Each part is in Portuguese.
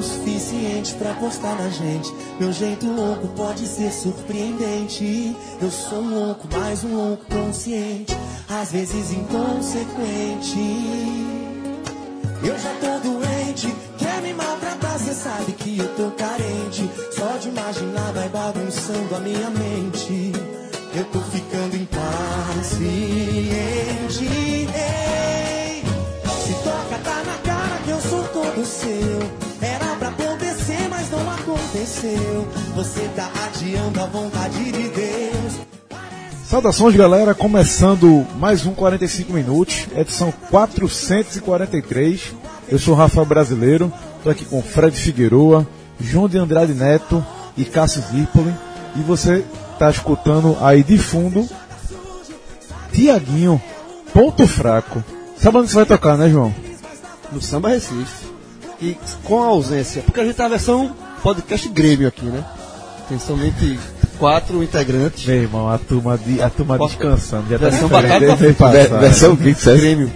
o suficiente pra postar na gente. Meu jeito louco pode ser surpreendente. Eu sou um louco, mais um louco consciente. Às vezes inconsequente. Eu já tô doente, quer me maltratar, cê sabe que eu tô carente. Só de imaginar vai bagunçando a minha mente. Eu tô ficando impaciente. Ei, se toca, tá na cara que eu sou todo seu. Aconteceu. Você tá adiando a vontade de Deus. Saudações, galera. Começando mais um 45 minutos, edição 443. Eu sou o Rafael Brasileiro, estou aqui com Fred Figueroa, João de Andrade Neto e Cássio Zirpoli. E você está escutando aí de fundo Tiaguinho, ponto fraco. Sabe onde você vai tocar, né, João? no Samba Recife. E com a ausência, porque a gente tá na versão podcast Grêmio aqui, né? Tem somente quatro integrantes. Meu irmão, a turma, de, a turma Posso- descansando. Já tá Versão diferente batata. Versão que Grêmio.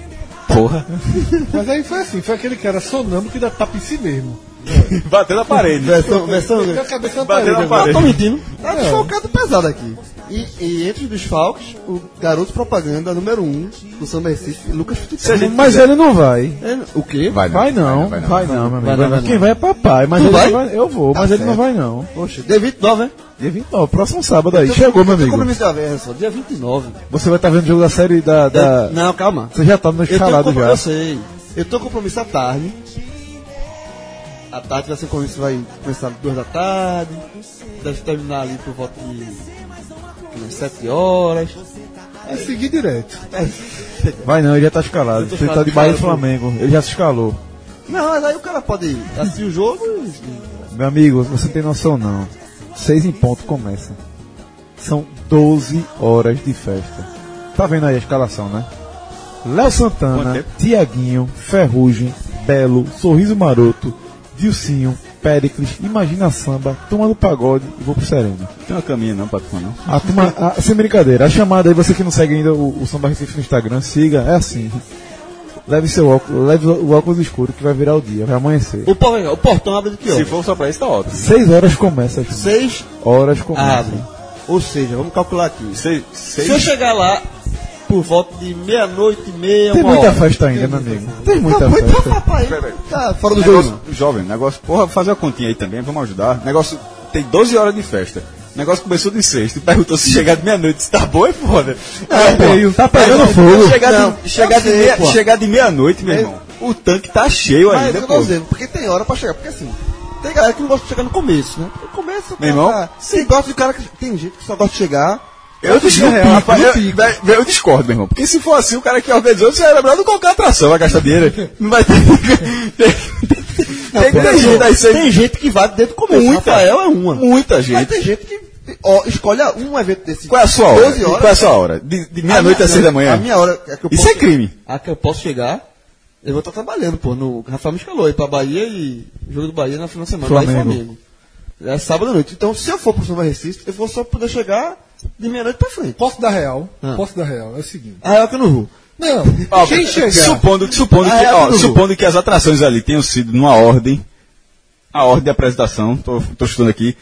Porra. Mas aí foi assim, foi aquele cara sonâmbulo que dá tapa em si mesmo. Bateu na parede. Versão, versão Deu a cabeça na Bateu parede. na agora. Tá mentindo. Tá desfalcado pesado aqui. E, e entre os desfalques, o garoto propaganda número um do Samba Recife, Lucas Futebol. Mas ele não vai. É, O quê? Vai Vai não, vai não, vai meu amigo. Vai não, vai Quem não. vai é papai, mas Tu ele vai? não vai. Eu vou, mas Tá ele não certo. vai não. Poxa, dia 29, né? Dia 29, próximo sábado aí. Chegou, meu Eu tô amigo. compromisso da vez, só. Dia 29. Você vai estar vendo o jogo da série da. da- Não, calma. Você já tá no tô escalado já. Eu sei. Eu tô com compromisso à tarde. À tarde vai ser um compromisso, vai começar às duas da tarde. Deve terminar ali por volta de umas sete horas. É seguir direto. Vai não, ele já tá escalado. Você tá de Bahia e Flamengo. Ele já se escalou. Não, mas aí o cara pode assistir o jogo e. Meu amigo, você tem noção não. Seis em ponto começa. São 12 horas de festa. Tá vendo aí a escalação, né? Léo Santana? Tiaguinho, Ferrugem, Belo, Sorriso Maroto, Dilcinho, Péricles, Imagina Samba, Turma do Pagode e Vou pro Sereno. Tem uma caminha não pra tu não. A turma, a- sem brincadeira, a chamada aí, você que não segue ainda o, o Samba Recife no Instagram, siga, é assim. Leve seu óculos, leve o óculos escuro que vai virar o dia, vai amanhecer. O, por- o portão abre de que Se horas? for só pra isso, tá ótimo. Seis horas começa, gente. Seis horas começa. abre. Ou seja, vamos calcular aqui. Seis, Se eu seis, chegar lá por volta de meia-noite e meia, Tem muita hora. festa ainda, meu amigo. Tem muita Tá festa. papai. Vai, vai. Tá fora do jogo. negócio, jovem, negócio, porra, fazer a continha aí também, vamos ajudar. Negócio, tem 12 horas de festa. O negócio começou de sexta. Tu perguntou se chegar de meia-noite, se tá bom, é foda. Tá, tá pegando fogo. Chegar, Não, de, chegar, de sei, meia, pô. chegar de meia-noite, meu É. irmão. O tanque tá cheio Mas é ainda, eu pô. dizendo, porque tem hora pra chegar. Porque assim, tem galera que não gosta de chegar no começo, né? No começo, Meu irmão, tá- Tem gosta de cara que. Tem gente que só gosta de chegar. Eu discordo, rapaz, eu, eu discordo, meu irmão. Porque se for assim, o cara que organizou, você melhor do que qualquer atração, vai gastar dinheiro. Não vai ter. tem ter gente Tem gente que vai desde o começo. Muita. Rafael é uma. Muita Mas gente. tem gente que ó, escolhe um evento desse. Qual é a sua hora? 12 horas. Qual é a sua hora? De, de meia-noite A seis da manhã? A minha hora é que eu Isso posso é crime. A que eu posso chegar, eu vou estar trabalhando, pô. No, o Rafael me escalou aí pra Bahia e jogo do Bahia na final de semana. Bahia e Flamengo. Flamengo. É sábado à noite. Então, se eu for pro Samba Recife, eu vou só poder chegar de meia-noite pra frente. Posso dar real? Ah. Posso dar real. É o seguinte. Ah, é que eu não vou. Não, Ó, quem chegar... Supondo, supondo, Ah, que, é, ó, supondo que as atrações ali tenham sido numa ordem, a ordem de apresentação, tô, tô chutando aqui,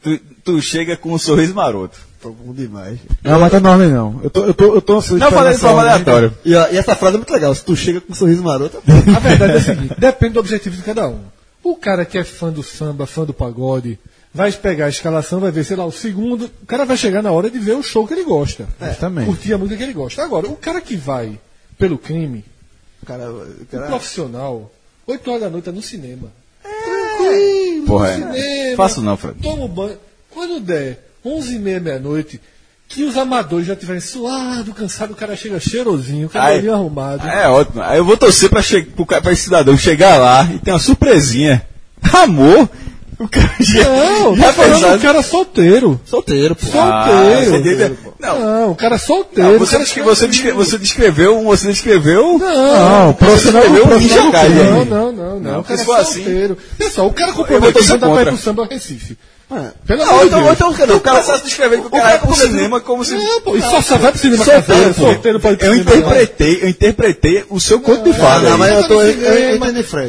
tu, tu chega com um sorriso maroto. Tô bom demais. Não, mas tá enorme não. Eu tô, eu tô, eu tô ansioso Não falei de forma aleatória. E, ó, e essa frase é muito legal. Se tu chega com um sorriso maroto, A verdade é a seguinte, depende do objetivo de cada um. O cara que é fã do samba, fã do pagode, vai pegar a escalação, vai ver, sei lá, o segundo. O cara vai chegar na hora de ver o show que ele gosta. Justamente. Curtir a música que ele gosta. Agora, o cara que vai pelo crime, o cara. O o cara profissional, 8 horas da noite é no cinema. Porra, é. cinema. Faço não, Fred. Toma o banho. Quando der 11 e meia, meia-noite, que os amadores já estiverem suado, cansado, o cara chega cheirosinho, cabelinho arrumado. É ótimo. Aí eu vou torcer che pra esse cidadão chegar lá e ter uma surpresinha. Amor! O cara já, Não, já tá falando pensado- do cara solteiro. solteiro, pô. Ah, solteiro. você deve- Não, Não, o cara solteiro. não, o você, cara descre- você, descre- você descreveu você descreveu Não, o profissional, o um crime. Não, não, não, não. Não, O cara é assim- solteiro. Pessoal, o cara não dá pra ir contra. pro samba Recife. Pelo Não, amor de então, Deus. então, o cara, o cara, Começasse descrevendo que o cara vai pro cinema como se. Não, pô, e só, só vai pro cinema Solteiro, solteiro pode Eu cinema. interpretei, eu interpretei o seu conto de fada. não, mas eu tô-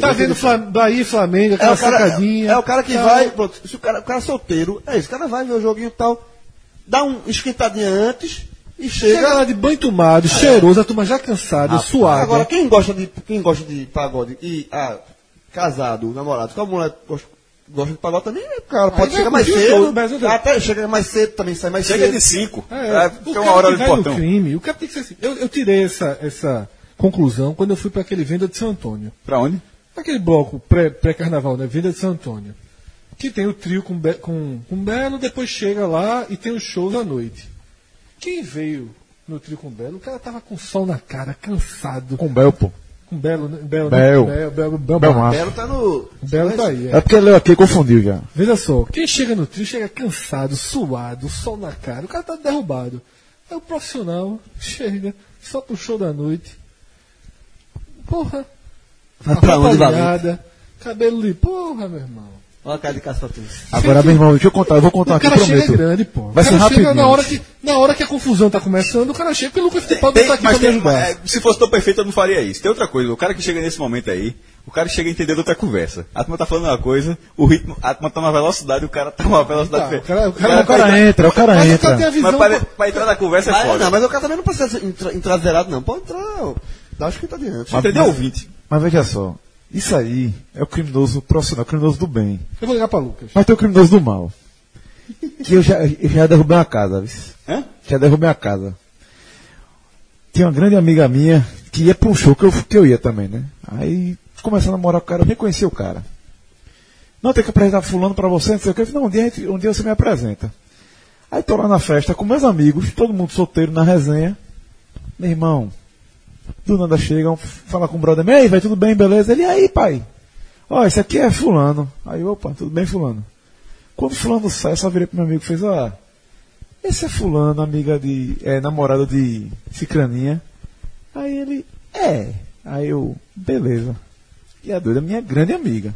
Tá Tá vendo Flam- Bahia e Flamengo, É aquela sacadinha. é o cara que Tá. vai, se o cara, o cara solteiro, é isso, o cara vai ver o joguinho e tal, dá um esquentadinha antes e chega. Chega lá de banho tomado, cheiroso, a turma já cansada, suada. Agora, quem gosta de, quem gosta de pagode e ah, casado, namorado, a mulher gosta, gosta de pagode também, o cara pode chegar mais cedo, até chega mais cedo, também sai mais Chega cedo. de 5. É, É, tem uma hora no portão. crime, o cara tem que ser assim. Eu, eu tirei essa, essa conclusão quando eu fui para aquele Venda de São Antônio. Pra onde? Aquele bloco pré- pré-carnaval, né? Venda de São Antônio. Que tem o trio com, Be- com, com Belo, depois chega lá e tem os shows à noite. Quem veio no trio com Belo, o cara tava com sol na cara, cansado. Com Bel, pô. Belo, né? Belo, Bel. né? Bel, Bel, Bel, Belmar. Belo tá no. Belo tá aí. é. É porque ele aqui confundiu já. Veja só, quem chega no trio chega cansado, suado, sol na cara, o cara tá derrubado. Aí o profissional chega, só pro show da noite. Porra. Vai pra onde, cabelo de porra, meu irmão. Olha a cara de caçatu. Agora, meu irmão, deixa eu contar, eu vou contar O aqui, cara chega prometo. grande, pô. Vai o ser cara chega rapidinho. na hora, que, na hora que a confusão tá começando, o cara chega porque o Lucas Fittipaldi Tem- tá aqui mas pra me tem- ajudar. é, se fosse tão perfeito, eu não faria isso. Tem outra coisa, o cara que chega nesse momento aí, o cara chega entendendo outra conversa. A turma tá falando uma coisa, o ritmo, a turma tá numa velocidade, o cara tá numa velocidade Tá, o diferente. cara- o cara- O Mas cara entra, o cara Mas o entra. cara tem a visão. Mas para, pô. pra entrar na conversa é foda. não, mas o cara também não precisa ser entra, entraseirado, não. Pode entrar, ó, dá uma esquentadinha antes. Entendeu, ouvinte? Mas veja só, isso aí é o criminoso profissional, o criminoso do bem. Eu vou ligar pra Lucas. Mas tem o criminoso do mal. Que eu já, eu já derrubei uma casa, viu? Hã? Já derrubei uma casa. Tinha uma grande amiga minha que ia pra um show que eu, que eu ia também, né? Aí, começando a namorar com o cara, eu nem conhecia o cara. Não, tem que apresentar fulano pra você, não sei o que. Eu falei, não, um dia, um dia você me apresenta. Aí tô lá na festa com meus amigos, todo mundo solteiro na resenha. Meu irmão, do nada chegam, fala com o brother, ei, vai tudo bem, beleza? Ele, aí, pai? Ó, esse aqui é fulano. Aí, opa, tudo bem, fulano? Quando fulano sai, eu só virei pro meu amigo e fez, ó, esse é fulano, amiga de, é, namorada de Cicraninha. Aí ele, é. Aí eu, beleza. E a doida, minha grande amiga.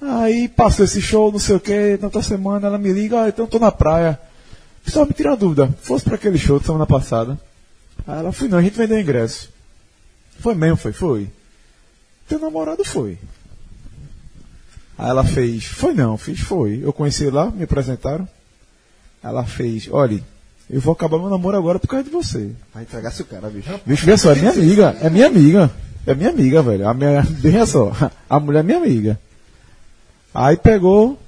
Aí passou esse show, não sei o que, na outra semana ela me liga, ah, então tô na praia. Só me tira uma dúvida, fosse para aquele show de semana passada. Aí ela, fui não, a gente vendeu ingresso. Foi mesmo, foi, foi. Teu namorado foi. Aí ela fez, foi não, fiz, foi. Eu conheci lá, me apresentaram. Ela fez, olha, eu vou acabar meu namoro agora por causa de você. Vai entregar se o cara, bicho. Bicho, vê só, é minha amiga, é minha amiga. É minha amiga, velho. A minha, veja só, a mulher é minha amiga. Aí pegou,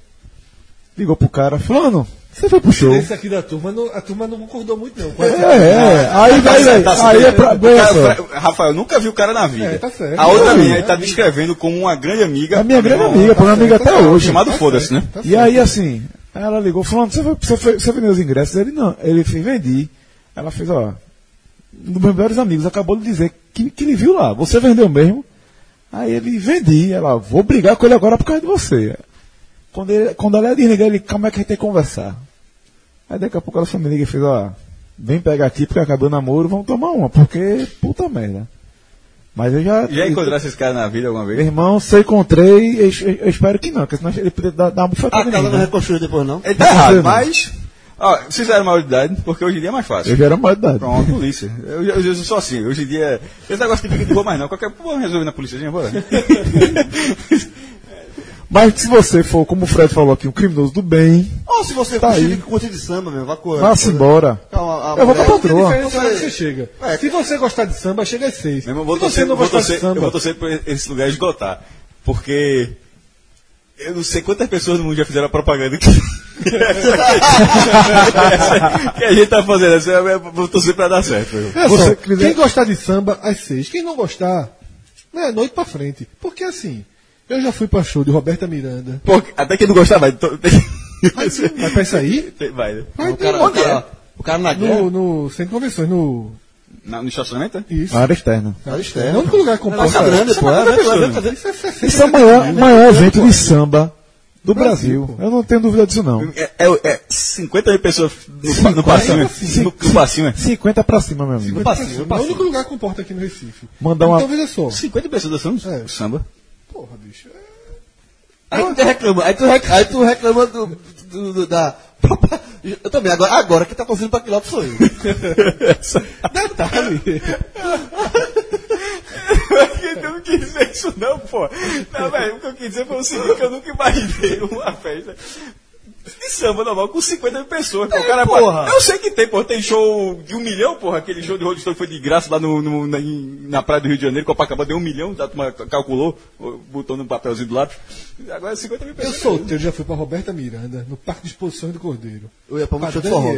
ligou pro cara, fulano, você foi pro show? Esse aqui da turma, não- a turma não concordou muito, não. É, é, aí vai, vai, Tá aí é pra, cara-. Fra- Rafael, nunca viu o cara na vida. É, tá certo. A outra é, ele tá descrevendo como uma grande amiga. É minha grande amiga, pô, minha amiga até hoje. Chamado Foda-se, né? Tá E aí, assim, ela ligou, falando, você, foi, você, foi, você vendeu os ingressos? Ele não, ele fez, vendi. Ela fez, ó, um dos meus melhores amigos acabou de dizer que, que ele viu lá, você vendeu mesmo? Aí ele, vendi. Ela, vou brigar com ele agora por causa de você. Quando, ele, quando ela desligar, ele, como é que a gente tem que conversar? Aí daqui a pouco ela foi me liga e fez, ó, vem pegar aqui porque acabou o namoro, vamos tomar uma, porque, puta merda. Mas eu já... Já encontrasse esse cara na vida alguma Meu vez? irmão, se eu encontrei, eu, eu- eu espero que não, porque senão ele poderia dar, dar uma bufetada A em casa não né? reconstruiu depois, não. Ele tá errado, mas. Ó, vocês eram maior de idade, porque hoje em dia é mais fácil. Eu já era maior de idade. Pronto, polícia. Eu, eu, eu sou assim, hoje em dia. Esse negócio de pique de rua mais não. Qualquer porra resolve na polícia, gente, bora. Mas se você for, como o Fred falou aqui, um criminoso do bem, Ou se você Tá curte aí. de curtir de samba, meu, vá com vá-se embora. Calma, Eu vou mulher- com a patroa. É que você chega. É. Se você gostar de samba, chega às seis. Meu irmão, vou Se você torcer, não vou gostar torcer, de samba, eu vou torcer pra esse lugar esgotar. Porque. Eu não sei quantas pessoas no mundo já fizeram a propaganda que. que a gente tá fazendo assim, eu vou torcer pra dar certo. Você só, quiser- quem gostar de samba, às seis. Quem não gostar, né, noite pra frente. Porque assim, eu já fui pra show de Roberta Miranda. Porque, até quem não gostar vai. to- Mas, mas pra isso aí, vai, né? vai O cara, o cara, o cara na guerra. no, no centro de convenções, no. Na- no estacionamento? é? Isso. Na área externa. É o único lugar que comporta. Nossa, grande, pô. É, é? Isso é 60. Esse é o maior, maior evento de samba do Brasil. Eu não tenho dúvida disso, não. É, é, é 50 mil pessoas no, no passinho. é? No, no passinho, é? 50 pra cima, meu amigo. É o único lugar que comporta aqui no Recife. Mandar uma- Então veja só. 50 pessoas dançando É. samba. Porra, bicho. é- Aí tu reclama, aí tu, rec- aí tu reclama do, do- do- da. Eu também, agora, agora quem tá torcendo pra Quiloto sou eu. Detalhe. Eu não quis dizer isso não, pô. Não, velho, o que eu quis dizer foi o seguinte, que eu nunca imaginei uma festa de samba normal com 50 mil pessoas. Pô, o cara, porra. Eu sei que tem, pô, tem show de um milhão, porra, aquele show de Rolling Stone foi de graça lá no, no- na, na praia do Rio de Janeiro, Copacabana deu um milhão, turma calculou, botou no papelzinho do lápis. Agora é 50 mil Eu pessoas. solteiro já fui pra Roberta Miranda, no Parque de Exposições do Cordeiro. Eu ia pra muito show de forró.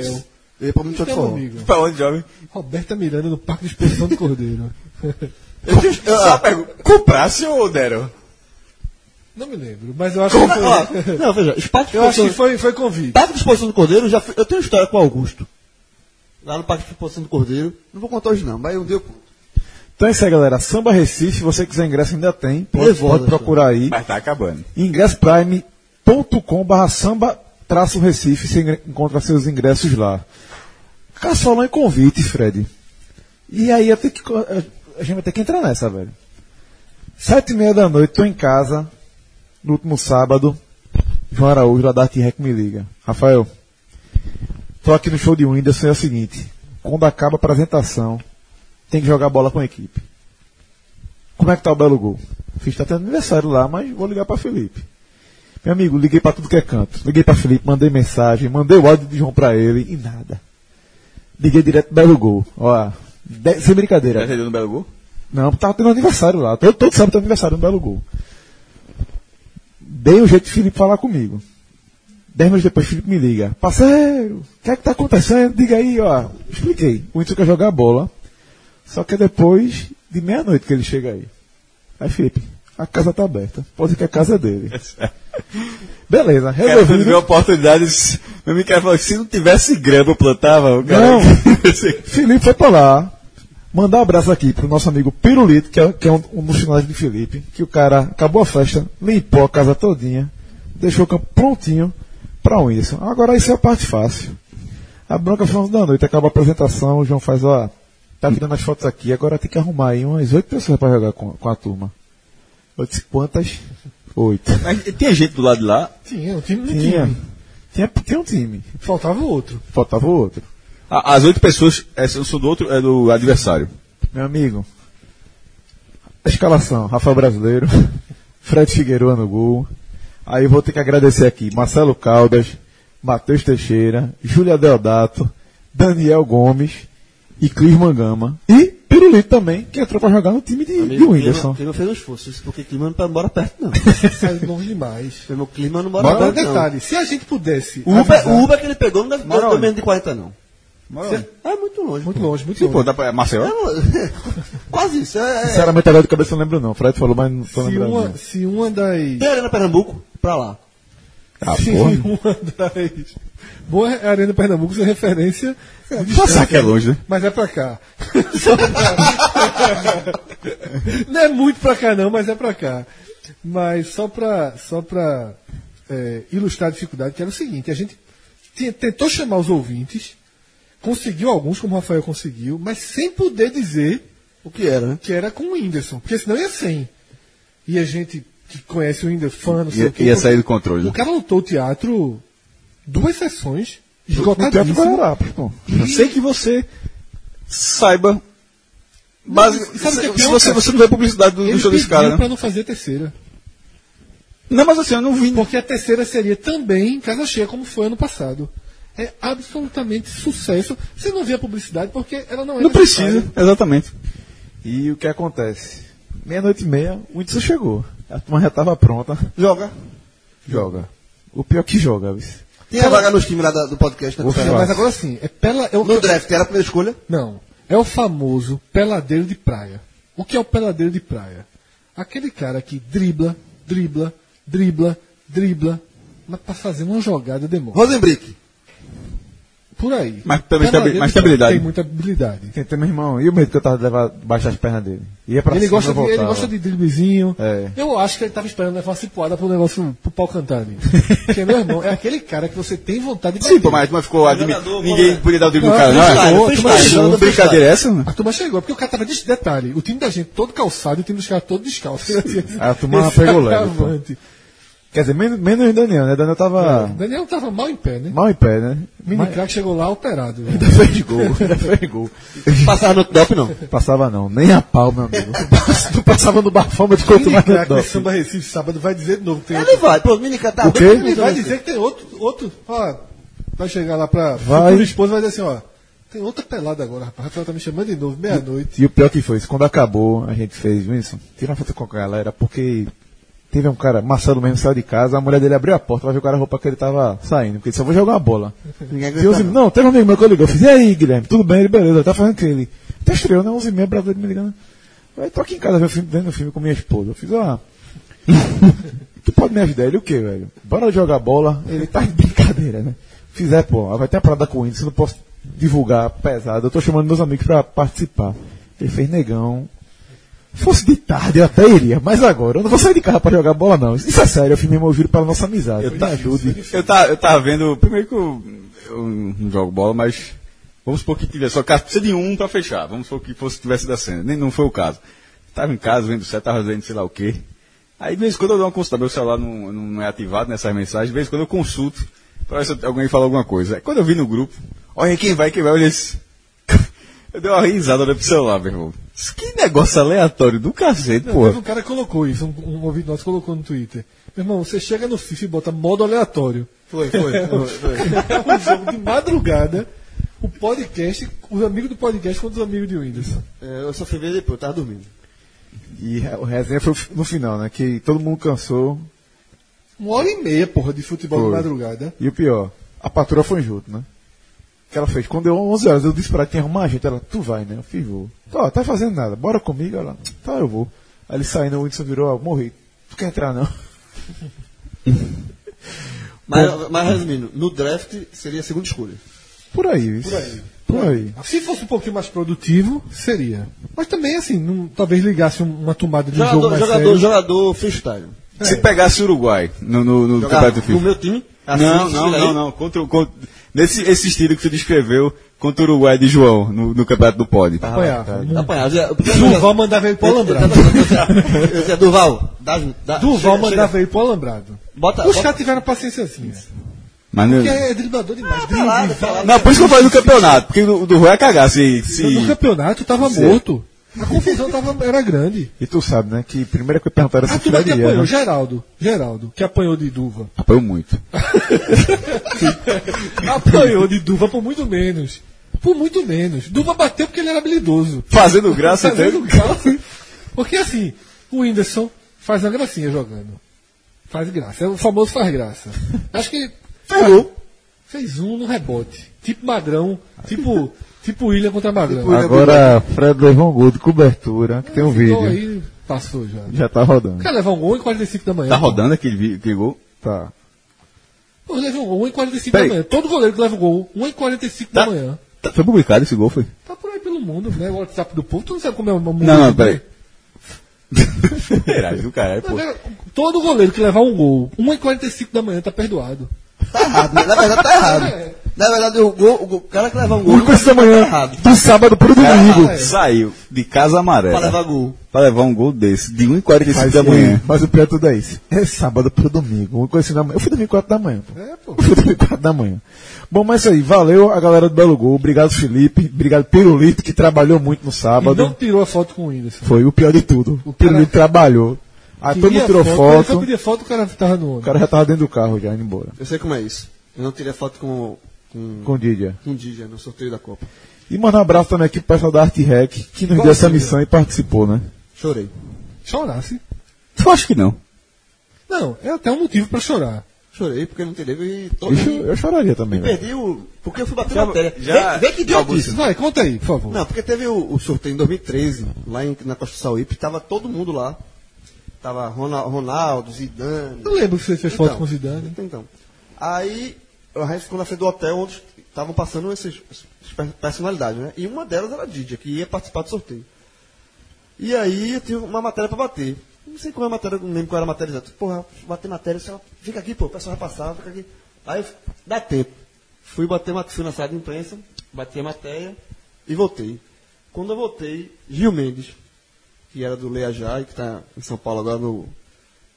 Eu ia pra muito show de Então, forró. Pra onde, jovem? Roberta Miranda no Parque de Exposição do Cordeiro. Eu eu- Só ah, pergunta, comprasse ou deram? Não me lembro, mas eu acho que ó, foi. Não, veja, espaço de Eu acho que foi, foi convite. Parque de Exposição do Cordeiro, já fui- eu tenho história com o Augusto. Lá no Parque de Exposição do Cordeiro. Não vou contar hoje não, mas um dia eu conto. Então é isso aí, galera. Samba Recife, se você quiser ingresso ainda tem. Pode, pode procurar aí. Mas tá acabando. ingressprime.com.br samba traço Recife, você encontra seus ingressos lá. Caçolão e convite, Fred. E aí eu tenho que, a gente vai ter que entrar nessa, velho. Sete e meia da noite, tô em casa, no último sábado, João Araújo, lá da Arte Rec me liga. Rafael, tô aqui no show de Whindersson, é o seguinte, quando acaba a apresentação, tem que jogar bola com a equipe. Como é que tá o Belo Gol? Fiz tá tendo aniversário lá, mas vou ligar pra Felipe. Meu amigo, liguei pra tudo que é canto. Liguei pra Felipe, mandei mensagem, mandei o áudio de João pra ele e nada. Liguei direto Belo Gol. Ó, de- sem brincadeira. Já entendeu no Belo Gol? Não, tava tendo aniversário lá. Todo, todo sábado tem aniversário no Belo Gol. Dei um jeito de Felipe falar comigo. Dez minutos depois, Felipe me liga. Parceiro, o que é que tá acontecendo? Diga aí, ó. Expliquei. O Inter quer jogar bola. Só que é depois de meia-noite que ele chega aí. Aí, Felipe, a casa tá aberta. Pode que a casa é dele. Beleza, Cara, resolvido. viu oportunidades. Meu amigo cara falou que se não tivesse grama, eu plantava. O cara... Não. Felipe foi pra lá. Mandar um abraço aqui pro nosso amigo Pirulito, que é, que é um, um dos finais de Felipe, que o cara acabou a festa, limpou a casa todinha, deixou o campo prontinho pra Whindersson. Agora isso é a parte fácil. A bronca foi 11 da noite, acaba a apresentação, o João faz, ó, tá tirando as fotos aqui, agora tem que arrumar aí umas oito pessoas pra jogar com, com a turma. Eu disse, quantas? Oito. Mas tinha gente do lado de lá. Tinha, um time no Tinha, time. tinha, tinha um time, Faltava outro. faltava o outro. A- As oito pessoas é, são do outro, é do adversário. Meu amigo, a escalação, Rafael Brasileiro, Fred Figueiredo no gol. Aí eu vou ter que agradecer aqui Marcelo Caldas, Matheus Teixeira, Júlia Deodato, Daniel Gomes e Cris Mangama. E Pirulito também, que entrou pra jogar no time de, de Whindersson. O clima fez um esforço, porque o clima não pode morar perto, não. Sai longe demais. Foi meu clima não mora Mas perto, agora, não. detalhe, se a gente pudesse. O Uber, avisar- o Uber que ele pegou não deve Mora ter menos de 40, não. Mora É muito longe. Muito longe, muito Sim, longe. pô, dá pra. Marcel? É, Quase isso. É, é. Sinceramente, agora de cabeça eu não lembro não. Fred falou, mas não tô se, lembrando. uma, se uma das. Tem Arena Pernambuco, pra lá. Ah, se porra. uma das. Boa Arena Pernambuco sem referência. Passar que é longe, né? Mas é pra cá. Só pra- não é muito pra cá, não, mas é pra cá. Mas só pra, só pra é, ilustrar a dificuldade, que era o seguinte: a gente tentou chamar os ouvintes, conseguiu alguns, como o Rafael conseguiu, mas sem poder dizer O que era, né? que era com o Whindersson, porque senão ia sem. E a gente que conhece o Whindersson, fã, não sei Ia, o quê. ia sair do controle. O né? cara lotou o teatro duas sessões, esgotadíssimo. A sei que você saiba. O que é se pior, você, você não vê a publicidade do, do show desse pediu cara, né? pra não fazer a terceira. Não, mas assim, eu não vi. Porque a terceira seria também em casa cheia, como foi ano passado. É absolutamente sucesso. Você não vê a publicidade porque ela não é Não precisa, exatamente. E o que acontece? Meia-noite e meia, o Whindersson chegou. A turma já tava pronta. Joga. Joga. O pior que joga, viu? Tem a vaga nos times lá do podcast, né? Ufa. Pernambuco? Mas agora sim, é pela, é o, No draft, era a primeira escolha. Não. É o famoso peladeiro de praia. O que é o peladeiro de praia? Aquele cara que dribla, dribla, dribla, dribla, mas pra fazer uma jogada demora. Rosenbrick. Por aí. Mas também tem- habilidade. Tem muita habilidade. Tem, tem meu irmão. E o medo que eu tava de levar baixar as pernas dele? Ia pra Ele cima, gosta, de, ele gosta de driblezinho. É. Eu acho que ele tava esperando levar uma cipuada pro negócio pro pau cantar ali. Porque, meu irmão, é aquele cara que você tem vontade de Sim, bater. pô, mas, mas ficou admi... Jogador, Ninguém bola. podia dar o drible no Não, cara, não é? freestyle. Brincadeira é essa? né? A turma chegou, porque o cara tava de detalhe. O time da gente todo calçado e o time dos caras todo descalço. A turma pegou leve, pô. agravante. Quer dizer, menos, menos Daniel, né? Daniel tava Daniel tava mal em pé, né? mal em pé, né? Mini Mas crack chegou lá operado. né? ainda fez gol, ainda fez gol. Passava no top, não. Passava não, nem a pau, meu amigo. Não passava no bafômetro quanto Mini mais no crack. Samba Recife sábado vai dizer de novo que tem Ele vai, pô, Minica tá O quê? Ele vai doido. dizer que tem outro, outro. Ó, vai chegar lá pra. Vai. Futuro esposo vai dizer assim, ó. Tem outra pelada agora, rapaz. Rafael tá me chamando de novo, meia-noite. E o pior que foi, isso, quando acabou, a gente fez, Wilson, tira uma foto com a galera, porque teve um cara, Marcelo mesmo saiu de casa, a mulher dele abriu a porta pra ver o cara a roupa que ele tava saindo, porque ele disse, eu vou jogar uma bola. E aguenta, 11, não. teve um amigo meu que eu ligou, eu fiz, e aí, Guilherme, tudo bem? Ele, beleza, tá fazendo o que ele? Tá estreou, né? 11 e meia, brasileiro me ligando. Eu tô aqui em casa vendo filme, vendo filme com minha esposa. Eu fiz, ó. tu pode me ajudar? Ele, o quê, velho? Bora jogar bola. Ele tá de brincadeira, né? Fizer, pô, vai ter a parada com o índice, eu não posso divulgar pesado. Eu tô chamando meus amigos pra participar. Ele fez negão. Fosse de tarde, eu até iria, mas agora, eu não vou sair de casa pra jogar bola, não. Isso é sério, eu fiz mesmo ouvido para nossa amizade. Eu me ajude. Eu tava, eu tava vendo, primeiro que eu, eu não jogo bola, mas vamos supor que tivesse só caso, precisa de um pra fechar. Vamos supor que fosse tivesse da cena. Nem não foi o caso. Tava em casa vendo você tava vendo sei lá o quê. Aí de vez em quando eu dou uma consulta, meu celular não, não, é ativado nessas mensagens, de vez em quando eu consulto pra ver se alguém fala alguma coisa. Aí quando eu vi no grupo, olha quem vai, quem vai, olha esse. Eu dei uma risada olhei pro celular, meu irmão. Que negócio aleatório do cacete, pô. um cara colocou isso, um, um ouvinte nosso colocou no Twitter. Meu irmão, você chega no FIFA e bota modo aleatório. Foi, foi, foi, foi. É um jogo de madrugada. O podcast, os amigos do podcast contra os amigos de Whindersson. É, eu só fui ver depois, eu tava dormindo. E o resenha foi no final, né? Que todo mundo cansou. Uma hora e meia, porra, de futebol de Foi. madrugada. E o pior, a patroa foi junto, né? Que ela fez. Quando deu 11 horas, eu disse pra ela que tinha arrumar a gente. Ela, tu vai, né? Eu fiz, vou. Tá, tá fazendo nada. Bora comigo? Ela, tá, eu vou. Aí ele saindo, o Whindersson virou, ó, morri. Tu quer entrar, não? Mas, mas resumindo, no draft seria a segunda escolha. Por aí, Por aí. Por aí. Se fosse um pouquinho mais produtivo, seria. Mas também, assim, não- talvez ligasse um- uma tomada de um jogo Jogador, mais jogador, sério. jogador freestyle. Se pegasse o Uruguai no, no, no campeonato no FIFA. meu time? assim, não, não, não, não. Contra, o- contra, nesse esse estilo que você descreveu contra o Uruguai de João no, no campeonato do Pod. Apanhava. Muito. Apanhado. Já- Durval mandava ele pro Alambrado. Eu dizia, Durval, dá, dá, Durval chega, mandava chega. ele pro Alambrado. Bota, Os caras tiveram paciênciazinha. Mas não, Porque é driblador demais. Drible, pelada. não, por isso que eu falei no campeonato, porque o do Rui é cagar se. se... No campeonato tava morto. A confusão tava, era grande. E tu sabe, né? Que primeira que perguntaram A se turma que Fred ia, apanhou, né? Geraldo. Geraldo, que apanhou de Duva. Apanhou muito. apanhou de Duva por muito menos. Por muito menos. Duva bateu porque ele era habilidoso. Fazendo graça Fazendo até. graça. Porque assim, o Whindersson faz uma gracinha jogando. Faz graça. É o famoso faz graça. Acho que. Pegou. Fez um no rebote. Tipo Magrão. Tipo, tipo William contra Magrão. Tipo Agora, Fred levou um gol de cobertura, que tem um vídeo. aí passou já. Já tá rodando. O cara levar um gol em 45 da manhã. Tá rodando aquele, aquele gol? Tá. Pô, leva um gol em 45 Peraí. da manhã. Todo goleiro que leva um gol, 1 em 45 da Tá. manhã. Tá- Foi publicado esse gol, foi? Tá por aí pelo mundo, né? O WhatsApp do povo, tu não sabe como é o mundo. Não, não, peraí. Caralho, do caralho, pô. Todo goleiro que levar um gol, 1 em 45 da manhã tá perdoado. Tá errado, né? Na verdade tá errado. Na verdade, o, gol, o, gol- o cara que leva um gol. Único essa manhã, Tá errado. do sábado pro domingo. Cara, saiu de casa amarela Pra levar gol. pra levar um gol desse, de 1h45 Mas, da manhã. é, mas o pior de tudo é isso. É sábado pro domingo. Uma coisa assim da manhã. Eu fui dormir 4 da manhã. Pô. É, pô. Eu fui dormir 4 da manhã. Bom, mas é isso aí. Valeu a galera do Belo Gol. Obrigado, Felipe. Obrigado, Pirulito, que trabalhou muito no E sábado. não tirou a foto com o Whindersson. Foi o pior de tudo. O Pirulito trabalhou. Aí todo mundo tirou foi foto. pedir foto, o cara tava no O ônibus. cara já tava dentro do carro, já indo embora. Eu sei como é isso. Eu não tirei foto com, com, Com o Didia. com o Didia no sorteio da Copa. E mandar um abraço também aqui pro pessoal da Arte Rec, que nos deu essa missão e participou, né? Chorei. Chorasse. Eu acho que não. Não, é até um motivo pra chorar. Chorei porque não entendeu e todo Eu, eu choraria também, E velho. perdi o. Porque eu fui bater Já- matéria. já- vê, vê que idiotice. Vai, conta aí, por favor. Não, porque teve o, o sorteio em 2013, lá em, na Costa Sauípe, tava todo mundo lá. Tava Ronaldo, Zidane. Eu lembro que você fez foto Então, com o Zidane. Então. Aí a gente ficou na frente do hotel onde estavam passando essas essas personalidades, né? E uma delas era a Didia, que ia participar do sorteio. E aí eu tinha uma matéria pra bater. Não sei qual é a matéria, não lembro qual era a matéria exata. Porra, bater matéria, só fica aqui, pô, o pessoal vai passar, fica aqui. Aí dá tempo. Fui bater uma fui na sala de imprensa, bati a matéria e voltei. Quando eu voltei, Gil Mendes, que era do Leia Já e que está em São Paulo agora no,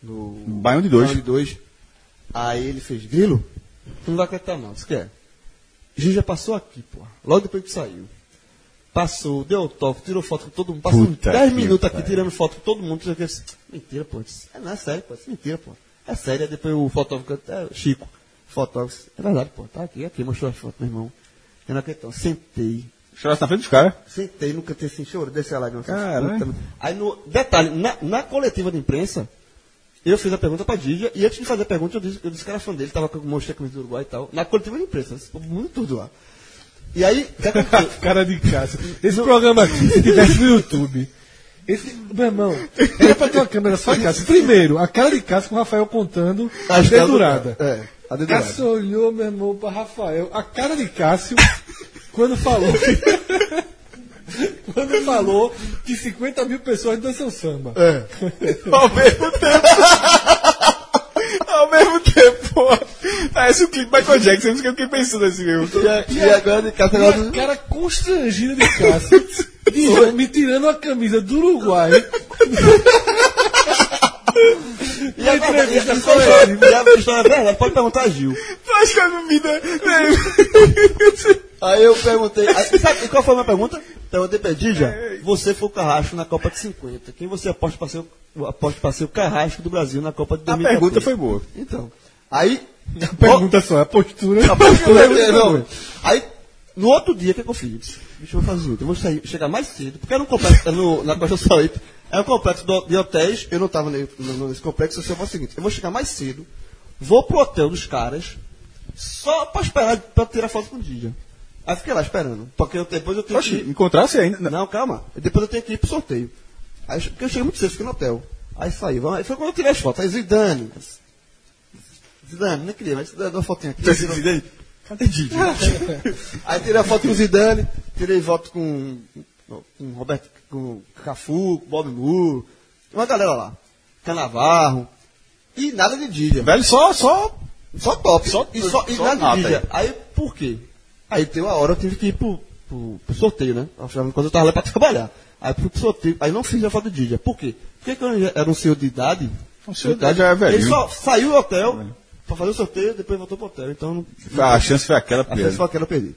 no Baião de dois. Baião de dois. Aí ele fez, Grilo, não vai acreditar não, disse que é. Gil já passou aqui, pô. Logo depois que saiu. Passou, deu autógrafo, tirou foto com todo mundo. Passou Puta 10 que minutos aqui pariu. tirando foto com todo mundo. Eu disse, mentira, pô. Disse, É, não, é sério, pô. Disse, Mentira, pô. É sério. Aí depois o fotógrafo, é, Chico, fotógrafo, disse, é verdade, pô. Tá aqui, aqui, mostrou as fotos, meu irmão. Eu não acredito. Sentei. Chorasse na frente dos caras. Sentei no cantinho assim, chorou, desceu a lágrima. assim, puta, Aí no. Detalhe, na, na coletiva de imprensa, eu fiz a pergunta pra Dígia, e antes de fazer a pergunta, eu disse, eu disse que era fã dele, tava com o mostrei a camisa do Uruguai e tal. Na coletiva de imprensa, muito tudo lá. E aí? Cara de Cássio. Esse programa aqui, se tivesse no YouTube. Esse, meu irmão, era pra ter uma câmera só de Cássio. Primeiro, a cara de Cássio com o Rafael contando a dedurada. É, a dedurada. Cássio olhou, meu irmão, pra Rafael. A cara de Cássio, quando falou. quando falou que 50 mil pessoas dançam samba. É. Ao mesmo tempo. Ao mesmo tempo, pô. Parece o clipe Michael Jackson, eu fiquei pensando assim mesmo. E, a- e agora de casa E agora. a cara constrangida de Cássio, de- me tirando a camisa do Uruguai. E a a entrevista história e a história é verdade, pode perguntar a Gil. Acha que a minha vida. Aí eu perguntei, aí, sabe qual foi a minha pergunta? Perguntei pra Dígia, você foi o carrasco na Copa de 50. Quem você aposta para ser, o- aposta para ser o carrasco do Brasil na Copa de A 2014? pergunta foi boa. Então, aí... Pergunta só, a postura. A postura é- não. Aí, no outro dia, o que, que eu fiz? Bicho, eu vou fazer o seguinte, eu vou sair, chegar mais cedo, porque era um complexo, no, na Costa do Sauípe, era um complexo do- de hotéis, eu não estava nesse complexo, eu fazer o seguinte, eu vou chegar mais cedo, vou pro hotel dos caras, só pra esperar, pra tirar foto com o Dígia. Aí fiquei lá esperando, porque eu- depois eu tenho Oxi, que... encontrasse ainda. Não. Não, calma. Depois eu tenho que ir pro sorteio. Aí, porque eu cheguei muito cedo, fiquei no hotel. Aí saí. vamos- Aí foi quando eu tirei as fotos. Aí Zidane. Zidane, não queria, mas Zidane, dá uma fotinha aqui. Se daí? Cadê Didi? Aí tirei a foto com o Zidane, tirei foto com, com Roberto, com Cafu, com Bob Moore, uma galera lá. Canavarro. E nada de Dília. Velho, só, só. Só top. Só- e só, e só nada de Dília. Aí por quê? Aí tem uma hora eu tive que ir pro, pro, pro sorteio, né? Afinal, Quando eu tava lá pra trabalhar. Aí fui pro sorteio. Aí não fiz a foto de Dília. Por quê? Porque quando eu era um senhor de idade. Um senhor de idade já é velhinho. Ele só saiu do hotel pra fazer o sorteio, depois voltou pro hotel. Então não- A chance foi aquela a chance foi aquela perdi.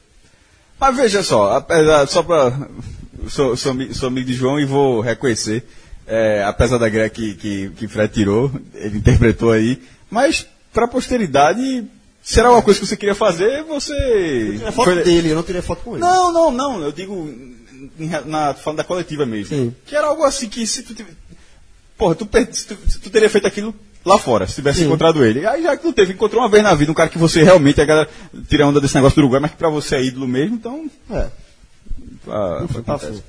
Mas veja só, apesar, só pra. Sou, sou, sou amigo de João e vou reconhecer, é, apesar da greia que, que, que Fred tirou, ele interpretou aí, mas pra posteridade, será uma coisa que você queria fazer, você. Tinha foto foi- dele, eu não tirei foto com ele. Não, não, não, eu digo na, falando da coletiva mesmo. Sim. Que era algo assim que se tu tivesse. Porra, tu, per- tu, tu teria feito aquilo lá fora, se tivesse Sim. encontrado ele. Aí já que não teve, encontrou uma vez na vida um cara que você realmente, a galera tira onda desse negócio do Uruguai, mas que pra você é ídolo mesmo, então. É. ah, acontece.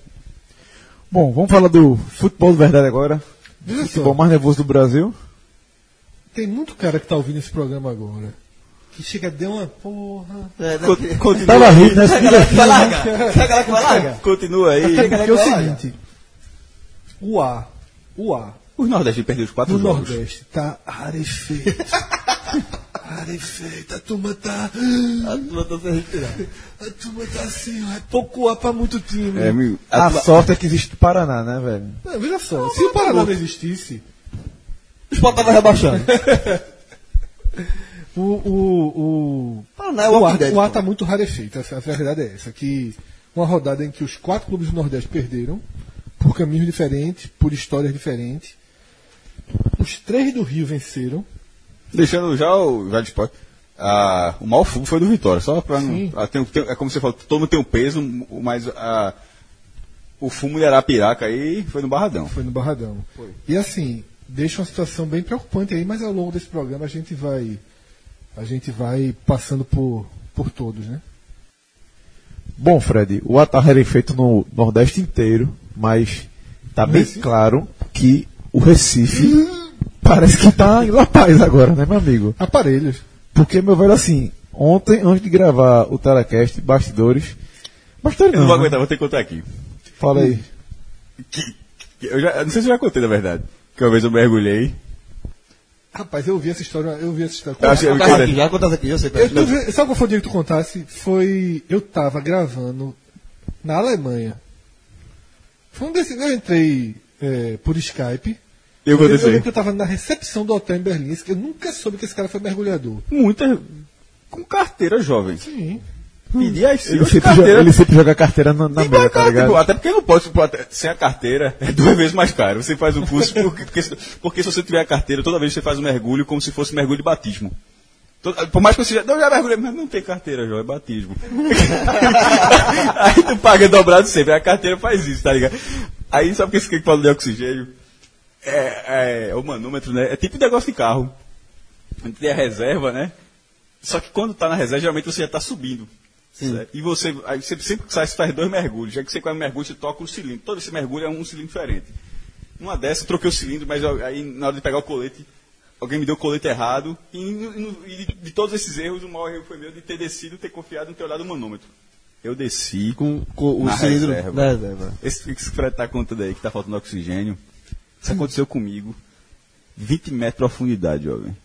Bom, vamos falar do futebol de verdade agora. Só. Futebol mais nervoso do Brasil. Tem muito cara que tá ouvindo esse programa agora. Que chega, deu uma porra. É, Continua, Tava rindo, né? Vai que vai largar. continua aí. Até porque é o seguinte: o A, o A, Os Nordestinos perderam os quatro no jogos. Nordeste tá rarefeito. rarefeito. A turma tá. A turma tá se retirando. A turma tá assim, ó, é pouco A pra muito time. É, meu, A Atla- sorte é que existe o Paraná, né, velho? Não, veja só, se o Paraná não existisse, O Sport tava rebaixando. o. O, o, Paraná é o, o A, Dead, o A tá muito rarefeito. A, a verdade é essa: que uma rodada em que os quatro clubes do Nordeste perderam, por caminhos diferentes, por histórias diferentes. Os três do Rio venceram. Deixando já o já de. Ah, o mau fumo foi do Vitória, só pra não. Ah, tem- tem- é como você falou, todo mundo tem um peso, mas ah, o fumo de Arapiraca aí foi no Barradão. Foi no Barradão. E assim, deixa uma situação bem preocupante aí, mas ao longo desse programa a gente vai a gente vai passando por, por todos, né? Bom, Fred, o ataque é feito no Nordeste inteiro, mas tá bem Recife? claro que o Recife parece que tá em La Paz agora, né, meu amigo? Aparelhos. Porque, meu velho, assim, ontem, antes de gravar o Telecast, bastidores. Bastidores Eu não não, vou né? aguentar, vou ter que contar aqui. Fala aí. Que, que- eu, já, não sei se eu já contei, na verdade. Que uma vez eu mergulhei. Rapaz, eu vi essa história, eu vi essa história. Eu achei- Contasse aqui, já contasse aqui, eu sei. Eu, tu sabe qual foi o dia que tu contasse? Foi. Eu tava gravando na Alemanha. Foi um desses. Eu entrei é, por Skype Eu vou eu dizer. lembro que eu estava na recepção do hotel em Berlim, que eu nunca soube que esse cara foi mergulhador. Muita. Com carteira jovem. Sim. Pedir as Ele sempre, joga, ele sempre joga carteira na, na mesa, vai, tá ligado? tipo, até porque não pode, até- sem a carteira, é duas vezes mais caro. Você faz o curso, porque, porque, se- porque se você tiver a carteira, toda vez você faz o mergulho como se fosse mergulho de batismo. Por mais que você já, não, já mergulhei, mas não tem carteira, João, é batismo. aí tu paga dobrado sempre, a carteira faz isso, tá ligado? Aí sabe o que esse que fala de oxigênio? É, é, o manômetro, né? É tipo negócio de carro. A gente tem a reserva, né? Só que quando tá na reserva, geralmente você já tá subindo. certo? E você, aí você sempre que sai, você faz dois mergulhos. Já que você faz um mergulho, você toca um cilindro. Todo esse mergulho é um cilindro diferente. Numa dessas, eu troquei o cilindro, mas aí na hora de pegar o colete, alguém me deu o colete errado. E, e de, todos esses erros, o maior erro foi meu de ter descido, ter confiado, não ter olhado o manômetro. Eu desci Com, com o Na cilindro reserva. da reserva. esse que o Fred tá contando aí que tá faltando oxigênio. Isso aconteceu comigo. 20 metros de profundidade, jovem.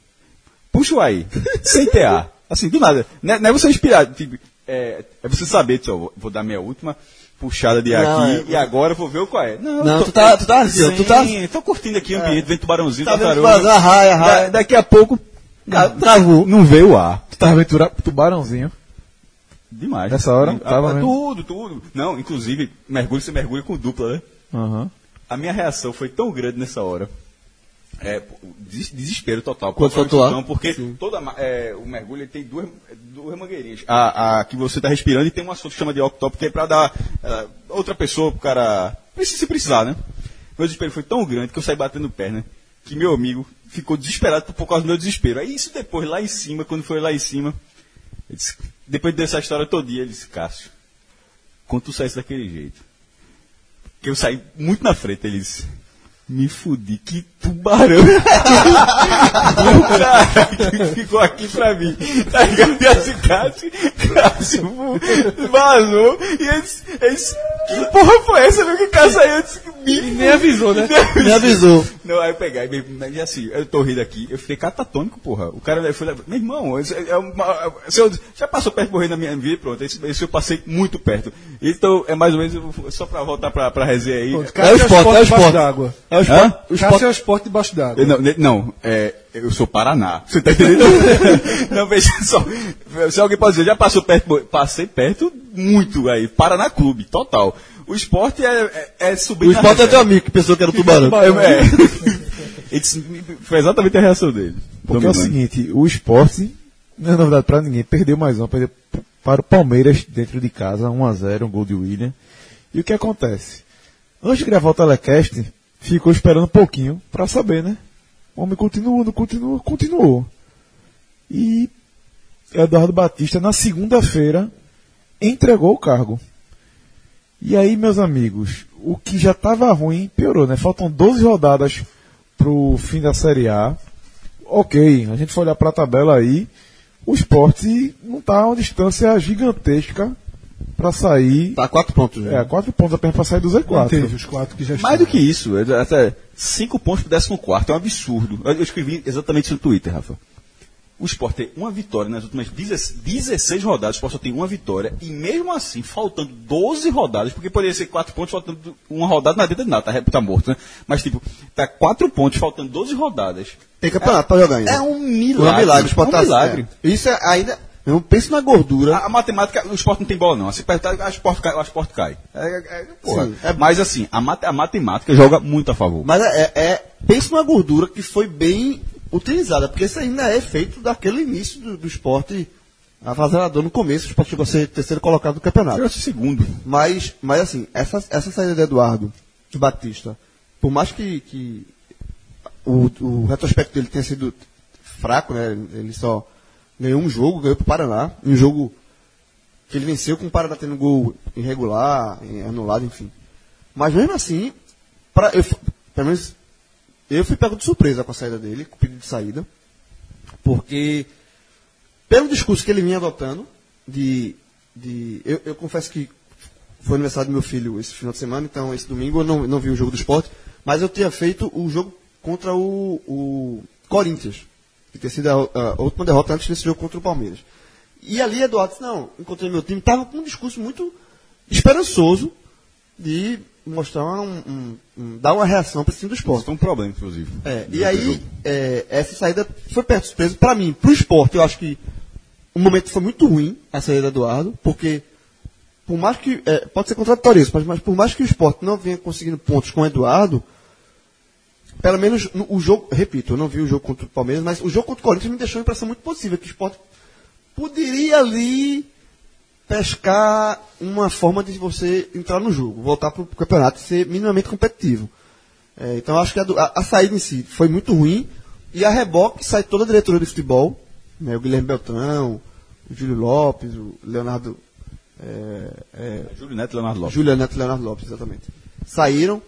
Puxa o aí, sem TA. Assim, do nada. Não é, não é você inspirar. Tipo, é, é você saber, só, vou, vou dar minha última puxada de Não, aqui é- e agora eu vou ver o qual é. Não, tu tá- tu tá assim, tu tá- Sim, tô curtindo aqui o ambiente, vendo tubarãozinho, Tá vendo tartaruga. tubarão, arraia, arraia. Da- daqui a pouco, Ca- Travou. não veio o ar. Tu tava aventura tubarãozinho. Demais. Nessa hora, Ah, tava mesmo. Tudo, tudo. Não, inclusive, mergulho, você mergulha com dupla, né? Aham. A minha reação foi tão grande nessa hora. É, des- desespero total. Total flutuar? explosão, Porque toda, é, o mergulho tem duas, duas mangueirinhas. A, a que você está respirando e tem uma que chama de octop, que é para dar é, outra pessoa pro cara. Se precisar, né? Meu desespero foi tão grande que eu saí batendo perna. Que meu amigo ficou desesperado por, causa do meu desespero. Aí isso depois, lá em cima, quando foi lá em cima, disse- depois dessa história todinha, ele disse, Cássio, quando tu saísse daquele jeito, eu saí muito na frente, ele disse, me fudi, que tubarão. o cara que ficou aqui pra mim. Tá ligado? E esse Cássio, Cássio vazou. E ele disse, ele disse, que porra foi essa, meu? Que cara saiu? Eu disse, me E nem avisou, né? Me avisou. não, aí eu peguei, mas assim, eu tô rindo aqui, eu fiquei catatônico, porra. O cara foi lá, meu irmão, esse é uma- se eu- já passou perto de morrer na minha vida, pronto, esse, esse eu passei muito perto. Então, é mais ou menos, só pra voltar pra, pra resenha aí. Pronto, É o Cássio esporte, é o esporte. d'água. É o Hã? esporte. O Cássio esporte é o esporte debaixo d'água. Eu Não, ne- não, é, eu sou Paraná. Você tá entendendo? não, veja só. Se alguém pode dizer, já passou perto, passei perto muito aí. Paraná Clube, total. O esporte é, é, é subir o na esporte é teu amigo que pensou que era o tubarão. É, é. Foi exatamente a reação dele. Porque é o seguinte, o esporte, não é novidade pra ninguém, perdeu mais uma, perdeu para o Palmeiras dentro de casa, 1x0, um gol de William. E o que acontece? Antes de gravar o telecast, ficou esperando um pouquinho pra saber, né? O homem continuando, continuou, continuou. E Eduardo Batista, na segunda-feira, entregou o cargo. E aí, meus amigos, o que já estava ruim piorou, né? Faltam 12 rodadas pro fim da Série A. Ok, a gente foi olhar pra tabela aí, o esporte não está a uma distância gigantesca para sair. Tá quatro pontos. É, né? a quatro pontos apenas para sair do Não Z4. teve os quatro que já Mais do que isso, é- até cinco pontos pro décimo quarto, é um absurdo. Eu eu escrevi exatamente isso no Twitter, Rafa. O Sport tem uma vitória nas últimas 16 16 rodadas, o Sport só tem uma vitória, e mesmo assim, faltando 12 rodadas, porque poderia ser quatro pontos, faltando uma rodada, não adianta de nada, tá, tá morto, né? Mas, tipo, tá quatro pontos, faltando 12 rodadas. Tem campeonato pra jogar ainda. É um milagre. É um milagre. O É esporte um tá- milagre. é. Isso é ainda. Eu penso na gordura. A, a matemática, o esporte não tem bola, não. Se perguntar, o esporte cai. O esporte cai. É, é, é. Sim, é- Mas assim, a, mate- a matemática joga muito a favor. Mas é, é, penso na gordura que foi bem utilizada, porque isso ainda é feito daquele início do, do esporte avassalador no começo, o esporte chegou a ser terceiro colocado do campeonato. Eu acho segundo. Mas, mas assim, essa, essa saída de Eduardo de Batista, por mais que, que o, o retrospecto dele tenha sido fraco, né? Ele só ganhou um jogo, ganhou pro Paraná, um jogo que ele venceu com o Paraná tendo gol irregular, anulado, enfim. Mas mesmo assim, pra, eu, pelo menos eu fui pego de surpresa com a saída dele, com o pedido de saída, porque pelo discurso que ele vinha adotando, de. de eu, eu confesso que foi aniversário do meu filho esse final de semana, então esse domingo eu não, não vi o jogo do esporte, mas eu tinha feito o jogo contra o, o Corinthians, que tinha sido a, a última derrota antes desse jogo contra o Palmeiras. E ali Eduardo disse, não, encontrei meu time, estava com um discurso muito esperançoso de mostrar um, um- um- dar uma reação para esse time do Isso esporte. foi um problema, inclusive. É, e o aí, é, essa saída foi perto de surpresa. Pra mim, pro esporte, eu acho que o momento foi muito ruim, a saída do Eduardo, porque por mais que. é, pode ser contraditório isso, mas, mas por mais que o esporte não venha conseguindo pontos com o Eduardo, pelo menos no, o jogo, repito, eu não vi o jogo contra o Palmeiras, mas o jogo contra o Corinthians me deixou uma impressão muito positiva, que o esporte poderia ali pescar uma forma de você entrar no jogo, voltar para o campeonato e ser minimamente competitivo. É, então eu acho que a, do- a- a saída em si foi muito ruim e a reboque sai toda a diretoria de futebol, né, o Guilherme Beltrão, o Júlio Lopes, o Leonardo, é, é, Júlio Neto e Leonardo Lopes. Júlio Neto e Leonardo Lopes, exatamente. Saíram,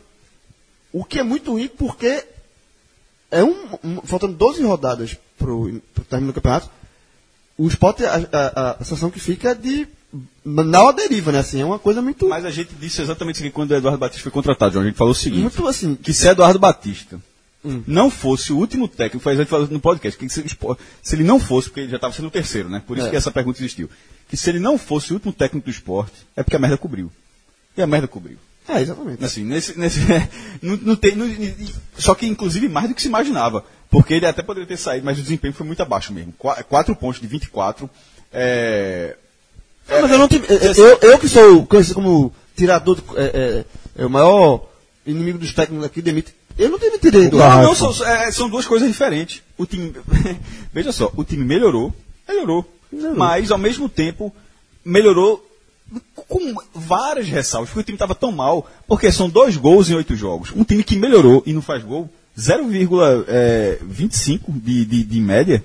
o que é muito ruim porque é um, um- faltando 12 rodadas para o término do campeonato, o esporte, a, a, a sensação que fica é de na deriva, né? Assim, é uma coisa muito, Mas a gente disse exatamente isso aqui quando o Eduardo Batista foi contratado, João. A gente falou o seguinte. muito assim, que se Eduardo Batista não fosse o último técnico, foi a gente falou no podcast, que se, se ele não fosse, porque ele já estava sendo o terceiro, né? Por isso É. que essa pergunta existiu. Que se ele não fosse o último técnico do esporte, é porque a merda cobriu. E a merda cobriu. É, exatamente. Assim, nesse, nesse, não, não tem, não- só que inclusive mais do que se imaginava. Porque ele até poderia ter saído, mas o desempenho foi muito abaixo mesmo. Qua- Quatro pontos de 24. É, Não, mas eu não tive, eu, eu que sou conhecido como tirador, do- é, é, é o maior inimigo dos técnicos aqui, demite. Eu não tive direito. Não, não, são, é, são duas coisas diferentes. O time, veja só, o time melhorou, melhorou, mas ao mesmo tempo melhorou com várias ressalvas, porque o time estava tão mal, porque são dois gols em oito jogos. Um time que melhorou e não faz gol, 0,25 de, de, de média.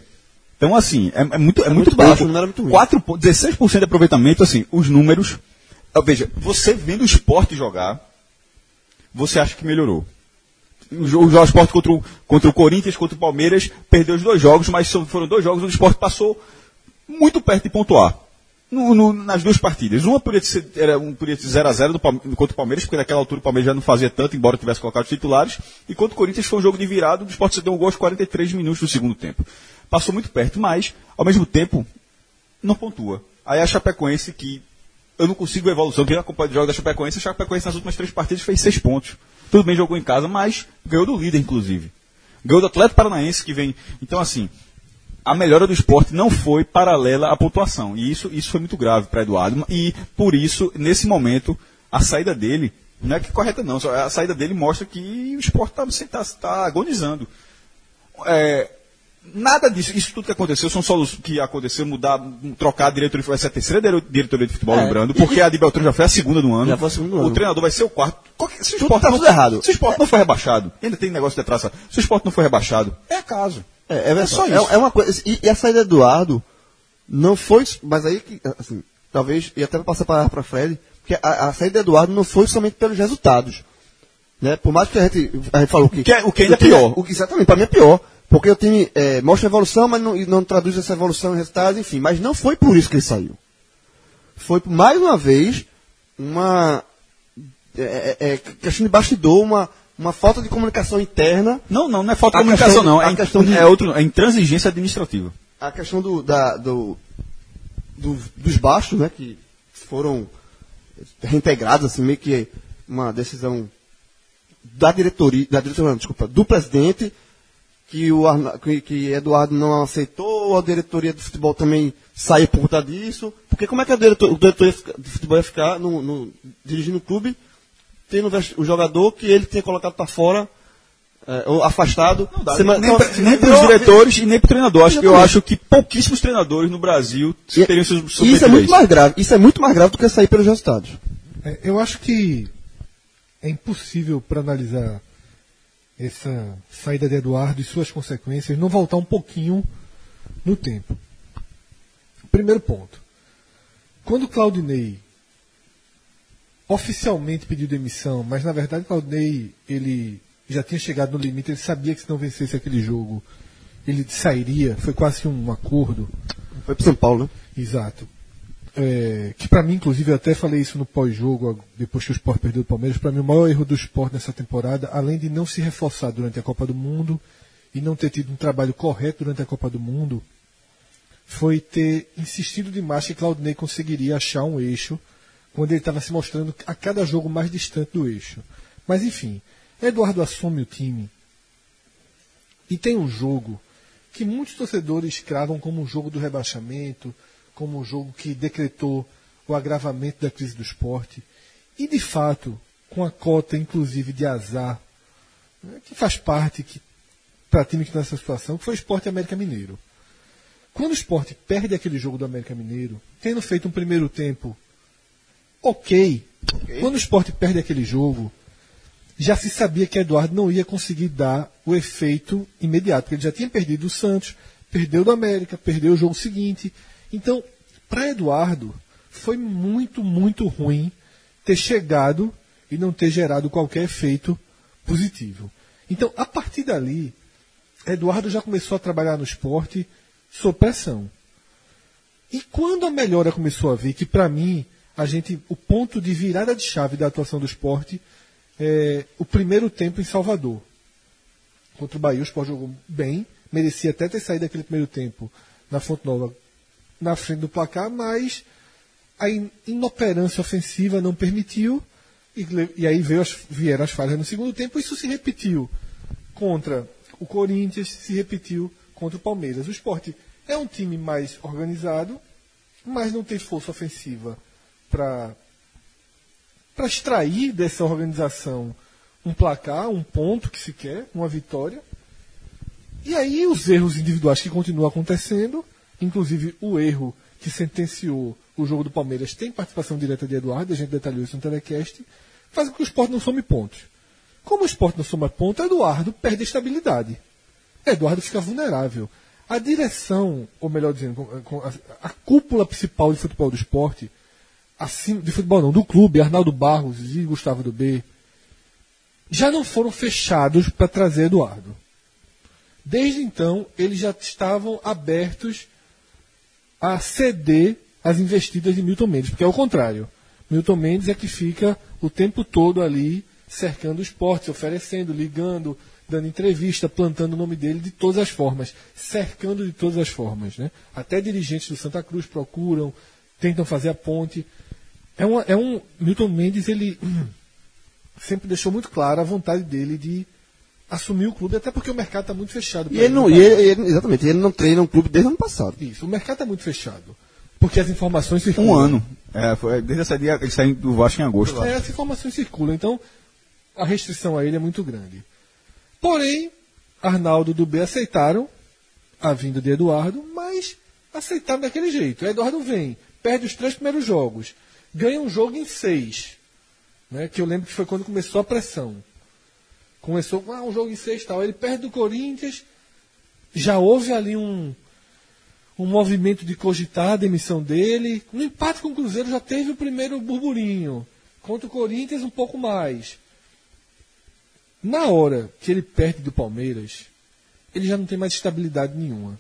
Então, assim, é, é muito, é, muito, muito baixo, pouco. o número é muito ruim. 4, pon- 16% de aproveitamento, assim, os números. Veja, você vendo o esporte jogar, você acha que melhorou. O jo- o Jorge Sport contra o, contra o Corinthians, contra o Palmeiras, perdeu os dois jogos, mas foram dois jogos onde o Sport passou muito perto de pontuar. No- no- nas duas partidas. Uma podia ser, era um podia ser 0x0 do Palme- contra o Palmeiras, porque naquela altura o Palmeiras já não fazia tanto, embora tivesse colocado os titulares. E contra o Corinthians foi um jogo de virado, o Sport deu um gol aos 43 minutos do segundo tempo. Passou muito perto, mas, ao mesmo tempo, não pontua. Aí a Chapecoense, que eu não consigo a evolução, quem acompanha o jogo da Chapecoense, a Chapecoense nas últimas três partidas fez seis pontos. Tudo bem, jogou em casa, mas ganhou do líder, inclusive. Ganhou do Atlético Paranaense, que vem. Então, assim, a melhora do esporte não foi paralela à pontuação. E isso, isso foi muito grave para Eduardo. E, por isso, nesse momento, a saída dele, não é que correta não, só a saída dele mostra que o esporte está agonizando. É, Nada disso, isso tudo que aconteceu são soluções que aconteceu, mudar, trocar a diretoria, vai ser a terceira dire- diretoria de futebol, É, lembrando, porque a de Beltrão já foi a segunda do ano. Já foi a segunda do o ano. treinador vai ser o quarto. Se o esporte tá não, tudo errado. Se o esporte não foi rebaixado, ainda tem negócio de traça. Se o esporte não foi rebaixado, é acaso. É, é, verdade. só É- isso. É, uma coisa. E, e a saída do Eduardo não foi. Mas aí que, assim, talvez, e até passar para para Fred, porque a, a saída do Eduardo não foi somente pelos resultados. Né? Por mais que a gente, a gente falou que. O que é- o que ainda é time- pior. O que, exatamente, para mim é pior. Porque o time é, mostra evolução, mas não, não traduz essa evolução em resultados, enfim. Mas não foi por isso que ele saiu. Foi, mais uma vez, uma. É, é, é, questão de bastidor, uma, uma falta de comunicação interna Não, não, não é falta de comunicação, questão- não. É, questão de- é outro, é intransigência administrativa. a questão do, da- do, do- dos baixos, né, que foram reintegrados, assim, meio que uma decisão da diretoria, da diretoria, não, desculpa, do presidente, que o que, que Eduardo não aceitou, a diretoria do futebol também saiu por conta disso, porque como é que a diretor, o diretoria de futebol ia ficar no, no- dirigindo o clube, tendo o jogador que ele tinha colocado para fora, é, ou afastado, semana- nem então, nem para os diretores e nem para o treinador. Acho que eu acho que pouquíssimos treinadores no Brasil E- teriam seus E isso é muito mais grave. Isso é muito mais grave do que sair pelos resultados. É, eu acho que é impossível para analisar essa saída de Eduardo e suas consequências não voltar um pouquinho no tempo. Primeiro ponto. Quando Claudinei oficialmente pediu demissão, mas na verdade Claudinei ele já tinha chegado no limite, ele sabia que se não vencesse aquele jogo, ele sairia, foi quase um acordo. Foi pro São Paulo, né? Exato. É, que para mim, inclusive, eu até falei isso no pós-jogo, depois que o Sport perdeu o Palmeiras, para mim o maior erro do Sport nessa temporada, além de não se reforçar durante a Copa do Mundo e não ter tido um trabalho correto durante a Copa do Mundo, foi ter insistido demais que Claudinei conseguiria achar um eixo quando ele estava se mostrando a cada jogo mais distante do eixo. Mas enfim, Eduardo assume o time e tem um jogo que muitos torcedores cravam como um jogo do rebaixamento, como um jogo que decretou o agravamento da crise do esporte. E de fato, com a cota inclusive de azar, né, que faz parte que, para time que está nessa situação, que foi o Esporte América Mineiro. Quando o esporte perde aquele jogo do América Mineiro, tendo feito um primeiro tempo ok, quando o esporte perde aquele jogo, já se sabia que Eduardo não ia conseguir dar o efeito imediato, porque ele já tinha perdido o Santos, perdeu do América, perdeu o jogo seguinte. Então, para Eduardo, foi muito, muito ruim ter chegado e não ter gerado qualquer efeito positivo. Então, a partir dali, Eduardo já começou a trabalhar no esporte sob pressão. E quando a melhora começou a vir, que para mim, a gente, o ponto de virada de chave da atuação do esporte é o primeiro tempo em Salvador. Contra o Bahia, o esporte jogou bem, merecia até ter saído daquele primeiro tempo na Fonte Nova na frente do placar, mas a inoperância ofensiva não permitiu, e, e aí veio as, vieram as falhas no segundo tempo, isso se repetiu contra o Corinthians, se repetiu contra o Palmeiras. O esporte é um time mais organizado, mas não tem força ofensiva para extrair dessa organização um placar, um ponto que se quer, uma vitória. E aí os erros individuais que continuam acontecendo, inclusive o erro que sentenciou o jogo do Palmeiras tem participação direta de Eduardo, a gente detalhou isso no telecast, faz com que o esporte não some pontos. Como o esporte não soma pontos, Eduardo perde a estabilidade. Eduardo fica vulnerável. A direção, ou melhor dizendo, a, cúpula principal de futebol do esporte, assim, de futebol não, do clube, Arnaldo Barros e Gustavo do B, já não foram fechados para trazer Eduardo. Desde então, eles já estavam abertos a ceder as investidas de Milton Mendes, porque é o contrário. Milton Mendes é que fica o tempo todo ali cercando o esporte, oferecendo, ligando, dando entrevista, plantando o nome dele de todas as formas, cercando de todas as formas. Né? Até dirigentes do Santa Cruz procuram, tentam fazer a ponte. É, uma, é um. Milton Mendes, ele sempre deixou muito clara a vontade dele de assumir o clube, até porque o mercado está muito fechado. E ele não, e ele, ele, exatamente, ele não treina um clube desde o ano passado. Isso, o mercado está muito fechado. Porque as informações circulam. Um ano. É, foi desde essa dia ele saiu do Vasco em agosto. É, as informações circulam. Então, a restrição a ele é muito grande. Porém, Arnaldo do B aceitaram a vinda de Eduardo, mas aceitaram daquele jeito. Eduardo vem, perde os três primeiros jogos, ganha um jogo em seis. Né, que eu lembro que foi quando começou a pressão. Começou com ah, um jogo em seis tal. Ele perde do Corinthians, já houve ali um, um movimento de cogitar a demissão dele. No empate com o Cruzeiro já teve o primeiro burburinho. Contra o Corinthians, um pouco mais. Na hora que ele perde do Palmeiras, ele já não tem mais estabilidade nenhuma.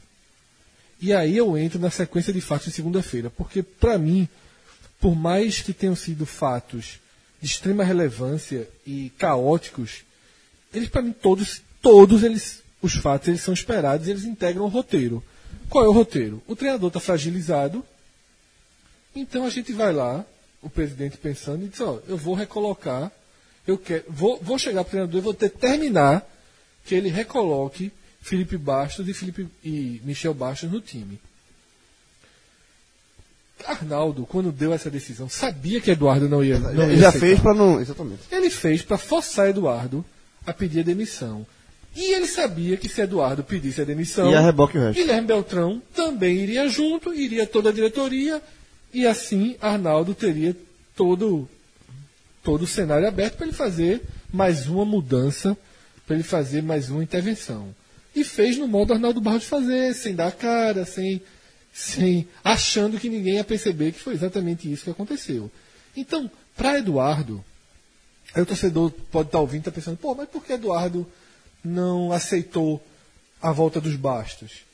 E aí eu entro na sequência de fatos de segunda-feira, porque para mim, por mais que tenham sido fatos de extrema relevância e caóticos, eles para mim todos, todos eles, os fatos eles são esperados, eles integram o roteiro. Qual é o roteiro? O treinador está fragilizado, então a gente vai lá, o presidente pensando e diz, ó, eu vou recolocar eu quero, vou, vou chegar para o treinador e vou determinar que ele recoloque Felipe Bastos e, Felipe, e Michel Bastos no time. Arnaldo, quando deu essa decisão, sabia que Eduardo não ia. Não ia já fez para não. Exatamente. Ele fez para forçar Eduardo a pedir a demissão. E ele sabia que se Eduardo pedisse a demissão, a reboque o resto. Guilherme Beltrão também iria junto, iria toda a diretoria, e assim Arnaldo teria todo todo o cenário aberto para ele fazer mais uma mudança, para ele fazer mais uma intervenção. E fez no modo Arnaldo Barros fazer, sem dar cara, sem, sem achando que ninguém ia perceber que foi exatamente isso que aconteceu. Então, para Eduardo, aí o torcedor pode estar ouvindo e estar pensando, pô, mas por que Eduardo não aceitou a volta dos bastos?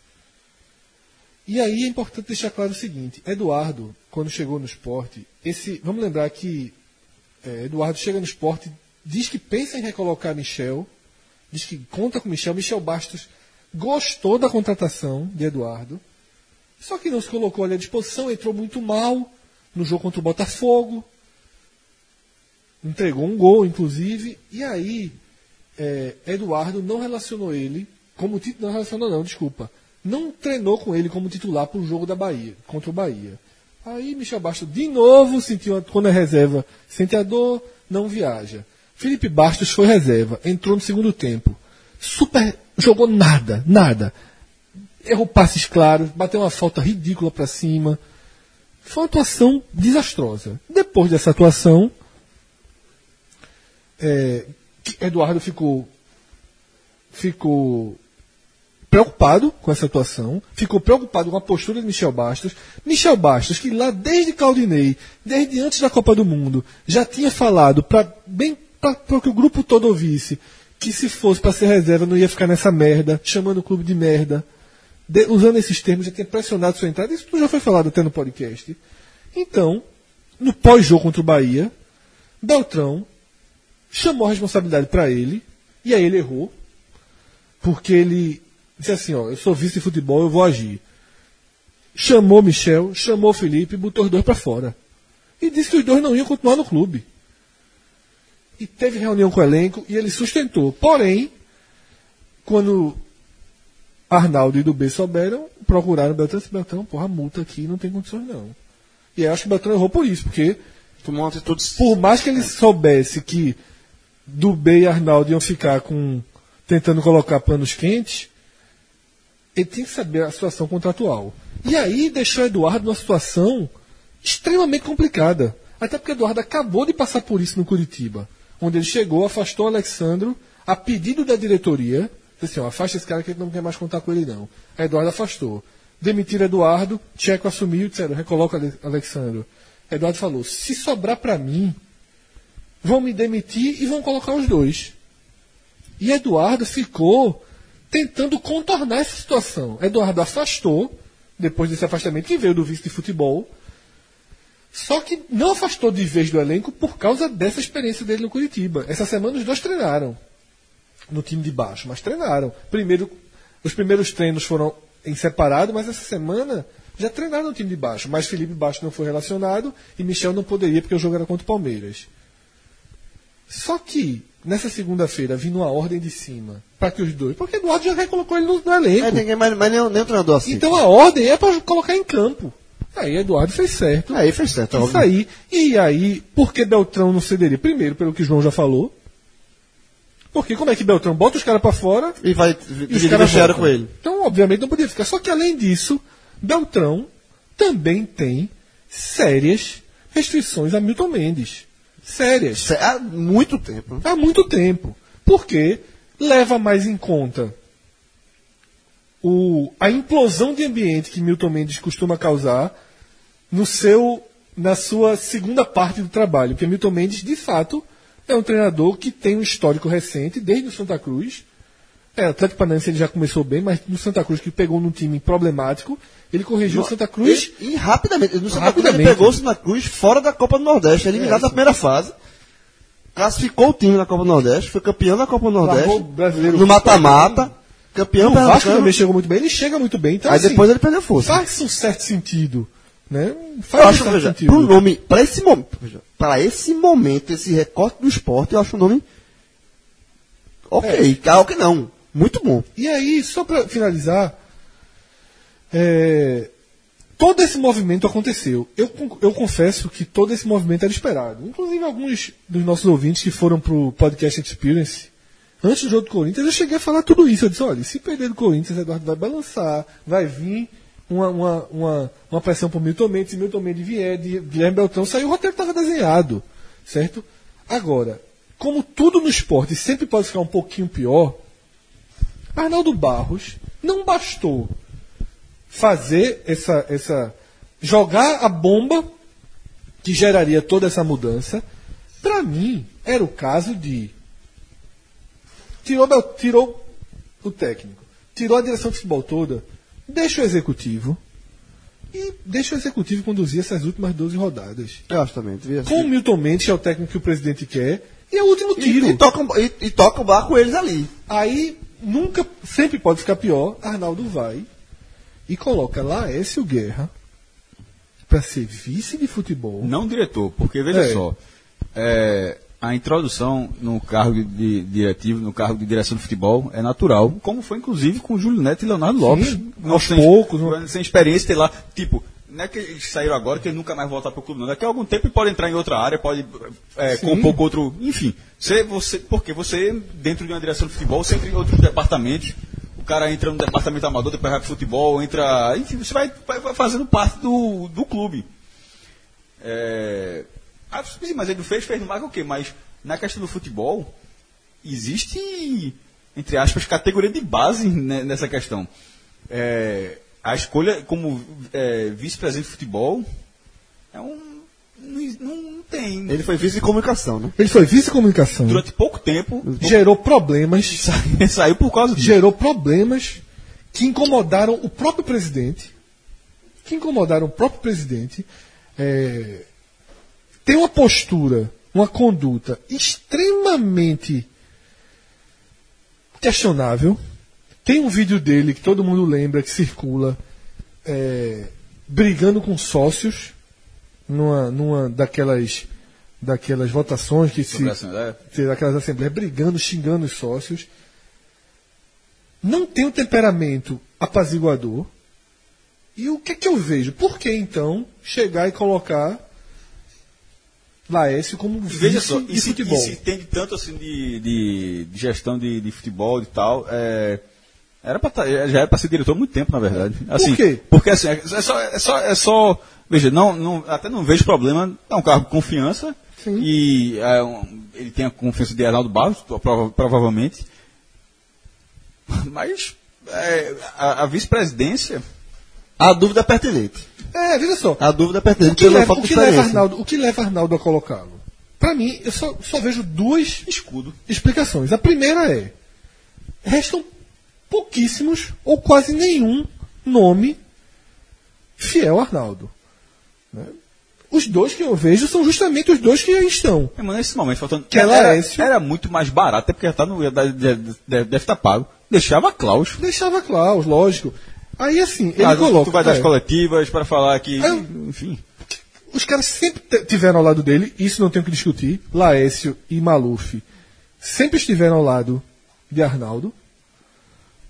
E aí é importante deixar claro o seguinte: Eduardo, quando chegou no esporte, esse, vamos lembrar que é, Eduardo chega no esporte, diz que pensa em recolocar Michel, diz que conta com Michel. Michel Bastos gostou da contratação de Eduardo, só que não se colocou ali à disposição, entrou muito mal no jogo contra o Botafogo, entregou um gol, inclusive, e aí é, Eduardo não relacionou ele como titular, não relacionou não, desculpa, não treinou com ele como titular para o jogo da Bahia, contra o Bahia. Aí Michel Bastos de novo sentiu, quando é reserva, sente a dor, não viaja. Felipe Bastos foi reserva, entrou no segundo tempo. Super, jogou nada, nada. Errou passes claros, bateu uma falta ridícula para cima. Foi uma atuação desastrosa. Depois dessa atuação, é, Eduardo ficou ficou preocupado com essa atuação, ficou preocupado com a postura de Michel Bastos. Michel Bastos, que lá desde Claudinei, desde antes da Copa do Mundo, já tinha falado para bem para que o grupo todo ouvisse que se fosse para ser reserva não ia ficar nessa merda, chamando o clube de merda. De, usando esses termos, já tinha pressionado sua entrada. Isso já foi falado até no podcast. Então, no pós-jogo contra o Bahia, Beltrão chamou a responsabilidade para ele, e aí ele errou, porque ele disse assim, ó, eu sou vice de futebol, eu vou agir. Chamou Michel, chamou Felipe, botou os dois para fora. E disse que os dois não iam continuar no clube. E teve reunião com o elenco e ele sustentou. Porém, quando Arnaldo e Dubê souberam, procuraram Beltrão e disse, Beltrão, porra, a multa aqui não tem condições não. E aí acho que o Beltrão errou por isso, porque Tomou atitude. por mais que ele soubesse que Dubê e Arnaldo iam ficar com tentando colocar panos quentes, ele tinha que saber a situação contratual. E aí deixou Eduardo numa situação extremamente complicada. Até porque Eduardo acabou de passar por isso no Curitiba, onde ele chegou, afastou o Alexandro, a pedido da diretoria, disse assim, ó, afasta esse cara que a gente não quer mais contar com ele não. Aí Eduardo afastou. Demitiram Eduardo, Tcheco assumiu, disseram, recoloca Ale- Alexandro. Eduardo falou, se sobrar para mim, vão me demitir e vão colocar os dois. E Eduardo ficou tentando contornar essa situação. Eduardo afastou, depois desse afastamento, que veio do vice de futebol, só que não afastou de vez do elenco por causa dessa experiência dele no Curitiba. Essa semana os dois treinaram no time de baixo, mas treinaram. Primeiro, os primeiros treinos foram em separado, mas essa semana já treinaram no time de baixo. Mas Felipe Baixo não foi relacionado e Michel não poderia porque o jogo era contra o Palmeiras. Só que nessa segunda-feira vindo uma ordem de cima para que os dois, porque Eduardo já recolocou ele no, no elenco. É, ninguém, mas, mas nem, nem o treinador assim. Então a ordem é para colocar em campo. Aí Eduardo fez certo. Aí fez certo. Isso óbvio. aí. E aí, por que Beltrão não cederia? Primeiro, pelo que o João já falou. Porque como é que Beltrão bota os caras para fora E vai e os caras com ele. Então, obviamente, não podia ficar. Só que além disso, Beltrão também tem sérias restrições a Milton Mendes. Sérias. Há muito tempo. Há muito tempo. Porque leva mais em conta o, a implosão de ambiente que Milton Mendes costuma causar no seu, na sua segunda parte do trabalho. Porque Milton Mendes, de fato, é um treinador que tem um histórico recente, desde o Santa Cruz. É, Atlético Paranaense ele já começou bem, mas no Santa Cruz, que pegou num time problemático, ele corrigiu o Santa Cruz. E, e rapidamente. No Santa Cruz Rapidamente. ele pegou o Santa Cruz fora da Copa do Nordeste, eliminado É. na primeira fase. Classificou o time na Copa do Nordeste, foi campeão da Copa do Nordeste. O brasileiro no mata-mata. Campeão o Vasco também chegou muito bem, ele chega muito bem. Então, Aí assim, depois ele perdeu força. faz um certo sentido. Né? Eu Faz um acho, certo veja, sentido. pro nome, para esse momento, veja, para esse momento, esse recorte do esporte, eu acho um nome ok, é. ok não, muito bom. E aí, só para finalizar, é, todo esse movimento aconteceu. Eu, eu confesso que todo esse movimento era esperado. Inclusive, alguns dos nossos ouvintes que foram pro Podcast Experience, antes do jogo do Corinthians, eu cheguei a falar tudo isso. Eu disse: olha, se perder do Corinthians, Eduardo vai balançar, vai vir uma, uma, uma, uma pressão pro Milton Mendes. Se Milton Mendes vier, de Guilherme Beltrão, saiu o roteiro estava desenhado. Certo? Agora, como tudo no esporte sempre pode ficar um pouquinho pior, Arnaldo Barros não bastou fazer essa, essa jogar a bomba que geraria toda essa mudança. Para mim, era o caso de tirou, tirou o técnico, tirou a direção de futebol toda, deixa o executivo e deixa o executivo conduzir essas últimas 12 rodadas. Eu acho também. devia ser. Com o Milton Mendes, que é o técnico que o presidente quer, e é o último E, tiro. e, toca, um- e, e toca o barco eles ali. Aí nunca, sempre pode ficar pior. Arnaldo vai e coloca Laércio Guerra para ser vice de futebol. Não diretor, porque veja É. só. é, a introdução no cargo de, diretivo, no cargo de direção de futebol, é natural, como foi inclusive com o Júlio Neto e Leonardo Lopes. aos sem, poucos, né? sem experiência, sei lá, tipo, não é que eles saíram agora que eles nunca mais voltar para o clube, não. Daqui a algum tempo ele pode entrar em outra área, pode é, compor com outro. Enfim, você, você, porque você, dentro de uma direção de futebol, você entra em outros departamentos. O cara entra no departamento amador, depois vai pro futebol, entra. Enfim, você vai, vai- vai fazendo parte do, do clube. É, ah, sim, mas ele fez, fez no mais o quê? Mas na questão do futebol, existe, entre aspas, categoria de base né, nessa questão. É, a escolha como é, vice-presidente de futebol é um. Não, não tem. Ele foi vice de comunicação, né? Ele foi vice-comunicação. Durante pouco tempo, Gerou problemas. sa- saiu por causa disso. gerou problemas que incomodaram o próprio presidente, que incomodaram o próprio presidente, é, tem uma postura, uma conduta extremamente questionável. Tem um vídeo dele que todo mundo lembra que circula é, brigando com sócios numa, numa daquelas daquelas votações que se Assembleia. ter aquelas assembleias brigando, xingando os sócios. Não tem o temperamento apaziguador. E o que é que eu vejo? Por que então chegar e colocar Laércio como Veja só, de e se, futebol? e se entende tanto assim de, de, de gestão de, de futebol e tal, é, era pra tá- já era para ser diretor há muito tempo, na verdade. Assim, quê? Porque assim, é só, é só, é só veja, não, não, até não vejo problema, é um cargo de confiança, Sim. e é um- ele tem a confiança de Arnaldo Barros, prova- provavelmente, mas é, a, a vice-presidência, A dúvida é pertinente. É, veja só. A dúvida é O pertinente que, pela leva, o, que leva. Arnaldo, o que leva Arnaldo a colocá-lo? Para mim, eu só, só vejo duas escudo. explicações. A primeira é: restam pouquíssimos ou quase nenhum nome fiel a Arnaldo. né? Os dois que eu vejo são justamente os dois que estão. É, mas nesse momento, faltando. Que é era, Laércio. era muito mais barato, até porque já tá no, deve, deve, deve estar pago. Deixava Klaus. Deixava Klaus, lógico. Aí assim, ele Ah, coloca. Tu vai das é, coletivas para falar que. Eu- Enfim. os caras sempre tiveram ao lado dele, isso não tem o que discutir. Laércio e Maluf sempre estiveram ao lado de Arnaldo.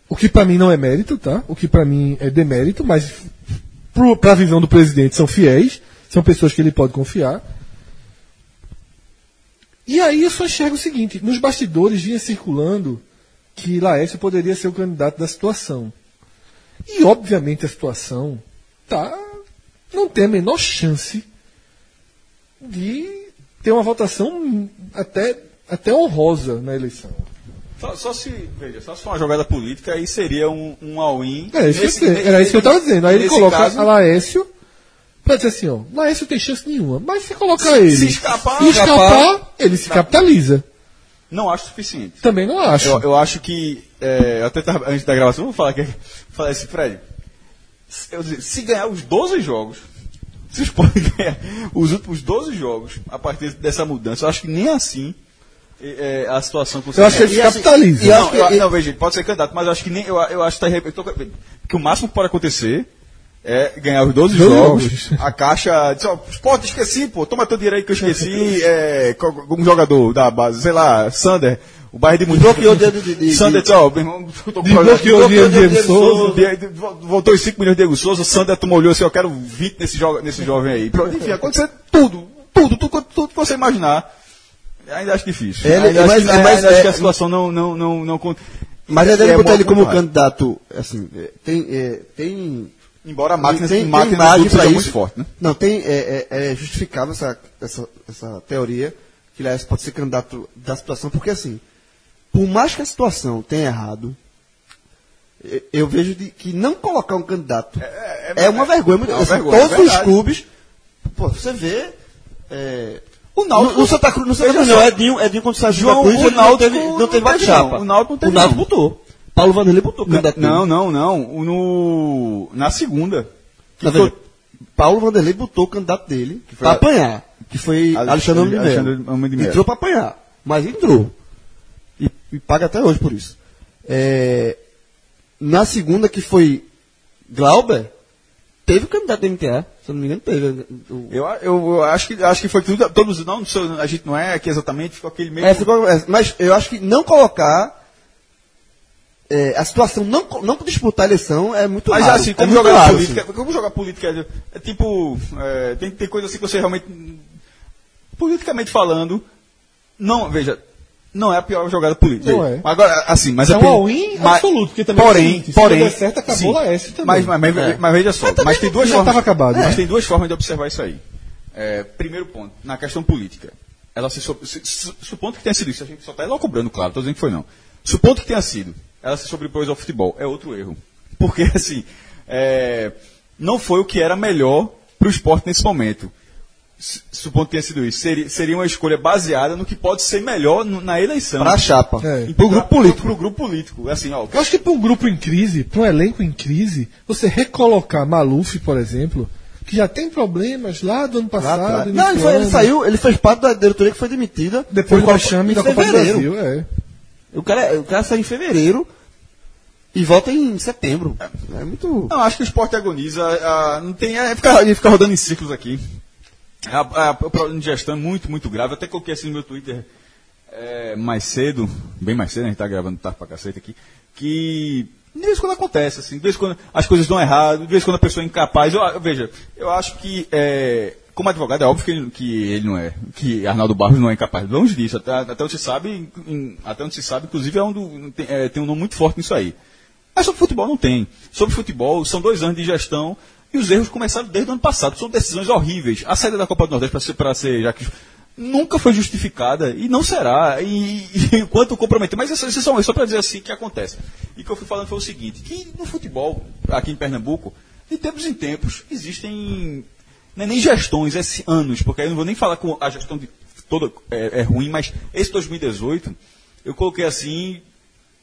O que pra mim não é mérito, tá? O que pra mim é demérito, mas pro, pra visão do presidente são fiéis, são pessoas que ele pode confiar. E aí eu só enxergo o seguinte: nos bastidores vinha circulando que Laércio poderia ser o candidato da situação. E obviamente a situação tá não tem a menor chance de ter uma votação até, até honrosa na eleição. Só, só se. Veja, só se for uma jogada política, aí seria um, um all-in. É, Nesse- era isso que eu estava dizendo. Aí ele coloca caso, a Laércio pra dizer assim, ó, Laércio tem chance nenhuma. Mas se colocar ele se escapar- e escapar, ele se capitaliza. Não acho suficiente. Também não acho. Eu, eu acho que. É, eu até tava, antes da gravação, vou falar que falar assim, Fred. se- se ganhar os 12 jogos, se podem ganhar os últimos 12 jogos a partir dessa mudança, eu acho que nem assim é, é, a situação que você Eu acho que ele E se assim, capitaliza. e eu não, eu- não, veja, ele pode ser candidato, mas eu acho que nem. Eu, eu acho que, tá, eu tô- que o máximo que pode acontecer é ganhar os 12 Doze jogos. jogos. A caixa. Diz, ó, Sport, esqueci, pô. Toma teu dinheiro aí que eu esqueci. é, um jogador da base, sei lá, Sander. O bairro de Munique. Desbloqueou o dinheiro de- de- de- Sander, disse, ó, meu irmão, eu tô com Desbloqueou o dinheiro de Diego Souza. Voltou os 5 milhões de Diego Souza. Sander tu molhou assim, eu quero 20 nesse, jo nesse jovem aí. Enfim, acontecer tudo. Tudo, tudo, tudo, tudo que você imaginar. Ainda acho difícil. Ele- ainda mas- acho, que, mas ainda acho é- que a situação não. não, não, não Mas é botar ele como candidato, assim, é, tem, é, tem Embora a máquina, tem, máquina tem imagem para muito isso. forte, né? Não, tem, é, é, é justificável essa, essa, essa teoria que Laércio pode ser candidato da situação, porque assim, por mais que a situação tenha errado, eu, vejo de, que não colocar um candidato é, uma vergonha. muito- é uma assim, vergonha, todos é os clubes, pô, você vê. é, O Náutico- no, no Santa Cruz, no Santa Cruz não. Edinho, Edinho quando saiu João, Cruz, o ele não Náutico teve, não não teve teve bate-chapa. não, o Náutico não teve O Náutico não. botou. Paulo Vanderlei botou candidato. Não, não, não. No, na segunda. Tá vendo? Paulo Vanderlei botou o candidato dele foi pra a- apanhar, que foi Alexandre- Alexandre Mello. Entrou pra apanhar, mas entrou. E, e paga até hoje por isso. É, na segunda, que foi Glauber, teve o candidato do MTA. Se eu não me engano, teve. O- Eu, eu, eu acho, que, acho que foi tudo. Todos, não, a gente não é aqui exatamente, ficou aquele meio. É, ficou- é, mas eu acho que não colocar é, a situação, não, não disputar a eleição é muito Mas raro. assim, é como muito jogar raro, política, assim. como jogar política é, é tipo. é, tem, tem coisa assim que você realmente. Politicamente falando, não, veja, não é a pior jogada política. Não é. Agora, assim, mas É a um all-in mas- absoluto, porque também é porém, seguinte, se porém, não der certo, acabou sim. o Laércio também. Mas, mas, mas, É. mas veja só, mas, tem duas formas. acabado. Mas É. tem duas formas de observar isso aí. É, primeiro ponto, na questão política. Ela se, se- su- supondo que tenha sido isso, a gente só está cobrando, claro, estou dizendo que foi não. Supondo que tenha sido, ela se sobrepôs ao futebol, é outro erro. Porque, assim, é, não foi o que era melhor para o esporte nesse momento. Su- Supondo que tenha sido isso, seria, seria uma escolha baseada no que pode ser melhor no- na eleição. Pra chapa. É. E pro grupo político. Pro grupo político. Assim, ó, Eu acho que para um grupo em crise, para um elenco em crise, você recolocar Maluf, por exemplo, que já tem problemas lá do ano Lá passado. início Não, ele, foi- ele saiu, ele fez parte da diretoria que foi demitida. Depois do em da Copa do. Brasil. É. O cara, o cara sai em fevereiro e volta em setembro. É muito. Não, acho que o esporte agoniza. ah, não tem, é ficar, é ficar rodando em ciclos aqui. A- a- o problema de gestão é muito, muito grave. Até coloquei assim no meu Twitter é, mais cedo, bem mais cedo, a gente tá gravando tarde pra cacete aqui, que de vez em quando acontece, assim, de vez em quando as coisas dão errado, de vez em quando a pessoa é incapaz. Eu, eu- veja, eu acho que, é, como advogado, é óbvio que ele, que ele não é, que Arnaldo Barros não é incapaz. Longe disso, até, até onde se sabe, em- até onde se sabe, inclusive, é um do, tem, é, tem um nome muito forte nisso aí. Mas sobre futebol não tem. Sobre futebol, são dois anos de gestão e os erros começaram desde o ano passado. São decisões horríveis. A saída da Copa do Nordeste para ser, ser já que nunca foi justificada e não será. E, e quanto comprometer. Mas isso, isso só para dizer assim que acontece. E o que eu fui falando foi o seguinte: que no futebol, aqui em Pernambuco, de tempos em tempos, existem. Não é nem gestões, é anos, porque aí eu não vou nem falar com a gestão de toda é, é ruim, mas esse 2018 eu coloquei assim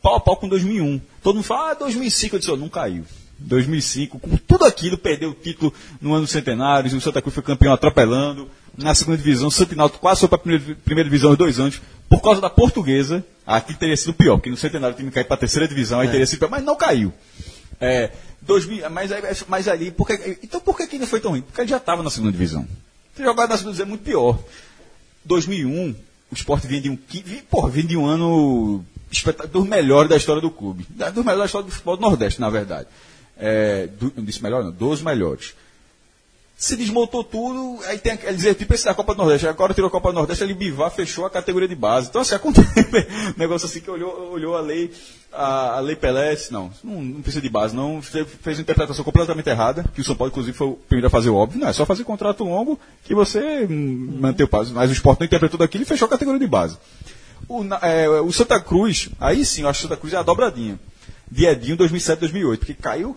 pau a pau com 2001. Todo mundo fala, ah, 2005, eu disse, ó, não caiu. 2005, com tudo aquilo, perdeu o título no ano centenário, o Santa Cruz foi campeão atropelando, na segunda divisão, o Santo Náutico quase foi para a primeira, primeira divisão em dois anos, por causa da portuguesa, aqui teria sido pior, porque no centenário o time caiu para a terceira divisão, aí teria sido pior, mas não caiu. É, 2000, mas, mas ali, por que- então por que, que não foi tão ruim? Porque ele já estava na segunda divisão. Ter jogado na segunda divisão é muito pior. 2001, o esporte vinha de um, porra, vinha de um ano dos melhores da história do clube. Dos melhores da história do futebol do Nordeste, na verdade. É, do, não disse melhor, não, dos melhores. Se desmontou tudo, aí tem dizer, tipo da Copa do Nordeste. Agora tirou a Copa do Nordeste, ele Bivar fechou a categoria de base. Então, assim, acontece um negócio assim que olhou, olhou a lei, a, a lei Pelé, disse, não, não, não precisa de base, não. Fez, uma interpretação completamente errada, que o São Paulo, inclusive, foi o primeiro a fazer o óbvio. Não, é só fazer contrato longo que você hum, mantém o base. Mas o esporte não interpretou daquilo e fechou a categoria de base. O, é, o Santa Cruz, aí sim, eu acho que o Santa Cruz é a dobradinha. De Edinho 2007, 2008, porque caiu,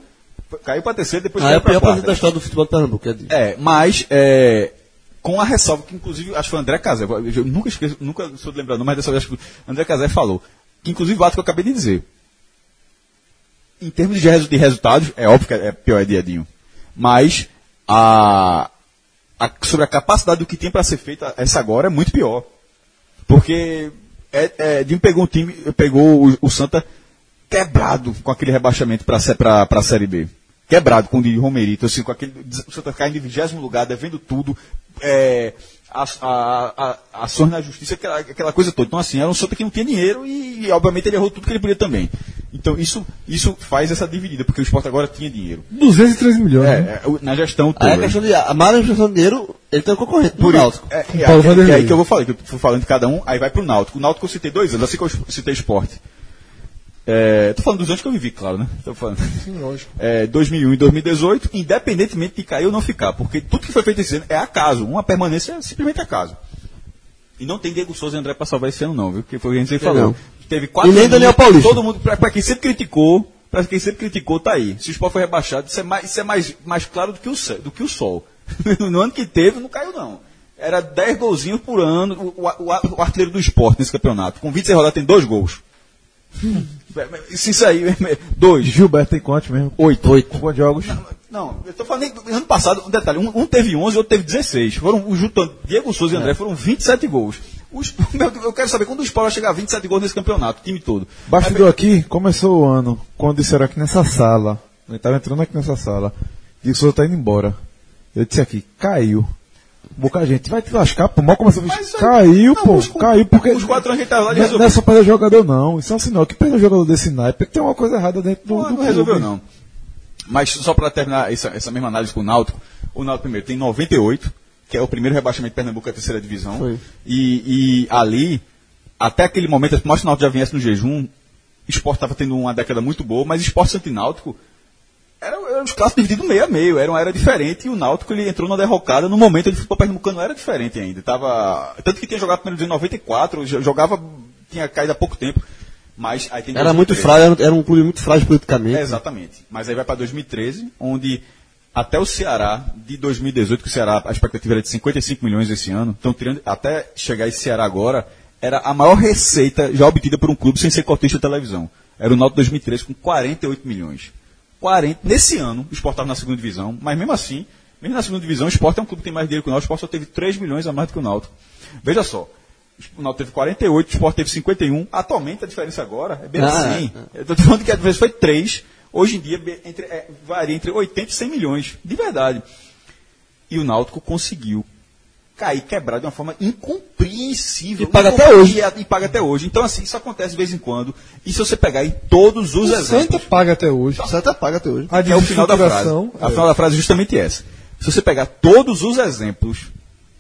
caiu para terceira, depois Ah, é caiu o para pior quarta. presidente da história do futebol de Pernambuco. É. É, mas é, com a ressalva que, inclusive, acho que foi o André Casé, eu nunca esqueço, nunca sou de lembrar, mas dessa vez acho que o André Casé falou, que inclusive o ato que eu acabei de dizer. Em termos de, resu- de resultados, é óbvio que é pior é Diadinho, mas a, a- sobre a capacidade do que tem para ser feito, essa agora é muito pior. Porque é, é, Dinho pegou um time, pegou o, o Santa quebrado com aquele rebaixamento para a Série B. Quebrado com o de Romerito, assim, com aquele. O Santa caindo em vigésimo lugar, devendo tudo. É, a, a, a, ações na justiça, aquela, aquela coisa toda. Então, assim, era um Santa que não tinha dinheiro e, e, obviamente, ele errou tudo que ele podia também. Então, isso, isso faz essa dividida, porque o esporte agora tinha dinheiro. 213 milhões. né? É, é, o- na gestão Aí toda. a questão de a má administração de dinheiro, ele tem um concorrente Por no Náutico. é, é, é, é aí que eu vou falar, que eu fui falando de cada um, aí vai pro Náutico. O Náutico eu citei dois anos, assim que eu citei esporte. É, tô falando dos anos que eu vivi, claro, né? Tô falando. Sim, lógico. É, 2001 e 2018, independentemente de cair ou não ficar, porque tudo que foi feito esse ano é acaso, uma permanência é simplesmente acaso. E não tem Diego Souza e André para salvar esse ano não, viu? Porque foi o que a gente falou. não. Teve quatro E nem Daniel Paulista. Todo mundo, pra quem sempre criticou, pra quem sempre criticou, tá aí. Se o Sport foi rebaixado, isso é mais, isso é mais, mais claro do que o, do que o sol. no ano que teve, não caiu não. Era 10 golzinhos por ano, o, o, o- o artilheiro do esporte nesse campeonato. Com 26 rodadas tem dois gols. Se isso aí, dois. Gilberto tem quantos mesmo? Oito. Oito. Quantos jogos? Não, eu tô falando ano passado, um detalhe, um, um teve 11 e outro teve 16. Foram, o juntando Diego Souza e André foram 27 gols. Os- eu quero saber quando o Sport vai chegar a 27 gols nesse campeonato, o time todo. Bastidor aqui, começou o ano, quando disseram aqui nessa sala, ele estava entrando aqui nessa sala, Diego Souza tá indo embora. Eu disse aqui, caiu. Boca a gente vai te lascar, pô. Mal começou a Caiu, não, pô. os- Caiu porque. Os quatro anos que gente tava lá, ele Não resolveu. é só perder jogador, não. Isso é um sinal que perder jogador desse naipe tem uma coisa errada dentro do. Não, do não resolveu, não. Mas só para terminar essa, essa mesma análise com o Náutico, o Náutico primeiro tem 98, que é o primeiro rebaixamento de Pernambuco à terceira divisão. Foi. E, e ali, até aquele momento, por mais que o Náutico já viesse no jejum, o esporte estava tendo uma década muito boa, mas esporte santináutico era, era os clássicos divididos meio a meio, era uma era diferente e o Náutico ele entrou na derrocada no momento o futebol pernambucano era diferente ainda. Tava, tanto que tinha jogado primeiro em 94, jo- jogava, tinha caído há pouco tempo, mas aí tem Era muito 2013. frágil, era- era um clube muito frágil politicamente. É, exatamente. Mas aí vai para 2013, onde até o Ceará, de 2018, que o Ceará, a expectativa era de 55 milhões esse ano, então tirando, até chegar esse Ceará agora, era a maior receita já obtida por um clube sem ser cotista de televisão. Era o Náutico 2013 com 48 milhões. 40, nesse ano, o Sport estava na segunda divisão, mas mesmo assim, mesmo na segunda divisão, o Sport é um clube que tem mais dinheiro que o Náutico, o Sport só teve 3 milhões a mais do que o Náutico. Veja só, o Náutico teve 48, o Sport teve 51. Atualmente a diferença agora é bem Ah, assim. Eu estou falando que a diferença foi 3. Hoje em dia entre, é, varia entre 80 e 100 milhões. De verdade. E o Náutico conseguiu cair, quebrar de uma forma incompreensível. E paga até hoje. E, paga até hoje. Então, assim, isso acontece de vez em quando. E se você pegar em todos os O exemplos. Santa paga até hoje. O Santa paga até hoje. A é o final da frase. desestruturação, A final da frase é justamente essa. Se você pegar todos os exemplos,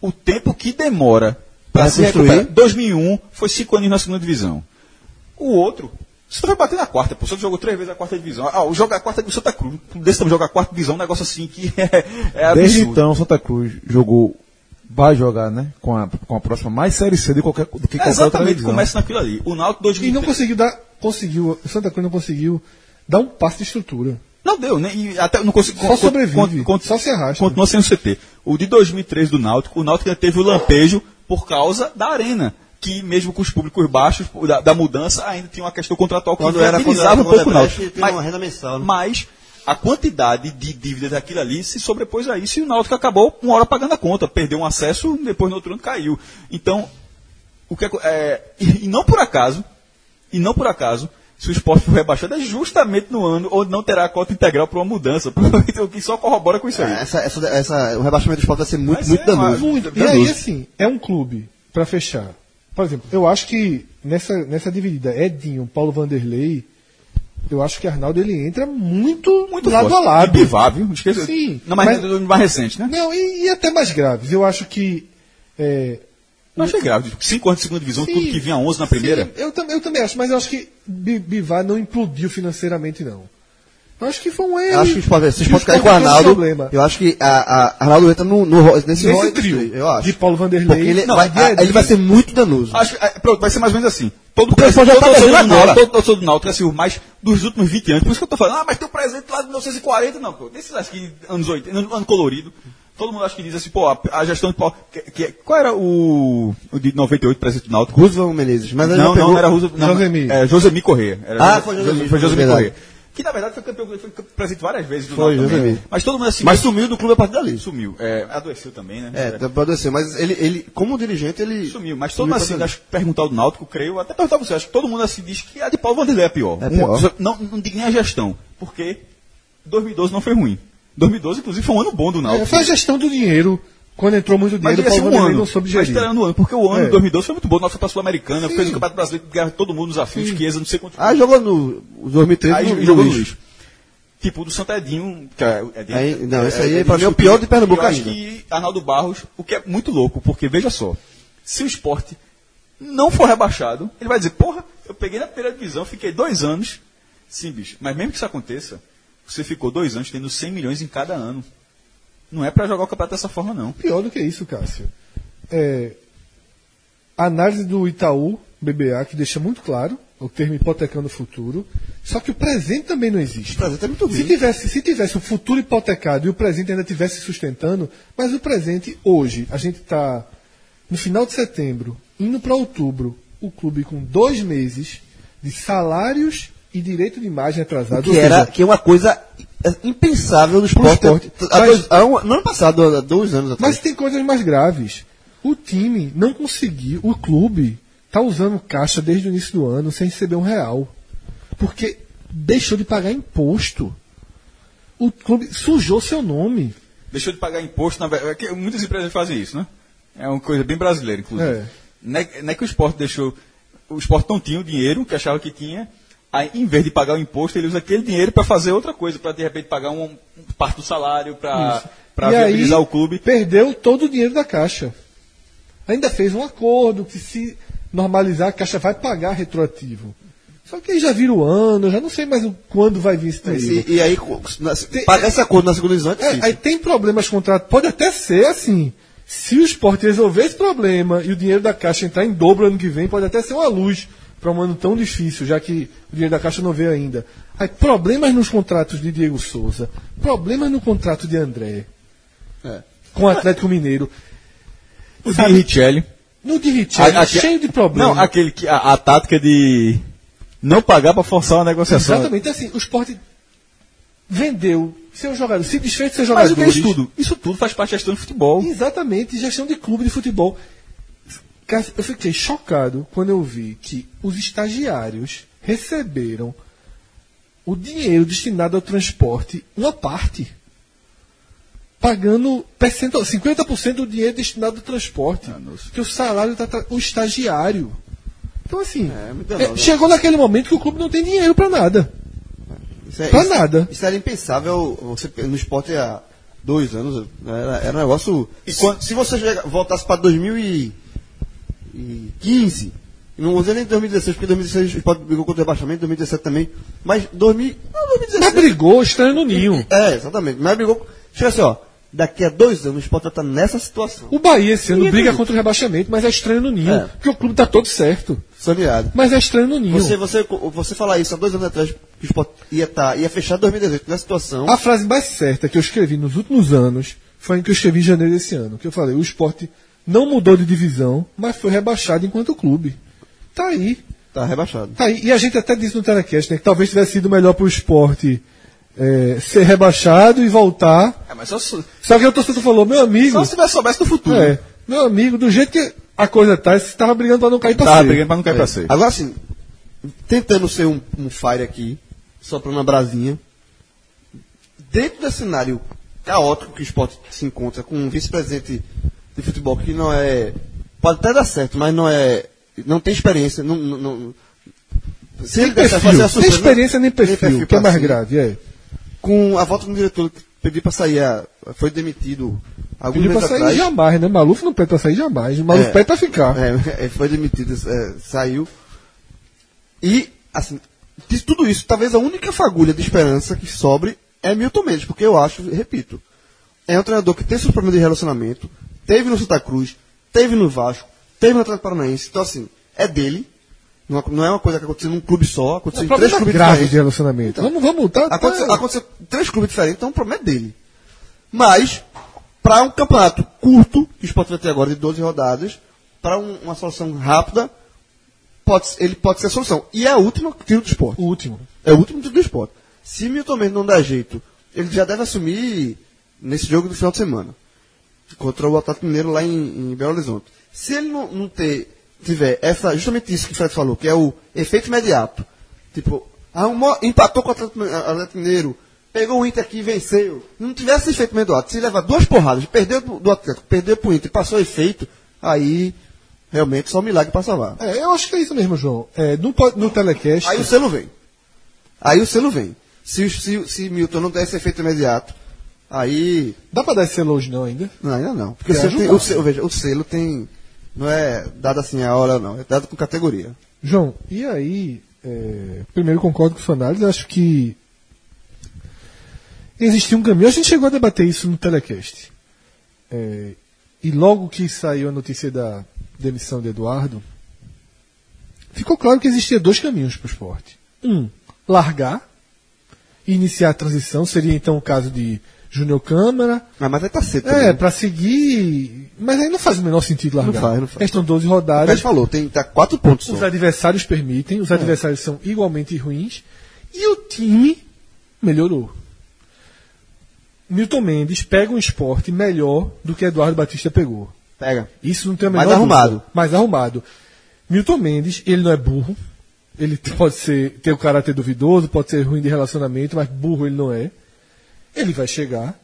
o tempo que demora para se recuperar. 2001 foi cinco anos na segunda divisão. O outro, você vai bater na quarta, pô. O Santos jogou três vezes a quarta divisão. Ah, o jogo a quarta do Santa Cruz. Desse também jogar a quarta divisão, um negócio assim que é, é absurdo. Desde então, Santa Cruz jogou. Vai jogar, né? Com a, com a próxima mais série C de qualquer, do que É, qualquer outra exatamente, começa naquilo ali. O Náutico E 2003. não conseguiu dar. Conseguiu. O Santa Cruz não conseguiu dar um passo de estrutura. Não deu, né? E até não consegui, Só sobrevive, só se arrasta. Continua sendo CT. O de 2003 do Náutico, o Náutico ainda teve o lampejo por causa da arena. Que mesmo com os públicos baixos, da, da mudança, ainda tinha uma questão contratual que Quando era- quando era um pouco o Náutico. renda mensal, né? mas a quantidade de dívidas daquilo ali se sobrepôs a isso e o Náutico acabou uma hora pagando a conta. Perdeu um acesso, depois no outro ano caiu. Então, o que é, é, e, não por acaso, e não por acaso, se o esporte for rebaixado, é justamente no ano onde não terá a cota integral para uma mudança. O que só corrobora com isso aí. É, essa, essa, essa- o rebaixamento do esporte vai ser muito, Vai muito ser, danoso. Muito. E Danoso. aí, assim, é um clube, pra fechar. Por exemplo, eu acho que nessa, nessa dividida, Edinho, Paulo Vanderlei, eu acho que Arnaldo ele entra muito, Muito lado forte. a lado. E Bivar, viu? Esqueci. Sim, Não, mas, mas- mais recente, né? Não, e, e até mais graves. Eu acho que. É, Não achei grave. Cinco anos de segunda divisão, Sim. tudo que vinha 11 na primeira. Sim, eu, eu também acho, mas eu acho que Bi- Bivar não implodiu financeiramente, não. Eu acho que foi um erro. Eu acho que o esporte, se o Que esporte cair com o Arnaldo, eu acho que a, a Arnaldo entra no, no, nesse, Nesse trio, Eu acho. de Paulo Vanderlei. Porque ele, Não, vai, ele vai ser muito danoso. Acho é, pronto, vai ser mais ou menos assim. Todo o esporte já tá Náutico- agora. Todo torcedor do Náutico, assim, o mais dos últimos 20 anos. Por isso que eu tô falando, ah, mas tem o presente lá de 1940, não, pô. Desses, acho que, anos 80, ano, colorido. Todo mundo acho que diz assim, pô, a, a gestão de Paulo. Que, que- qual era o, o de 98, presente do Náutico? Roosevelt Menezes. Mas já Não, pegou- não, não era Roosevelt, não, Josemi. É, Josemi Corrêa. Era Ah, foi Josemi, Foi Josemi. Corrêa. Que na verdade foi campeão, foi presente várias vezes do Foi, Náutico também. Mas todo mundo assim. Mas sumiu do clube a partir dali. sumiu. É, adoeceu também, né? É, pode ser, mas ele, ele, como dirigente, ele. Sumiu, mas todo mundo assim, acho que perguntar do Náutico, creio, até perguntar você, acho que todo mundo assim diz que a de Paulo Vanderlei é pior. É pior. Um- não, não digo nem a gestão, porque 2012 não foi ruim. 2012, inclusive, foi um ano bom do É, Náutico. foi a gestão do dinheiro. Quando entrou muito mas dinheiro, o ia ser Paulo um ano. não soube Mas gerir. esperando o ano, porque o ano É. de 2012 foi muito bom. O foi pra Sul-Americana, fez o Campeonato Brasileiro, ganhou todo mundo nos desafios, Chiesa, não sei quantos. Ah, jogou no 2013 Aí no, jogou no no. Luiz. Tipo, o do Santa Edinho. Que é, Aí- não, esse aí, pra mim, é o pior de Pernambuco Eu acho ainda. que Arnaldo Barros, o que é muito louco, porque veja só, se o esporte não for rebaixado, ele vai dizer, porra, eu peguei na primeira divisão, fiquei dois anos. Sim, bicho, mas mesmo que isso aconteça, você ficou dois anos tendo 100 milhões em cada ano. Não é pra jogar o campeonato dessa forma, não. Pior do que isso, Cássio. É, a análise do Itaú, BBA, que deixa muito claro o termo hipotecando o futuro. Só que o presente também não existe. O presente é muito se ruim. tivesse, se tivesse o futuro hipotecado e o presente ainda estivesse sustentando, mas o presente hoje, a gente está no final de setembro, indo para outubro, o clube com dois meses de salários e direito de imagem atrasado. Que, ou era, seja, que é uma coisa impensável no esporte. esporte. Há Mas- dois- há um- no ano passado, há dois anos atrás. Mas tem coisas mais graves. O time não conseguiu, o clube está usando caixa desde o início do ano sem receber um real. Porque deixou de pagar imposto. O clube sujou seu nome. deixou de pagar imposto. Na, ve- é que muitas empresas fazem isso, né? É uma coisa bem brasileira, inclusive. É. Não, é, não é que o esporte deixou. O esporte não tinha o dinheiro que achava que tinha. Aí, em vez de pagar o imposto, ele usa aquele dinheiro para fazer outra coisa, para de repente pagar um, um parte do salário, para viabilizar aí, o clube. Perdeu todo o dinheiro da Caixa. Ainda fez um acordo que se normalizar, a Caixa vai pagar retroativo. Só que aí já vira o ano, eu já não sei mais quando vai vir esse dinheiro. E, e aí, pagar esse acordo na segunda divisão é É, aí tem problemas contrato. Pode até ser assim. Se o esporte resolver esse problema e o dinheiro da Caixa entrar em dobro ano que vem, pode até ser uma luz para um ano tão difícil, já que o dinheiro da Caixa não veio ainda. Aí, problemas nos contratos de Diego Souza, problemas no contrato de André É. com o Atlético Mineiro. O de Richelli. No de Richelli, A- cheio de problemas. Não, aquele que, a, a tática de não pagar para forçar uma negociação. Exatamente, assim, o esporte vendeu seu jogador, se desfez de seus Mas o que é jogadores. isso tudo? Isso tudo faz parte da gestão de futebol. Exatamente, gestão de clube de futebol. Cara, Eu fiquei chocado quando eu vi que os estagiários receberam o dinheiro destinado ao transporte, uma parte, pagando percentual, 50% do dinheiro destinado ao transporte. que o salário está o estagiário. Então, assim, É, é, né? chegou naquele momento que o clube não tem dinheiro para nada. Isso é- pra isso- nada. Isso era impensável você, no esporte há dois anos. Era, era um negócio. E se, quando- se você voltasse para 2015, não vou dizer nem 2016, porque 2016 o esporte brigou contra o rebaixamento, 2017 também. Mas 2000, não, 2016. Mas brigou, estranho no ninho. É, exatamente. Mas brigou. Chega assim, ó. Daqui a dois anos o esporte vai estar nessa situação. O Bahia esse ano briga contra o rebaixamento, mas é estranho no ninho. É. Porque o clube tá todo certo. Saneado. Mas é estranho no ninho. Você, você, você falar isso há dois anos atrás, que o esporte ia, tá, ia fechar 2018 nessa situação. A frase mais certa que eu escrevi nos últimos anos foi em que eu escrevi em janeiro desse ano. Que eu falei, o esporte não mudou de divisão, mas foi rebaixado enquanto clube. Tá aí. Tá rebaixado. Tá aí. E a gente até disse no Telecast né, que talvez tivesse sido melhor pro esporte é, ser rebaixado e voltar. É, mas só, se- Só que o torcedor falou, meu amigo. só se tivesse soubesse do futuro. É, meu amigo, do jeito que a coisa tá, você tava brigando pra não cair pra Tava C. brigando pra não cair pra C. Agora assim, tentando ser um, um fire aqui, soprando uma brasinha, dentro desse cenário caótico que o esporte se encontra, com um vice-presidente de futebol que não é. Pode até dar certo, mas não é. Não tem experiência. Não, não- não- se ele vai ser a Perfil. surpresa, Tem experiência nem perfil, que é mais grave, é. Com a volta do diretor que pediu para sair, a- foi demitido Pediu meses sair atrás. jamais, né? Maluf não pede pra sair jamais. Maluf É. pede pra ficar. É, foi demitido, é, saiu. E, assim, de tudo isso, talvez a única fagulha de esperança que sobre é Milton Mendes, porque eu acho, repito, é um treinador que tem seus problemas de relacionamento, teve no Santa Cruz, teve no Vasco, teve no Atlético Paranaense, então assim, é dele. Não é- não é uma coisa que aconteceu num clube só, aconteceu É em um três problema clubes grave de diferentes. relacionamento. Então, vamos, vamos, tá? tá- Aconteceu, aconteceu em três clubes diferentes, então o problema é dele. Mas, para um campeonato curto, que o Sport vai ter agora de 12 rodadas, para uma solução rápida, pode, ele pode ser a solução. E é a última tiro do esporte. O último. É o último tiro do esporte. Se Milton Mendes não dá jeito, ele já deve assumir nesse jogo do final de semana. Contra o Atlético Mineiro lá em, em Belo Horizonte. Se ele não, não ter, tiver essa, justamente isso que o Fred falou, que é o efeito imediato. Tipo, mo- empatou com o Atlético, Atlético Mineiro, pegou o Inter aqui e venceu. Não tivesse esse efeito imediato, se levar duas porradas, perdeu do, do Atlético, perdeu pro Inter, passou efeito, aí realmente só um milagre para salvar. É, eu acho que é isso mesmo, João. É, no, no telecast. Aí o selo vem. Aí o selo vem. Se, se, se Milton não der esse efeito imediato, aí. Dá pra dar esse selo hoje não ainda? Não, ainda não. Porque o Quer selo, tem, o, selo, veja, o selo tem. Não é dado assim a hora, não. É dado com categoria. João, e aí, é, primeiro concordo com sua análise, acho que existia um caminho. A gente chegou a debater isso no telecast. É, e logo que saiu a notícia da demissão de Eduardo, ficou claro que existia dois caminhos para o esporte. Um, largar e iniciar a transição, seria então o caso de Júnior Câmara, Ah, mas aí tá cedo. é, também. para seguir. Mas aí não faz o menor sentido largar. Não faz, não faz. Restam 12 O rodadas. Fred falou, tem tá quatro pontos Os só. adversários permitem, os adversários são igualmente ruins e o time melhorou. Milton Mendes pega um esporte melhor do que Eduardo Batista pegou. Pega. Isso não tem a Mais menor arrumado. dúvida. Mais arrumado. Milton Mendes, ele não é burro. Ele pode ser, ter o caráter duvidoso, pode ser ruim de relacionamento, mas burro ele não é. Ele vai chegar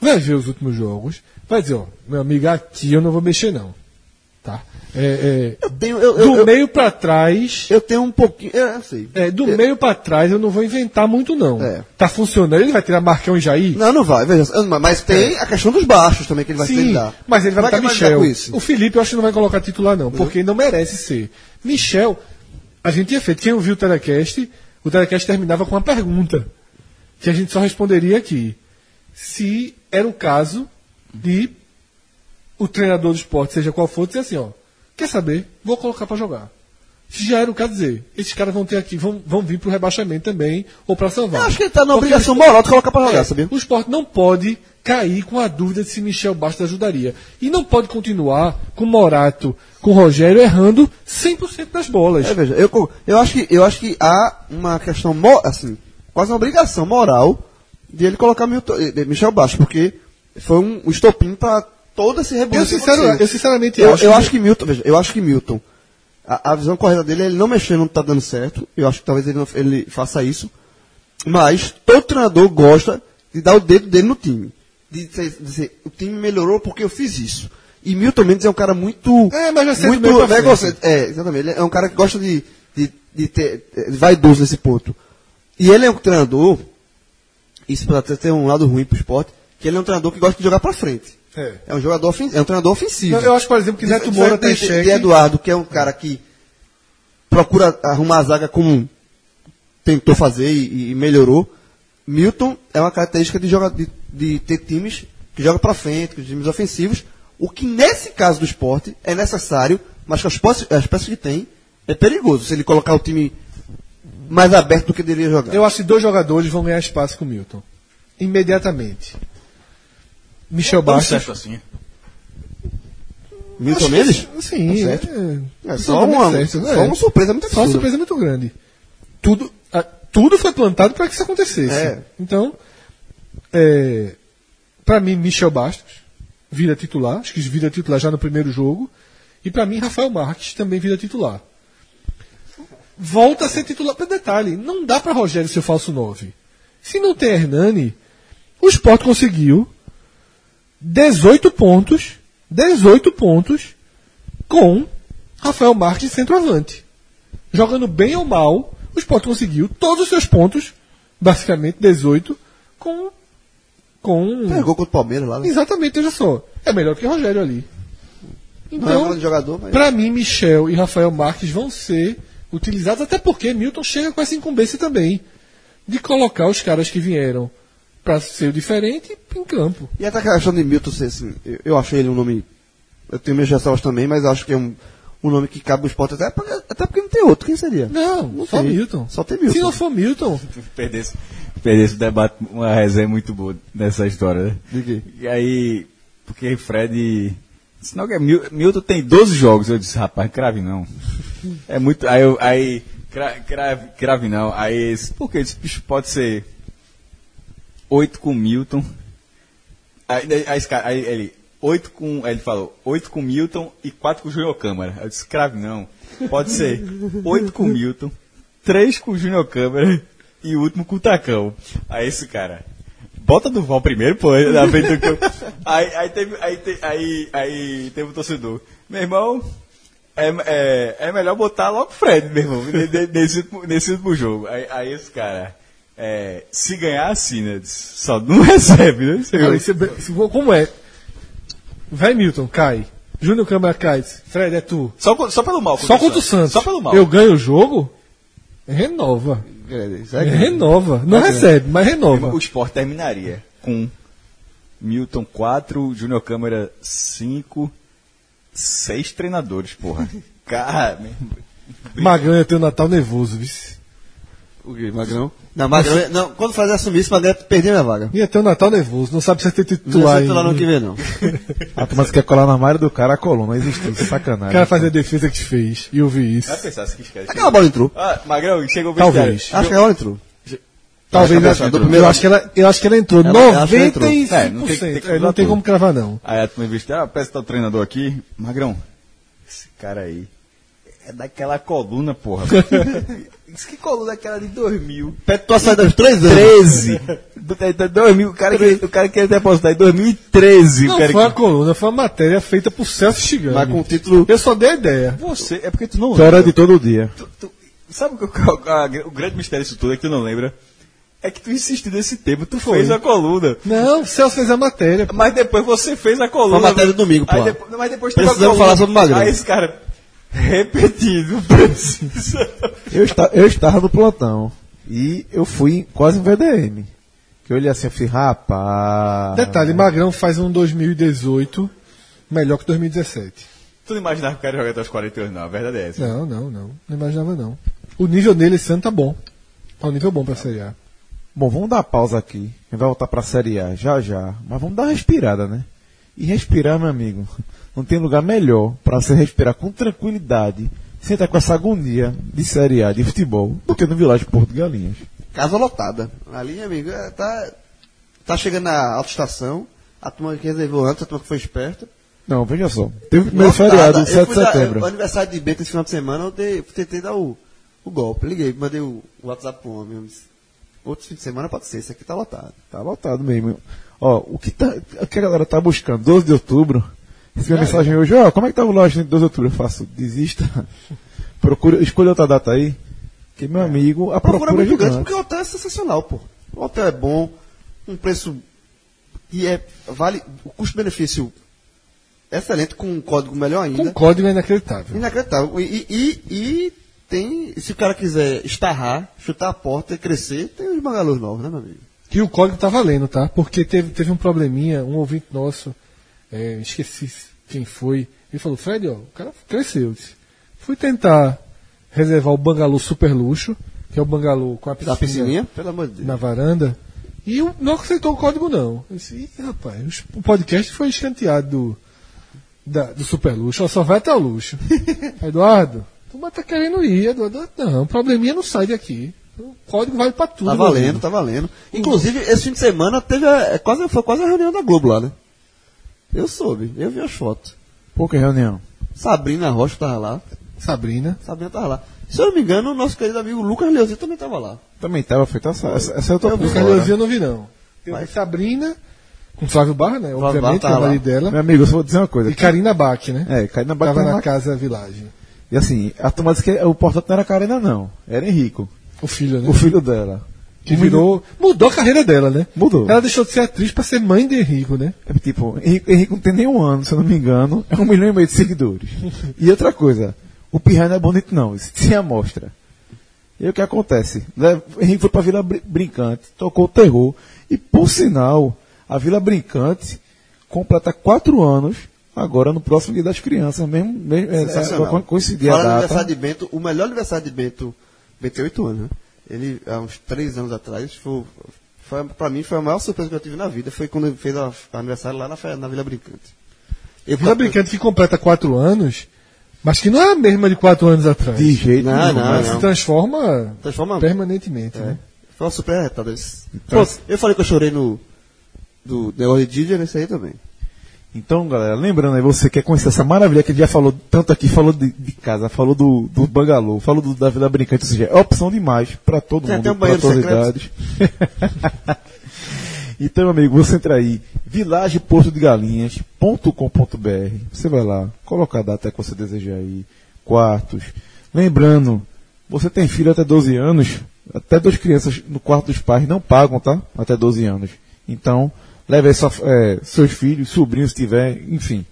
vai ver os últimos jogos, vai dizer, ó, meu amigo, aqui eu não vou mexer não. Tá? É, é, Eu tenho, eu, do eu, meio pra trás, eu tenho um pouquinho. Eu, sei. é, do meio pra trás eu não vou inventar muito não. É. Tá funcionando, ele vai tirar Marcão e Jair? Não, não vai, veja. Mas tem a questão dos baixos também que ele vai Sim, lidar. mas ele vai Como é botar Michel. O Felipe eu acho que não vai colocar titular não, porque não merece ser. Michel, a gente tinha feito, quem ouviu o telecast, o telecast terminava com uma pergunta, que a gente só responderia aqui. Se era o caso de o treinador do esporte, seja qual for, dizer assim, ó, quer saber, vou colocar pra jogar. Se já era o caso dizer, esses caras vão ter aqui, vão, vão vir pro rebaixamento também, ou pra salvar. Eu acho que ele tá na Porque obrigação o moral de colocar pra jogar, é, sabia? O esporte não pode cair com a dúvida de se Michel Bastos ajudaria. E não pode continuar com Morato, com Rogério errando 100% das bolas. É, veja, eu, eu, acho que, eu acho que há uma questão, assim, quase uma obrigação moral de ele colocar Milton, eh, Michel Baixo, porque foi um, um estopim para todo esse rebuliço. eu, sincero, eu sinceramente eu, acho eu que- acho que Milton, veja, eu acho que Milton, a, a visão correta dele é ele não mexer, não tá dando certo. Eu acho que talvez ele, não- ele faça isso. Mas todo treinador gosta de dar o dedo dele no time. De dizer, o time melhorou porque eu fiz isso. E Milton Mendes é um cara muito. É, mas ser do muito negocente. É, exatamente. Ele é um cara que gosta de, de, de ter. é, vaidoso nesse ponto. E ele é um treinador. Isso pode até ter um lado ruim pro esporte. Que ele é um treinador que gosta de jogar pra frente. É. É um jogador ofen- é um treinador ofensivo. Eu, acho, por exemplo, que Neto Moura tem Diferente de, cheque. Eduardo, que é um cara que procura arrumar a zaga como tentou fazer e, e melhorou. Milton é uma característica de, joga, de, de ter times que jogam para frente, que times ofensivos, o que nesse caso do esporte é necessário, mas com as peças que tem, é perigoso se ele colocar o time mais aberto do que deveria jogar. Eu acho que dois jogadores vão ganhar espaço com o Milton. Imediatamente. Michel Tão Bastos. certo assim. Milton Mendes? Sim, Tá certo. é, É só totalmente uma, certo, só é. uma surpresa muito Só uma surpresa muito grande. Tudo, ah, tudo foi plantado para que isso acontecesse. É. Então, é, para mim, Michel Bastos vira titular. Acho que vira titular já no primeiro jogo. E para mim, Rafael Marques também vira titular. Volta a ser titular. Para detalhe, não dá para Rogério ser falso 9. Se não tem Hernani, o Sport conseguiu 18 pontos, 18 pontos com Rafael Marques centroavante. Jogando bem ou mal, o Sport conseguiu todos os seus pontos, basicamente 18, com. com Pegou contra o Palmeiras lá. Né? Exatamente, veja só. É melhor que Rogério ali. Não é um Então, jogador, mas... Pra mim, Michel e Rafael Marques vão ser utilizados, até porque Milton chega com essa incumbência também de colocar os caras que vieram pra ser o diferente em campo. E até a questão de Milton ser assim, eu, eu achei ele um nome. Eu tenho minhas ressalvas também, mas acho que é um, um nome que cabe o esporte até, porque- até porque não tem outro. Quem seria? Não, só sei. Milton. Só tem Milton. Se não for Milton, Perdesse, perdesse o debate, uma resenha muito boa nessa história, né? De quê? E aí, porque Fred. Senão que Mil- Milton tem 12 jogos. Eu disse, rapaz, crave não. É muito. Aí, aí cra- crave, crave não. Aí, esse- por que? Esse bicho pode ser 8 com Milton. Aí, aí, aí ele, 8 com. Aí ele falou, 8 com Milton e 4 com Júnior Câmara. Eu disse, crave não. Pode ser 8 com Milton, 3 com Júnior Câmara e o último com o Tacão. Aí esse cara. Bota Duval primeiro, pô, na frente do campo. Aí, aí, teve, aí, te- aí, aí teve um torcedor. Meu irmão, é, é, é melhor botar logo o Fred, meu irmão, ne- ne- nesse, último- nesse último jogo. Aí, aí esse cara, é, se ganhar, assina. Diz, Só não recebe, né? Olha, se- se- como é? Vai Milton, cai. Júnior Câmara cai. Fred, é tu. Só, só pelo mal. Só contra o Santos. Só pelo mal. Eu ganho o jogo, renova. Isso é renova. Não Vai recebe, mas renova. O Sport terminaria com Milton 4, Júnior Câmara 5, 6 treinadores, porra. Cara. Magrão ia ter o Natal nervoso, vice. O quê, Magrão? Não, Magrão. Não, quando fazer assumir isso, Magrão perdeu minha vaga. Ia ter o Natal nervoso, não sabe se vai ter Não titular é titular ainda. não que vê, não. A turma quer colar na malha do cara a coluna, não existe isso, O sacanagem. cara fazia a defesa que fez, e eu vi isso. Vai pensar se que esquece. Aquela bola entrou. Ah, Magrão, chegou o Talvez. Acho que a bola entrou. Talvez ela, do primeiro- eu, acho que ela, eu acho que ela entrou Ela- eu acho que ela entrou. 95%. É, não tem- tem que É, não tem como cravar, não. Aí a turma vestiário, ah, peça tá o treinador aqui. Magrão, esse cara aí é daquela coluna, porra. Isso que coluna é aquela de 2000? Pede tua saída dos três anos. 13. É, 2000, o, cara que, o cara quer depositar em 2013. o Não cara foi que- uma coluna, foi uma matéria feita por Celso Chigami. Mas com o título. Eu só dei a ideia. Você, é porque tu não Tu era lembra. de todo dia. Tu- tu- sabe o, que- o- a- o grande mistério disso tudo é que tu não lembra? É que tu insistiu nesse tema, tu fez a coluna. Não, Celso fez a matéria. Mas depois você fez a coluna. Foi a matéria do domingo, Aí pô. depois, mas depois teve a Precisamos coluna. falar sobre Magrão. Aí esse cara, repetindo, precisa. Eu, esta- eu estava no plantão. E eu fui quase em VDM. Que eu olhei assim e falei, rapaz. Detalhe, Magrão faz um 2018 melhor que 2017. Tu não imaginava que o cara ia jogar até os 42, não. A verdade é essa. Não, não, não. Não imaginava não. O nível dele esse ano tá bom. Tá um nível bom pra Série A. Bom, vamos dar uma pausa aqui. A gente vai voltar pra Série A já já. Mas vamos dar uma respirada, né? E respirar, meu amigo. Não tem lugar melhor pra você respirar com tranquilidade, sem estar com essa agonia de Série A de futebol, do que no Vilagem Porto de Galinhas. Casa lotada. Ali, amigo, é, tá, tá chegando na autoestação. A turma que reservou antes, a turma que foi esperta. Não, veja só. Teve o primeiro Lotada. feriado, Eu 7 de setembro. O aniversário de Bento esse final de semana, eu dei, tentei dar o, o golpe. Liguei, mandei o, o WhatsApp pro homem. eu disse, Outro fim de semana pode ser, esse aqui tá lotado. Tá lotado mesmo. Ó, o que, tá, o que a galera tá buscando? 12 de outubro. Recebi uma mensagem hoje, ó, como é que tá o loja de 12 de outubro? Eu faço, desista. Procura, escolha outra data aí. Que, meu amigo, a Procura procura, é muito grande porque o hotel é sensacional, pô. O hotel é bom, um preço e é vale o custo-benefício excelente com um código melhor Com ainda. código é inacreditável. Inacreditável. E, e, e tem, se o cara quiser estarrar, chutar a porta e crescer, tem os bangalôs novos, né, meu amigo? E o código tá valendo, tá? Porque teve, teve um probleminha, um ouvinte nosso, é, esqueci quem foi, ele falou, Fred, ó, o cara cresceu. Disse, Fui tentar reservar o bangalô super luxo, que é o bangalô com a piscina, piscininha, pelo amor de Deus. na varanda, e não aceitou o código não. Eu disse, "Ih, rapaz, o podcast foi escanteado do, da- do super luxo, ó, só vai até o luxo. Eduardo, tu tá querendo ir, Eduardo. Não, o probleminha não sai daqui. O código vale pra tudo. Tá valendo, tá valendo. Inclusive, esse fim de semana teve a, é quase, foi quase a reunião da Globo lá, né? Eu soube, eu vi as fotos. Que reunião. Sabrina Rocha tava lá, Sabrina. Sabrina tava lá. Se eu não me engano, o nosso querido amigo Lucas Leozinho também tava lá. Também tava feita essa, essa, essa eu tô Eu vi. Lucas eu não vi, não. Tem Vai. Sabrina, com Flávio Barra, né? Flávio Obviamente, Barra que é o tá marido dela. Meu amigo, eu só vou dizer uma coisa. E Karina Bach, né? É, Karina Tava Bacana. na casa Village. E assim, a turma disse que o importante não era a Karina, não. Era Henrico, O filho, né? o filho dela. que virou. Mudou a carreira dela, né? Mudou. Ela deixou de ser atriz pra ser mãe de Henrico, né? É tipo, Henrico, Henrico não tem nem um ano, se eu não me engano, é um milhão e meio de seguidores. e outra coisa, o Pirra não é bonito não, isso se amostra. E aí o que acontece? Né, Henrique foi pra Vila Bri- Brincante, tocou o terror, e por sinal, a Vila Brincante completa quatro anos, agora no próximo dia das crianças, mesmo, mesmo é, coincidir a do data. aniversário de Bento, o melhor aniversário de Bento, Bento tem 8 anos, né? Ele, há uns 3 anos atrás, foi, foi, pra mim foi a maior surpresa que eu tive na vida, foi quando ele fez o aniversário lá na, na Vila Brincante. Eu, Vila Brincante que completa quatro anos, mas que não é a mesma de quatro anos atrás. De jeito Não, nenhum. não, Mas mas- se transforma Transforma permanentemente, né? Foi uma surpresa arretada. Esse- Então- eu falei que eu chorei no do negócio de Didier, nesse aí também. Então, galera, lembrando aí, você quer conhecer essa maravilha que ele já falou tanto aqui, falou de, de casa, falou do, do Bangalô, falou do, da Vila Brincante, ou seja, é opção demais para todo Tem mundo, um para todas as idades. então, amigo, você entra aí, vilageportodegalinhas.com.br, você vai lá, coloca a data que você desejar aí, quartos. Lembrando, você tem filho até 12 anos, até duas crianças no quarto dos pais não pagam, tá? Até 12 anos. Então, leve aí sua- é, seus filhos, sobrinhos, se tiver, enfim.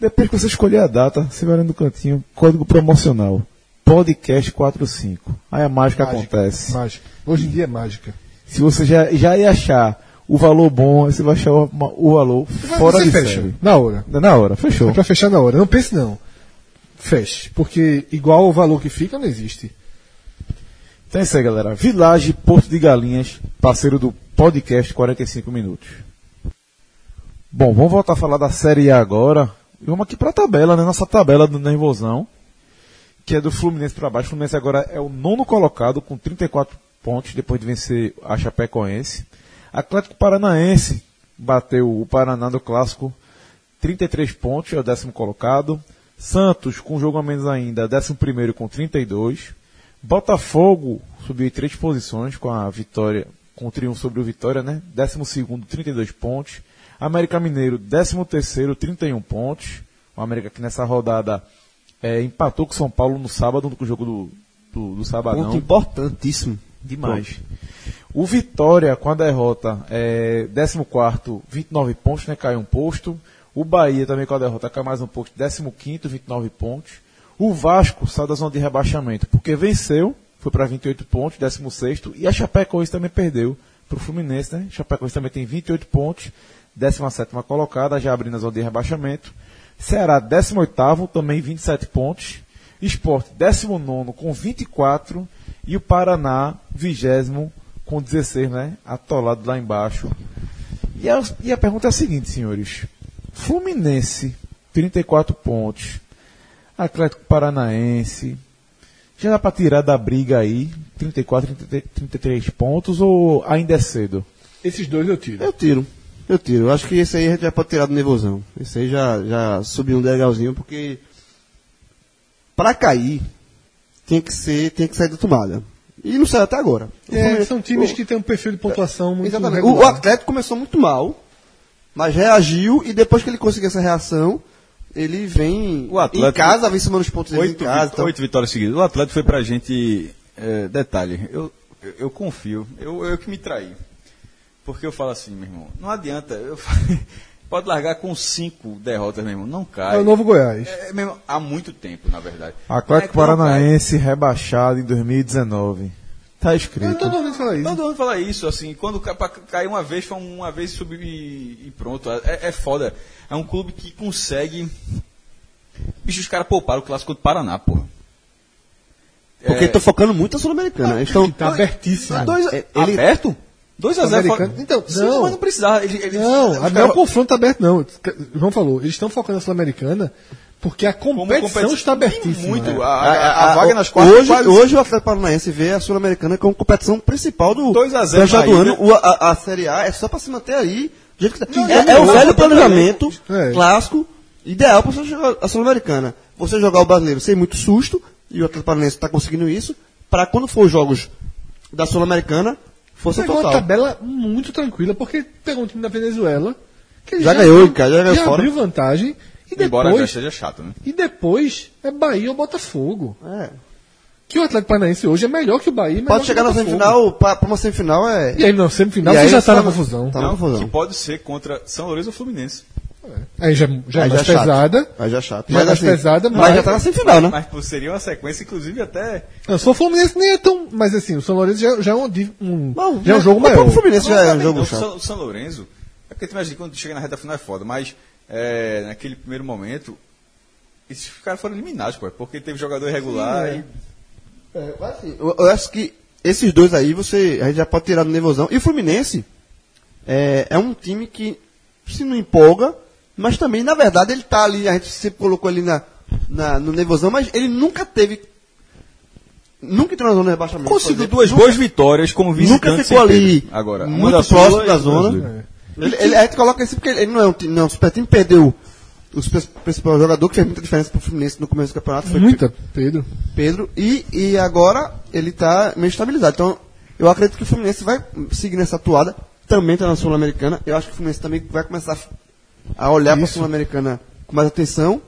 Depois que você escolher a data, você vai no cantinho, código promocional. Podcast 45. Aí a mágica, acontece. Mágica. Hoje em dia é mágica. Se você já, já ia achar o valor bom, você vai achar o, o valor fora Você de fecha. série. Na hora. Na hora, fechou. É pra fechar na hora. Não pense não. Feche. Porque igual o valor que fica não existe. Então é isso aí, galera. Village Porto de Galinhas, parceiro do podcast 45 Minutos. Bom, vamos voltar a falar da Série A agora. E vamos aqui para a tabela, né? Nossa tabela do Nervosão, que é do Fluminense para baixo. O Fluminense agora é o nono colocado, com 34 pontos, depois de vencer a Chapecoense. Atlético Paranaense bateu o Paraná no clássico, 33 pontos, é o décimo colocado. Santos, com um jogo a menos ainda, décimo primeiro com 32. Botafogo subiu três posições com a vitória, com o triunfo sobre o Vitória, né? 12 32 pontos. América Mineiro, 13 terceiro 31 pontos. O América que nessa rodada é, empatou com São Paulo no sábado, no jogo do, do, do sabadão. Ponto importantíssimo. Demais. O Vitória, com a derrota, é 14, 29 pontos, né? Caiu um posto. O Bahia também com a derrota cai mais um posto, 15, 29 pontos. O Vasco saiu da zona de rebaixamento, porque venceu, foi para 28 pontos, 16. E a Chapecoense também perdeu para o Fluminense, né? Chapecoense também tem 28 pontos, 17 colocada, já abrindo a zona de rebaixamento. Ceará, 18, também 27 pontos. Esporte, 19 com 24. E o Paraná, 20 com 16, né? Atolado lá embaixo. E a, e a pergunta é a seguinte, senhores. Fluminense, 34 pontos. Atlético Paranaense. Já dá para tirar da briga aí 34, 33 pontos ou ainda é cedo? Esses dois eu tiro. Eu tiro. Eu tiro. Eu acho que esse aí a gente já pode tirar do nervosão. Esse aí já, já subiu um legalzinho, porque para cair tem que ser, tem que sair da tomada. E não saiu até agora. É, são times o- que têm um perfil de pontuação muito Exatamente. O, regular. o Atlético começou muito mal, mas reagiu e depois que ele conseguiu essa reação, ele vem O Atlético- em casa, vem somando os pontos dele em Oito, casa. então- oito vitórias seguidas. O Atlético foi pra gente. é, detalhe, eu, eu, eu confio, eu, eu que me traí. Porque eu falo assim, meu irmão, não adianta. eu falo- pode largar com cinco derrotas, meu irmão. Não cai. É o novo Goiás. É, mesmo, há muito tempo, na verdade. Atlético Não é que não cai. Paranaense rebaixado em 2019. Tá Eu escrito. todo mundo fala isso. Todo mundo fala isso, assim, quando ca- pra cair uma vez, foi uma vez e subir e, e pronto. É, é foda. É um clube que consegue. Bicho, os caras pouparam o clássico do Paraná, porra. Porque É, estão focando muito na Sul-Americana. Eles estão- Tá abertíssimo. dois, É, ele- aberto? 2 a 0 Americano- Então, Sim, não. mas não precisava. Ele, ele, Não, os a caras- não é o confronto aberto, não. João falou, eles estão focando na Sul-Americana porque a competição competição está abertíssima. Muito. É. A, a- a vaga nas quartas hoje, quase- hoje o Atlético Paranaense vê a Sul-Americana como competição principal do 2 a 0 campeonato na do ano. a, a Série A é só para se manter aí. jeito que tá. Não, é, não, é o velho planejamento É. clássico, ideal para você jogar a Sul-Americana. Você jogar o brasileiro sem muito susto, e o Atlético Paranaense está conseguindo isso, para quando for os jogos da Sul-Americana, força Pegou uma total. tabela muito tranquila, porque pegou um time da Venezuela que ele Já ganhou, abriu- cara, já ganhou fora. abriu vantagem e Embora já depois, seja chato, né? e depois é Bahia ou Botafogo. É. Que o Atlético Paranaense hoje é melhor que o Bahia. Pode chegar na semifinal, para uma semifinal é. E aí na semifinal E você aí já tá na tá- confusão. tá na Não, confusão. que pode ser contra São Lourenço ou Fluminense. Aí já, já é Aí mais já é chato. pesada. Aí já é chato. Já é mais pesada, mas, mas- já tá na semifinal, né? Mas pô, seria uma sequência, inclusive, até. Não, se for Fluminense nem é tão. Mas assim, o São Lourenço já, já é um, um- Não, já é um jogo o maior. próprio Fluminense já é um jogo não, chato. São, São Lourenço. É porque tu imagina quando chega na reta final é foda, mas é, naquele primeiro momento, esses caras foram eliminados, pô, porque teve jogador irregular Sim, é. e. É, mas assim, eu, eu acho que esses dois aí você a gente já pode tirar do nervosão. E o Fluminense é, é um time que se não empolga, mas também, na verdade, ele tá ali, a gente sempre colocou ali na, na- no nervosão, mas ele nunca teve. Nunca entrou na zona de rebaixamento. Conseguiu duas Nunca- boas vitórias como visitante. Nunca ficou ali. Agora, muito da próximo e da zona. Ele, ele- a gente coloca isso porque ele não é um, time- não, o super time perdeu o super- principal jogador que fez muita diferença pro Fluminense no começo do campeonato. Foi Muita, Pedro. Pedro, e, e agora ele está meio estabilizado. Então, eu acredito que o Fluminense vai seguir nessa atuada, também está na Sul-Americana. Eu acho que o Fluminense também vai começar a olhar para a. Sul-Americana com mais atenção.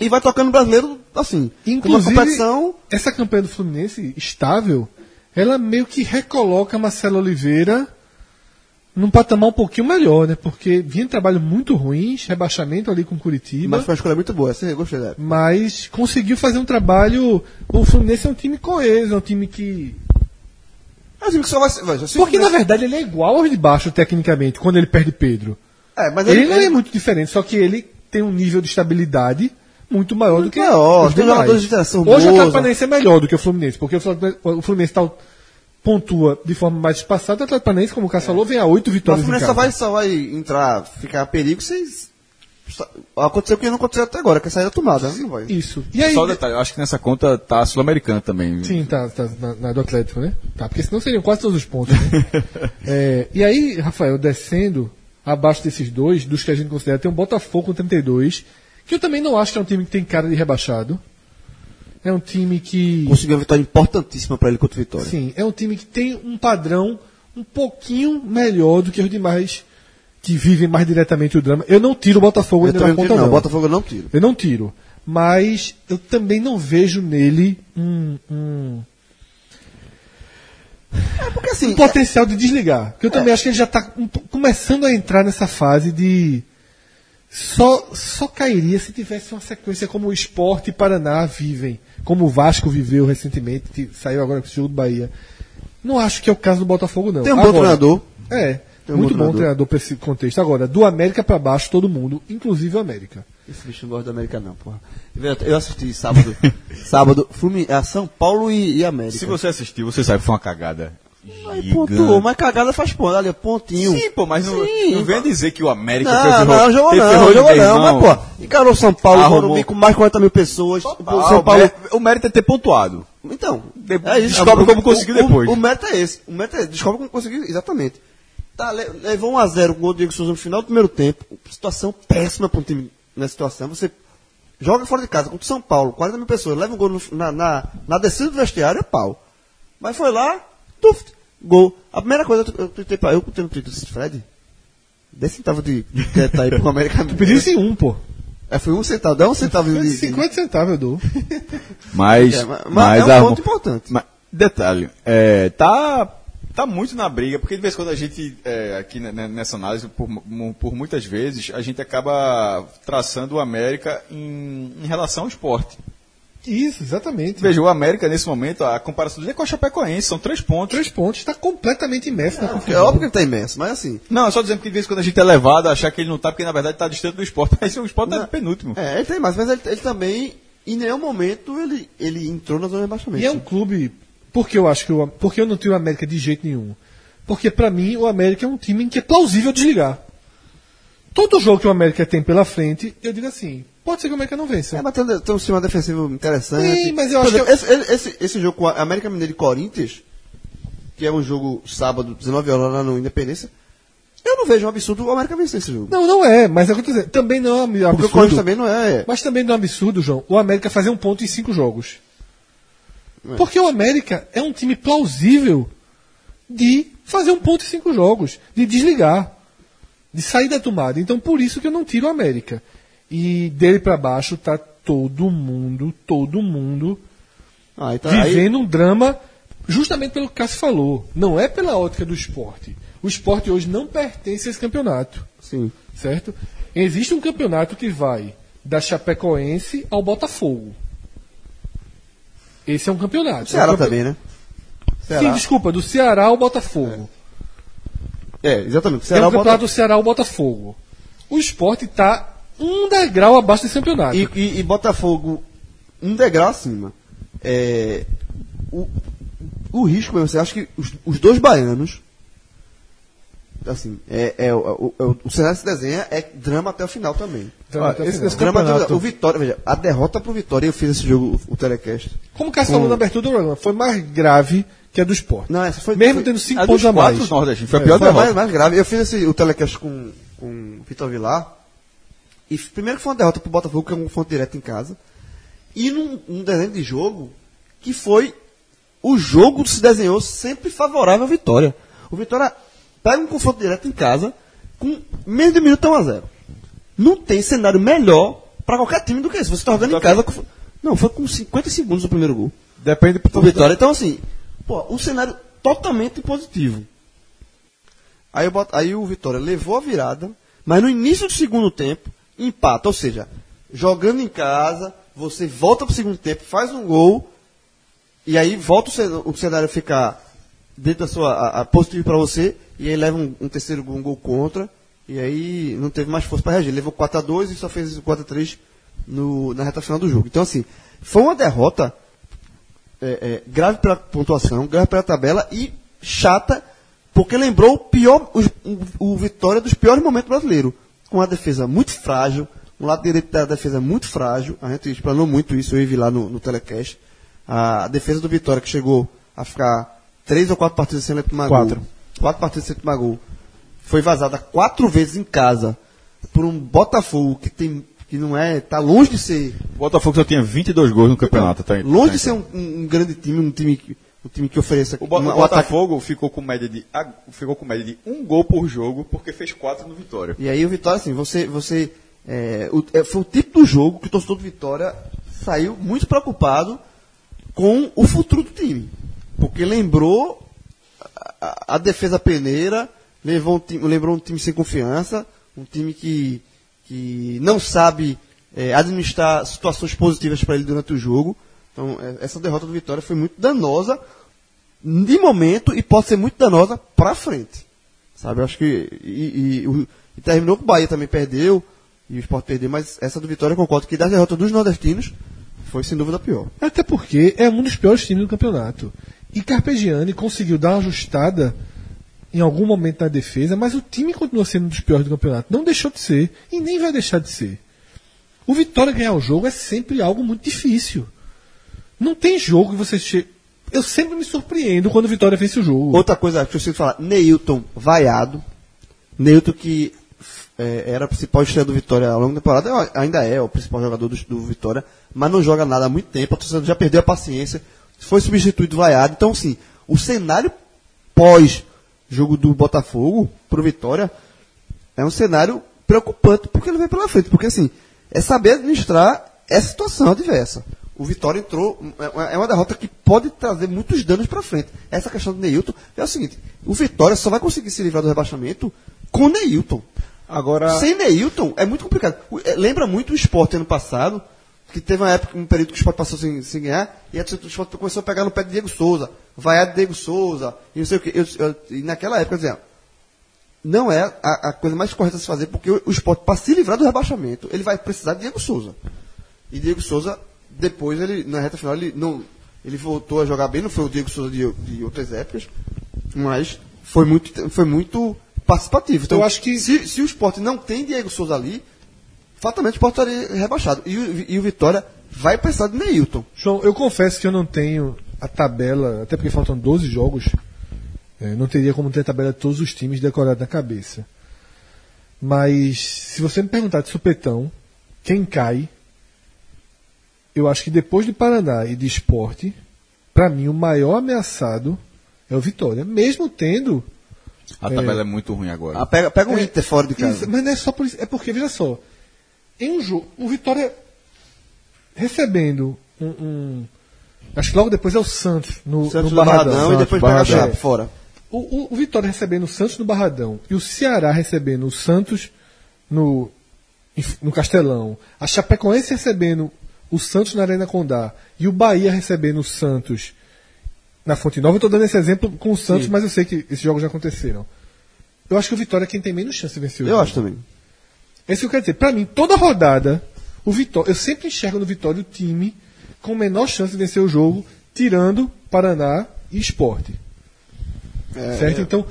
E vai tocando o brasileiro assim. com uma Inclusive, competição. essa campanha do Fluminense estável, ela meio que recoloca Marcelo Oliveira num patamar um pouquinho melhor, né? Porque vinha trabalho muito ruins, rebaixamento ali com Curitiba, Mas mas, foi uma escolha muito boa. Eu gostei dela. conseguiu fazer um trabalho. O Fluminense é um time coeso, é um time que. É um time que só vai ser. Porque na verdade ele é igual aos de baixo, tecnicamente, quando ele perde Pedro. É, mas Ele, não é muito diferente, só que ele tem um nível de estabilidade muito maior do que maior, os tem demais. jogadores de Hoje o Atlético Paranaense é melhor do que o Fluminense, porque o Fluminense, tá, pontua de forma mais espaçada, o Atlético Paranaense, como o Cássio falou, vem a oito Mas o vitórias Fluminense só vai, só vai entrar, ficar a perigo se. Aconteceu o que não aconteceu até agora, que é sair da tomada. Não vai. Isso. E aí, Só um detalhe, eu acho que nessa conta tá a Sul-Americana também. Sim, tá, tá na, na do Atlético, né? Tá, porque senão seriam quase todos os pontos. Né? É, e aí, Rafael, descendo abaixo desses dois, dos que a gente considera, tem um Botafogo com 32, que eu também não acho que é um time que tem cara de rebaixado. É um time que. Conseguiu uma vitória importantíssima para ele contra o Vitória. Sim, é um time que tem um padrão um pouquinho melhor do que os demais que vivem mais diretamente o drama. Eu não tiro o Botafogo Eu ainda na conta, tiro, não. não. Botafogo eu não tiro. Eu não tiro. Mas eu também não vejo nele um, um, Porque assim, um potencial de desligar. Porque eu também acho que ele já está começando a entrar nessa fase de. Só, só cairia se tivesse uma sequência como o Esporte e Paraná vivem, como o Vasco viveu recentemente, que saiu agora com o jogo do Bahia. Não acho que é o caso do Botafogo, não. tem um bom Agora, treinador. É, Tem um muito bom bom treinador. treinador para esse contexto. Agora, do América para baixo, todo mundo, inclusive o América. Esse bicho não gosta da América, não, porra. Eu assisti sábado. sábado, Flumi, a São Paulo e, e América. Se você assistiu, você sabe que foi uma cagada. Aí pontuou, mas cagada faz ponto. Ali, pontinho. Sim, pô, mas não, Sim, não vem dizer que o América Não, ferrou- não, jogou não, jogou não, mas pô, encarou São Paulo. Morumbi com mais de 40 mil pessoas. o Ah, São Paulo. O mérito é ter pontuado. Então, De- é isso. descobre O- como conseguiu o- o- depois. O, mérito é esse. O mérito é esse. Descobre como conseguiu, exatamente. Tá, le- levou 1x0 com o gol do Diego Souza no final do primeiro tempo. Situação péssima para um time nessa situação. Você joga fora de casa contra o São Paulo, 40 mil pessoas, leva um gol no- na, na, na descida do vestiário, é pau. Mas foi lá, tuf, gol. A primeira coisa, eu tuitei pra eu, eu tenho no Twitter, Fred, 10 centavos de, de crédito aí pro América. Tu pedisse um, pô. É, foi um centavo, dá um centavo de... de 50 centavos eu dou. Mas, É, mas- mas é um ponto importante. Mas, detalhe, é, tá, tá muito na briga, porque de vez em quando a gente, é, aqui ne- ne- nessa análise, por, por muitas vezes, a gente acaba traçando o América em, em relação ao esporte. Isso, exatamente. Veja, o América, nesse momento, a comparação dele é com a Chapecoense, são três pontos. Três pontos, está completamente imerso na É confusão. óbvio que ele tá imenso, mas assim... Não, só dizendo que de vez em quando a gente é levado a achar que ele não tá, porque na verdade tá distante do esporte. Mas o esporte tá no penúltimo. É, ele tem mais, mas ele, ele também, em nenhum momento, ele, ele entrou na zona de rebaixamento. E é um clube. Porque eu acho que o, porque eu não tiro o América de jeito nenhum. Porque pra mim o América é um time em que é plausível desligar. Todo jogo que o América tem pela frente, eu digo assim, pode ser que o América não vença. É, mas tem, tem um sistema defensivo interessante. Sim, mas eu Por acho exemplo, que esse, ele- esse, esse jogo com a América Mineiro e Corinthians, que é um jogo sábado, 19 horas lá no Independência, eu não vejo um absurdo o América vencer esse jogo. Não, não é, mas é o que eu tô dizendo. Também não é um Porque o absurdo. Corinthians também não é. Mas também não é um absurdo, João, o América fazer um ponto em cinco jogos. Porque o América é um time plausível de fazer um ponto em cinco jogos, de desligar, de sair da tomada. Então por isso que eu não tiro o América. E dele pra baixo tá todo mundo, todo mundo Ah, então, aí, vivendo um drama justamente pelo que o Cássio falou. Não é pela ótica do esporte. O esporte hoje não pertence a esse campeonato sim. certo? Existe um campeonato que vai da Chapecoense ao Botafogo. Esse é um campeonato. Ceará é um campe- também, né? Sim, Ceará. desculpa, do Ceará ao Botafogo. É, exatamente. É Ceará um campeonato bota... do Ceará ao Botafogo. O esporte está um degrau abaixo desse campeonato. e, e, e Botafogo um degrau acima. É, o, o risco, você acha que os, os dois baianos, assim, é, é, o, o, o cenário se desenha é drama até o final também. Então, até o esse- final. esse Drama até o, campeonato- o Vitória, veja, a derrota pro Vitória, eu fiz esse jogo, o, telecast. Como o Cássio falou na abertura do programa, foi mais grave que a do esporte. Não, essa foi Mesmo foi- tendo cinco A pontos dos a mais. quatro nordestinos, foi a pior Foi derrota. mais, mais grave. Eu fiz esse, o telecast com, com o Vitor Vilar. E primeiro que foi uma derrota pro Botafogo, que é um confronto direto em casa. E num, num desenho de jogo que foi. O jogo se desenhou sempre favorável à vitória. O Vitória pega um confronto direto em casa com menos de um minuto 1 a 0 Não tem cenário melhor para qualquer time do que esse. Você está jogando em casa. Com, não, foi com 50 segundos o primeiro gol. Depende O Vitória. Então, assim, pô, um cenário totalmente positivo. Aí, boto- aí o Vitória levou a virada, mas no início do segundo tempo, empata. Ou seja, jogando em casa, você volta para o segundo tempo, faz um gol, e aí volta o cen- o cenário a ficar dentro da sua. A, a positivo para você, e aí leva um, um terceiro gol, um gol contra, e aí não teve mais força para reagir. Levou 4 a 2 e só fez 4 a 3 no, na reta final do jogo. Então, assim, foi uma derrota é, é, grave pela pontuação, grave pela tabela e chata, porque lembrou o pior, o, o- Vitória dos piores momentos brasileiros. Com a defesa muito frágil, um lado direito da defesa muito frágil, a gente explanou muito isso, eu vi lá no, no telecast. A defesa do Vitória que chegou a ficar três ou quatro partidas sem tomar Quatro. gol. Quatro partidas sem tomar gol. Foi vazada quatro vezes em casa por um Botafogo que tem que não é, tá longe de ser O Botafogo só tinha 22 gols no campeonato. Tá, longe tá de ser um, um- grande time, um time que- um time que ofereça O, Bo- uma- o um ataque. Botafogo ficou com média de ficou com média de um gol por jogo porque fez quatro no Vitória. E aí o Vitória, assim, você. você é, o- é, foi o tipo do jogo que o torcedor do Vitória saiu muito preocupado com o futuro do time. Porque lembrou a, a- defesa peneira, levou um time, lembrou um time sem confiança, um time que, que não sabe é, administrar situações positivas para ele durante o jogo. Então, é, essa derrota do Vitória foi muito danosa de momento e pode ser muito danosa para frente. Sabe, eu acho que. E, e, e terminou com o Bahia também perdeu, e o Sport perdeu, mas essa do Vitória eu concordo que das derrotas dos nordestinos foi sem dúvida a pior. Até porque é um dos piores times do campeonato. E Carpegiani conseguiu dar uma ajustada em algum momento na defesa, mas o time continua sendo um dos piores do campeonato. Não deixou de ser e nem vai deixar de ser. O Vitória ganhar o jogo é sempre algo muito difícil. Não tem jogo que você chega. Eu sempre me surpreendo quando o Vitória vence o jogo. Outra coisa que eu preciso falar, Neilton vaiado. Neilton que é, era a principal estrela do Vitória ao longo da temporada, ainda é o principal jogador do, do Vitória, mas não joga nada há muito tempo, a torcida já perdeu a paciência, foi substituído vaiado. Então, assim, o cenário pós-jogo do Botafogo pro Vitória é um cenário preocupante porque ele vem pela frente. Porque, assim, é saber administrar essa situação adversa. O Vitória entrou. É é uma derrota que pode trazer muitos danos para frente. Essa questão do Neilton é o seguinte: o Vitória só vai conseguir se livrar do rebaixamento com Neilton. Agora, Sem Neilton é muito complicado. O- é, Lembra muito o esporte ano passado, que teve uma época, um período que o esporte passou sem, sem ganhar, e a torcida do esporte começou a pegar no pé de Diego Souza, vaiar de Diego Souza, e não sei o quê. Eu- eu- e naquela época, dizendo, não é a, a coisa mais correta a se fazer, porque o, o esporte, para se livrar do rebaixamento, ele vai precisar de Diego Souza. E Diego Souza, depois, ele, na reta final, ele, não, ele voltou a jogar bem, não foi o Diego Souza de, de outras épocas, mas foi muito, foi muito participativo. Então, Eu acho que- se, se o esporte não tem Diego Souza ali, fatalmente o esporte estaria rebaixado. E o, e o Vitória vai precisar de Neilton. João, eu confesso que eu não tenho a tabela, até porque faltam 12 jogos, eh, não teria como ter a tabela de todos os times decorada na cabeça. Mas se você me perguntar de supetão, quem cai, eu acho que depois de Paraná e de esporte, para mim o maior ameaçado é o Vitória, mesmo tendo. A tabela é, muito ruim agora. Ah, pega, pega um É, Inter fora de Isso, casa. mas não é só por isso. É porque, veja só, em um jogo, o Vitória recebendo um. um- acho que logo depois é o Santos no, Santos no Barradão. Barradão e depois Barradão. pega a Chape fora. O, o- o Vitória recebendo o Santos no Barradão e o Ceará recebendo o Santos no, no Castelão, a Chapecoense recebendo o Santos na Arena Condá e o Bahia recebendo o Santos na Fonte Nova. Eu estou dando esse exemplo com o Santos, Sim. mas eu sei que esses jogos já aconteceram. Eu acho que o Vitória é quem tem menos chance de vencer o Eu jogo. acho também. É isso que eu quero dizer. Pra mim, toda rodada, o Vitória, eu sempre enxergo no Vitória o time com menor chance de vencer o jogo, tirando Paraná e Esporte. certo? Então,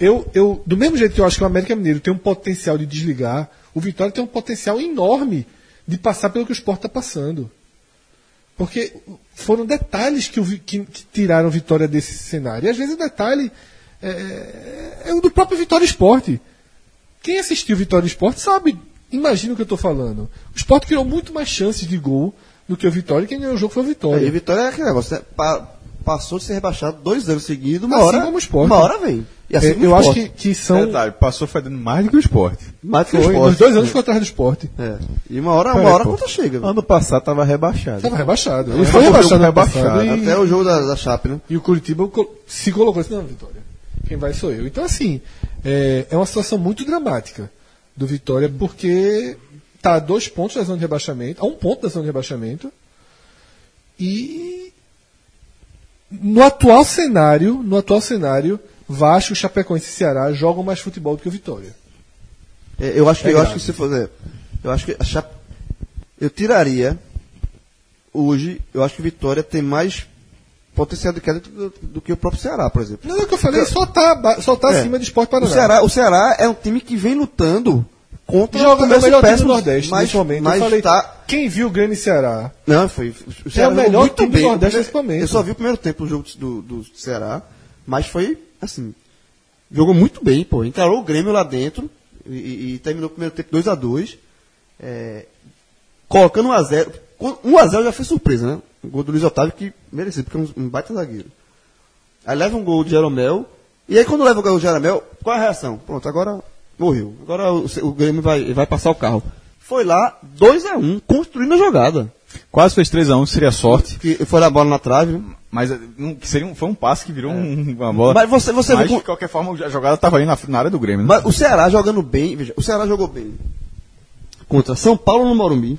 eu, eu, do mesmo jeito que eu acho que o América Mineiro tem um potencial de desligar, o Vitória tem um potencial enorme de passar pelo que o Esporte está passando. Porque foram detalhes que, o que- que tiraram Vitória desse cenário. E às vezes o detalhe é, é o do próprio Vitória Esporte. Quem assistiu Vitória Esporte sabe, imagina o que eu estou falando. O Esporte criou muito mais chances de gol do que o Vitória, e quem ganhou o jogo foi o Vitória. Vitória é aquele negócio, né? Pa- passou de ser rebaixado dois anos seguidos, uma Assim hora. como o Sport. Uma hora vem. E assim É, eu acho Sport. que, que são. Detalhe, passou fedendo mais do que o esporte. Mais que o Foi, Sport. nos dois anos ficou atrás do Esporte. É. E uma hora, uma hora a pô. conta chega. ano passado estava rebaixado. Estava rebaixado. Ele É, foi rebaixado ano rebaixado. e- Até o jogo da, da Chape, né? E o Curitiba se colocou assim, não, Vitória, quem vai sou eu. Então, assim, é, é uma situação muito dramática do Vitória, porque está a dois pontos da zona de rebaixamento, a um ponto da zona de rebaixamento, e no atual cenário, no atual cenário, Vasco, Chapecoense e Ceará jogam mais futebol do que o Vitória. É, Eu acho que, É eu acho que se fosse. Eu acho que a Chape, eu tiraria hoje, eu acho que Vitória tem mais potencial de queda do, do que o próprio Ceará, por exemplo. Não é o que eu falei, só está só tá É. acima de Esporte O Paraná. Ceará, o Ceará é um time que vem lutando contra joga o melhor time do Nordeste mas, nesse momento. Mas eu falei, tá, quem viu o Grêmio e Ceará? Não, foi. O Ceará o jogou melhor muito time do bem. Nordeste Eu- nesse momento. Eu só vi o primeiro tempo do jogo do, do Ceará, mas foi assim. Jogou muito bem, pô. Encarou o Grêmio lá dentro e, e- terminou o primeiro tempo 2x2. É, colocando 1x0. 1x0 já foi surpresa, né? O gol do Luiz Otávio que merecia, porque é um, um baita zagueiro. Aí leva um gol de Jeromel. E aí quando leva o gol de Jeromel, qual é a reação? Pronto, agora morreu. Agora o, o Grêmio vai, vai passar o carro. Foi lá, 2x1, construindo a jogada. Quase fez 3x1, seria sorte. Que foi a bola na trave. né? Mas eh, seria um, foi um passe que virou um- uma bola. Mas você- você Mas, com- de qualquer forma, a jogada estava aí na, na área do Grêmio. Né? Mas o Ceará jogando bem, veja, o Ceará jogou bem contra São Paulo no Morumbi,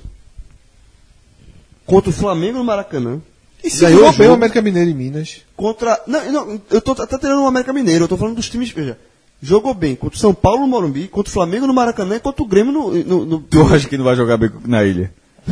contra o Flamengo no Maracanã, E se Ganhou bem o. América Mineiro em Minas. contra. Não, não, eu tô até tirando o América Mineiro, eu tô falando dos times, veja. Jogou bem contra o São Paulo no Morumbi, contra o Flamengo no Maracanã e contra o Grêmio no. no, no- Tu acha que não vai jogar bem na ilha?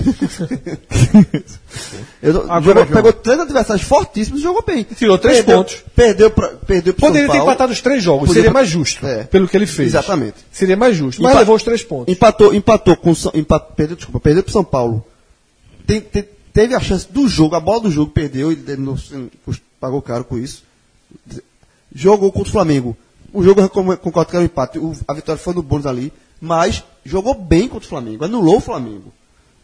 Eu tô- Agora, jogou- pegou três adversários fortíssimos e jogou bem. Tirou três Perdeu- pontos. Perdeu pra, perdeu pro Poderia São ter Paulo. empatado os três jogos, Poderia- seria mais justo, É. pelo que ele fez. Exatamente. Seria mais justo, mas Empa- levou os três pontos. Empatou, empatou com o São- empa- perdeu, desculpa, perdeu pro São Paulo. Tem- te- teve a chance do jogo, a bola do jogo perdeu, ele pagou caro com isso. Jogou contra o Flamengo. O jogo concordo que era um empate. O- a vitória foi no bônus ali, mas jogou bem contra o Flamengo, anulou o Flamengo.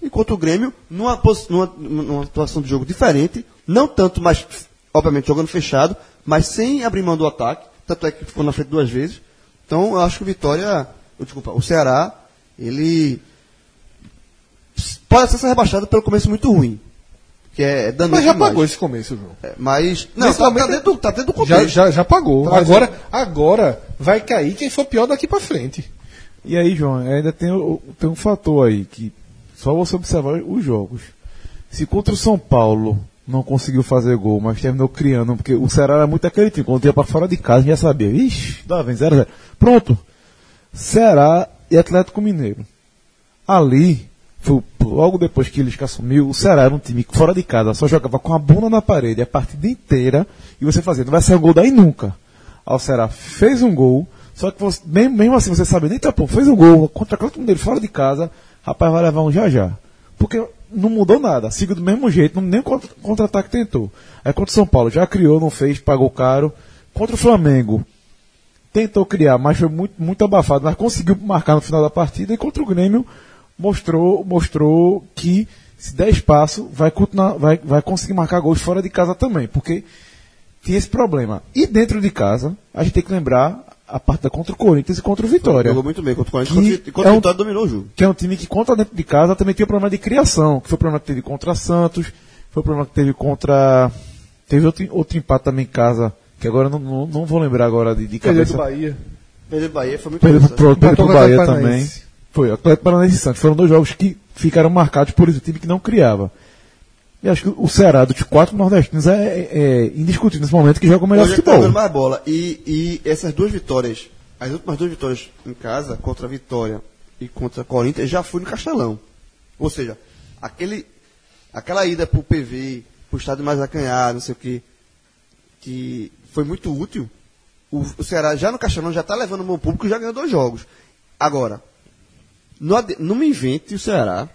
E contra o Grêmio, numa, numa, numa situação de jogo diferente, não tanto, mas obviamente jogando fechado, mas sem abrir mão do ataque, tanto é que ficou na frente duas vezes. Então eu acho que o Vitória, desculpa, o Ceará, ele pode ser rebaixado pelo começo muito ruim. Que é Mas já pagou esse começo, João. Mas, não, Nesse tá, momento- tá dentro, do- tá dentro do Já, contexto. já, já pagou. Tá, agora, agora vai cair quem for pior daqui pra frente. E aí, João, ainda tem, tem um fator aí que só você observar os jogos. Se contra o São Paulo não conseguiu fazer gol, mas terminou criando, porque o Ceará era muito aquele time, quando ia pra fora de casa, a gente já sabia, ixi, dá, vem 0 0 Pronto. Ceará e Atlético Mineiro. Ali, foi logo depois que eles assumiu, o Ceará era um time que fora de casa só jogava com a bunda na parede a partida inteira e você fazia, não vai ser um gol daí nunca. Aí o Ceará fez um gol, só que você, mesmo, mesmo assim você sabe, nem tá, fez um gol contra o Atlético Mineiro fora de casa, rapaz vai levar um já já. Porque não mudou nada, siga do mesmo jeito, nem contra- contra-ataque tentou. Aí contra o São Paulo já criou, não fez, pagou caro. Contra o Flamengo, tentou criar, mas foi muito, muito abafado, mas conseguiu marcar no final da partida e contra o Grêmio mostrou, mostrou que se der espaço vai, continuar, vai, vai conseguir marcar gols fora de casa também, porque tinha esse problema. E dentro de casa, a gente tem que lembrar a partida contra o Corinthians e contra o Vitória. Jogou muito bem contra o Corinthians. Que Contra, contra é o um- Vitória dominou o jogo. que é um time que contra dentro de casa também tinha problema de criação, que foi o problema que teve contra Santos, foi o problema que teve contra. Teve outro, outro empate também em casa, que agora não, não, não vou lembrar agora de, de Perdeu cabeça. do Bahia. Perdeu o Bahia, foi muito Perdeu pro, perdeu pro o Bahia também. Foi, Atlético Paranaense e Santos. Foram dois jogos que ficaram marcados por esse time que não criava. E acho que o Ceará, dos quatro nordestinos, é, é, é indiscutível nesse momento que joga o melhor Hoje tá futebol. jogando mais bola. E, e essas duas vitórias, as últimas duas vitórias em casa, contra a Vitória e contra a Corinthians, já fui no Castelão. Ou seja, aquele, aquela ida pro PV, pro estádio mais acanhado, não sei o quê, que foi muito útil. O, o Ceará já no Castelão já tá levando o bom público e já ganhou dois jogos. Agora, não, não me invente o Ceará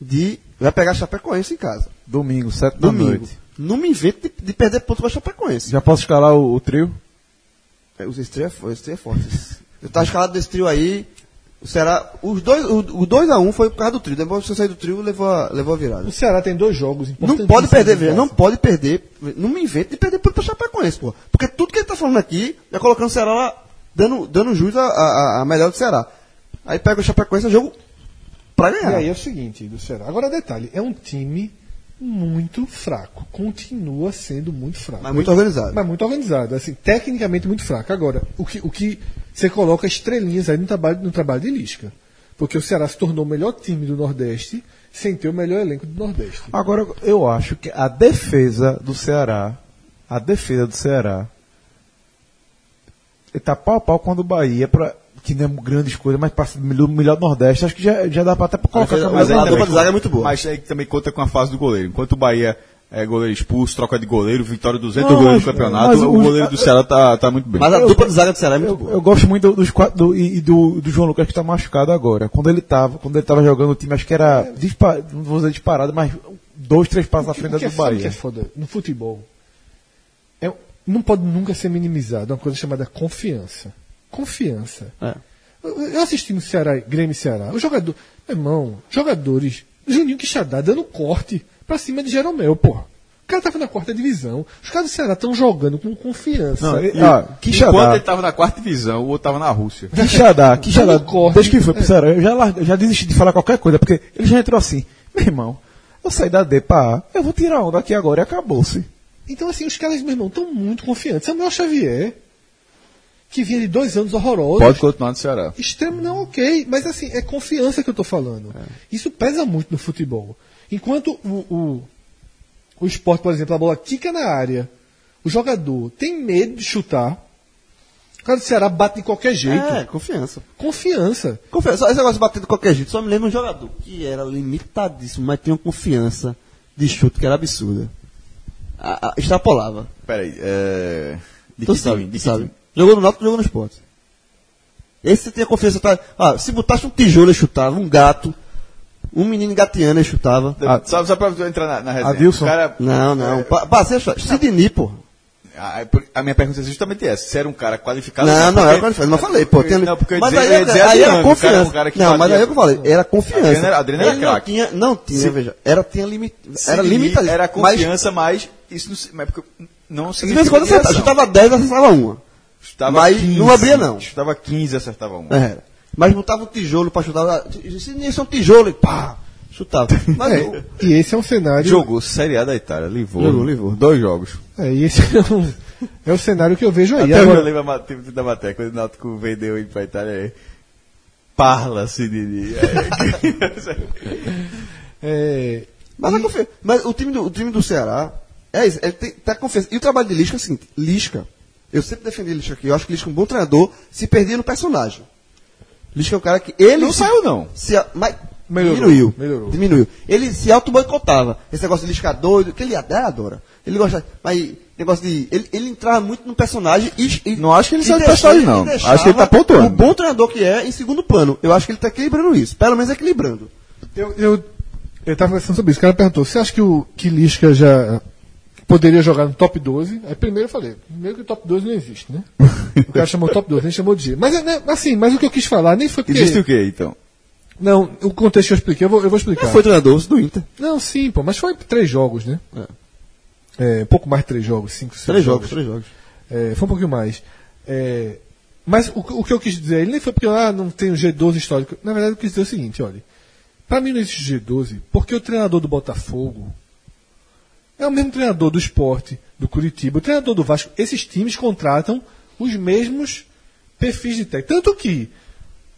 de. Vai pegar a Chapecoense em casa. Domingo, sete da Domingo. noite. Não me invente de, de perder ponto para a Chapecoense. Já posso escalar o, o trio? É, Os estreia é, os trio é forte. Eu tava escalado desse trio aí. O Ceará. Os dois, o, o 2x1 foi por causa do trio. Depois que você sair do trio, levou a, levou a virada. O Ceará tem dois jogos importantes. Não pode perder, velho. Não pode perder. Não me invente de perder para Chapecoense, pô. Porque tudo que ele tá falando aqui é colocando o Ceará lá, dando, dando jus a, a, a melhor do Ceará. Aí pega o Chapecoense, é jogo pra E ganhar. aí é o seguinte, do Ceará. Agora, detalhe: é um time muito fraco. Continua sendo muito fraco. Mas muito organizado. Mas muito organizado. Assim, tecnicamente muito fraco. Agora, o que, o que você coloca estrelinhas aí no trabalho, no trabalho de Lisca. Porque o Ceará se tornou o melhor time do Nordeste sem ter o melhor elenco do Nordeste. Agora, eu acho que a defesa do Ceará, a defesa do Ceará, está pau a pau quando o Bahia, pra, que não é grandes coisas, mas passa do melhor, melhor do Nordeste, acho que já, já dá para até pra colocar mas melhor a do dupla de zaga é muito boa. Mas aí também conta com a fase do goleiro. Enquanto o Bahia é goleiro expulso, troca de goleiro, vitória 200 Não, goleiros mas- do campeonato, mas o o- goleiro do Ceará tá, tá muito bem. Mas a dupla de zaga do Ceará é muito Eu, boa. eu gosto muito do- dos quatro do, e do, do João Lucas que está machucado agora. Quando ele tava, quando ele tava jogando o time, acho que era dispa- não vou dizer disparado, mas dois, três passos à frente O que do é, sabe o que é Bahia. foda no futebol? É, não pode nunca ser minimizado uma coisa chamada confiança. Confiança. É. Eu, eu assisti no Ceará, Grêmio e Ceará. O jogador, meu irmão, jogadores, Juninho Quixadá dando corte pra cima de Jeromel, porra. O cara tava na quarta divisão. Os caras do Ceará estão jogando com confiança. Não, E- ah, Enquanto ele tava na quarta divisão, o outro tava na Rússia. Quixadá, Quixadá, desde que foi pro Ceará, eu já, larguei- já desisti de falar qualquer coisa, porque ele já entrou assim, meu irmão, eu saí da D pra A, eu vou tirar onda aqui agora e acabou-se. Então, assim, os caras, meu irmão, estão muito confiantes. Samuel Xavier, que vinha de dois anos horrorosos. Pode continuar no Ceará. Extremo não, ok. Mas assim, é confiança que eu tô falando. Isso pesa muito no futebol. Enquanto o, o, o esporte, por exemplo, a bola quica na área, o jogador tem medo de chutar, o cara do Ceará bate de qualquer jeito. É, confiança. Confiança. Confiança. Só esse negócio de bater de qualquer jeito. Só me lembro um jogador que era limitadíssimo, mas tinha uma confiança de chute que era absurda. A- a- extrapolava. Peraí, é... De Tu que sabe, time? De que sabe. Jogou no Náutico, jogou no esporte. Esse você tinha confiança. Tá? Ah, se botasse um tijolo, ele chutava. Um gato. Um menino gateando, ele chutava. Ah, só, só pra eu entrar na, na resenha. Adilson. O cara, Não, não. É, Pa- Passei a chutar. Sidney, pô. a, a minha pergunta é justamente essa. Se era um cara qualificado... Não, não, porque- era qualificado. Não falei, pô. Tinha... Não, porque mas dizer- aí, ia dizer aí era o cara- confiança. o cara não, mas aí é o que eu falei. Era confiança. Era- Adriano era Ele não craque. tinha, não tinha, Se- veja. Era, tinha limit, era limitado. Era mas, confiança, mas... Isso não, se- mas porque não de vez em quando significa acertava. direção. Chutava 10, acertava uma. Chutava mas não abria, não. Chutava 15, acertava um. Era. Mas botava um tijolo pra chutar. Isso é um tijolo. E pá, chutava. Mas É, e esse é um cenário. Jogou Série A da Itália, Livorno. Jogou, Livorno. Dois jogos. É, e esse é, um, é o cenário que eu vejo aí. Até Agora, eu lembro tipo da matéria, quando o Náutico vendeu ele pra Itália, é Parla, Sidney. É, é, Mas, a confi- mas o, time do, o time do Ceará é isso, ele tem, tá confiança. E o trabalho de Lisca é o seguinte: Lisca, eu sempre defendi Lisca aqui, eu acho que Lisca é um bom treinador, se perdia no personagem. Lisca é um cara que. Ele Não se- saiu, não. Se, mas Melhorou, diminuiu. melhorou. Diminuiu. Ele se auto-boicotava. Esse negócio de Lisca doido, que ele adora. adora. Ele gosta. Mas negócio de. Ele, ele entrava muito no personagem e. e Não acho que ele saiu do personagem, não. Acho que ele tá pontuando. O bom treinador que é em segundo plano. Eu acho que ele está equilibrando isso. Pelo menos equilibrando. Eu, eu, eu tava conversando sobre isso. O cara perguntou: você acha que o que Lisca já poderia jogar no top 12? Aí primeiro eu falei: primeiro que o top 12 não existe, né? O cara chamou top 12, nem chamou de G. Mas, né, assim, mas o que eu quis falar nem foi porque. Existe o quê, então? Não, o contexto que eu expliquei, eu vou, eu vou explicar. Foi treinador do Inter. Não, sim, pô, mas foi três jogos, né? É, um pouco mais de três jogos, cinco, seis Três jogos, três jogos. É, foi um pouquinho mais. É, mas o, o que eu quis dizer, ele nem foi porque ah, não tem o G12 histórico. Na verdade, eu quis dizer o seguinte, olha. Para mim não existe G12, porque o treinador do Botafogo é o mesmo treinador do esporte, do Curitiba, o treinador do Vasco. Esses times contratam os mesmos perfis de técnico. Tanto que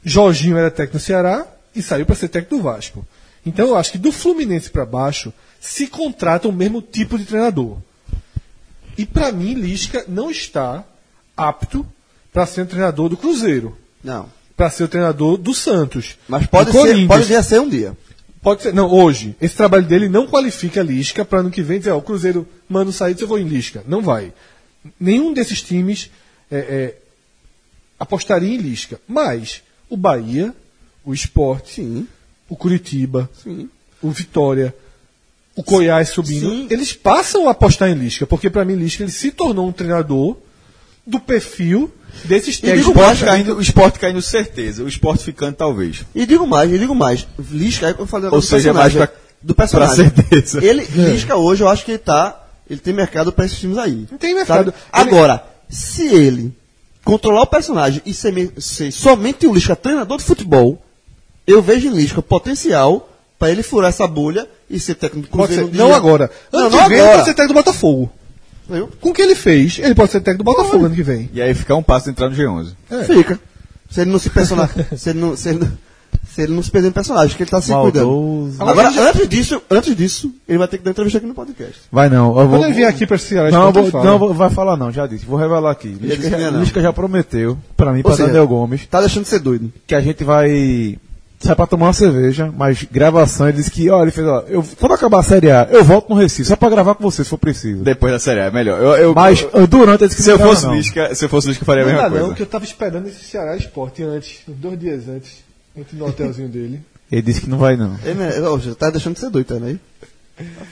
Jorginho era técnico do Ceará e saiu para ser técnico do Vasco. Então eu acho que do Fluminense para baixo se contrata o mesmo tipo de treinador. E para mim, Lisca não está apto para ser um treinador do Cruzeiro, Não. para ser o treinador do Santos. Mas pode ser, pode vir a ser um dia. Pode ser. Não, hoje. Esse trabalho dele não qualifica Lisca para ano que vem dizer, ó, o Cruzeiro manda sair, eu vou em Lisca. Não vai. Nenhum desses times é, é, apostaria em Lisca. Mas o Bahia, o Sport, o Curitiba, o Vitória, o Goiás subindo, Sim. eles passam a apostar em Lisca, porque para mim Lisca ele se tornou um treinador do perfil desses E técnicos. digo O mais, esporte, caindo, o esporte caindo certeza, o esporte ficando talvez. E digo mais, e digo mais. Lisca, aí eu falei Ou do seja, personagem, mais pra- do personagem. pra certeza. Ele, Lisca hoje, eu acho que ele tá. Ele tem mercado para esses times aí. Tem mercado. Sabe? Agora, se ele controlar o personagem e ser, ser somente o Lisca treinador de futebol, eu vejo em Lisca potencial para ele furar essa bolha e ser técnico do Cruzeiro. Não dia. agora. Não, não ele agora. ser técnico do Botafogo. Com o que ele fez, ele pode ser técnico do Botafogo ano que vem. E aí ficar um passo de entrar no G11. É. Fica. Se ele não se persona... se, ele não, se, ele não, se ele não se perder no personagem, que ele tá se Maldoso. cuidando. Agora, antes disso, antes disso, ele vai ter que dar entrevista aqui no podcast. Vai não. Eu vou, Quando ele vier aqui para esse Ceará, não, vou, fala. não, vou- vai falar não, já disse. Vou revelar aqui. Lisca, não. Lisca já prometeu, pra mim, Ou pra seja, Daniel Gomes, Tá deixando de ser doido. que a gente vai sair pra tomar uma cerveja, mas gravação, ele disse que, ó, ele fez, ó, eu, quando acabar a Série A, eu volto no Recife, só pra gravar com você, se for preciso. Depois da Série A, é melhor. Eu, eu, Mas eu- durante ele disse que se eu não fosse não. Lisca, se eu fosse Lisca, eu faria a Não mesma dá não, coisa. que eu tava esperando esse Ceará Esporte antes, dois dias antes, entre no hotelzinho dele. Ele disse que não vai não. Ele né, ó, já tá deixando de ser doido, tá aí?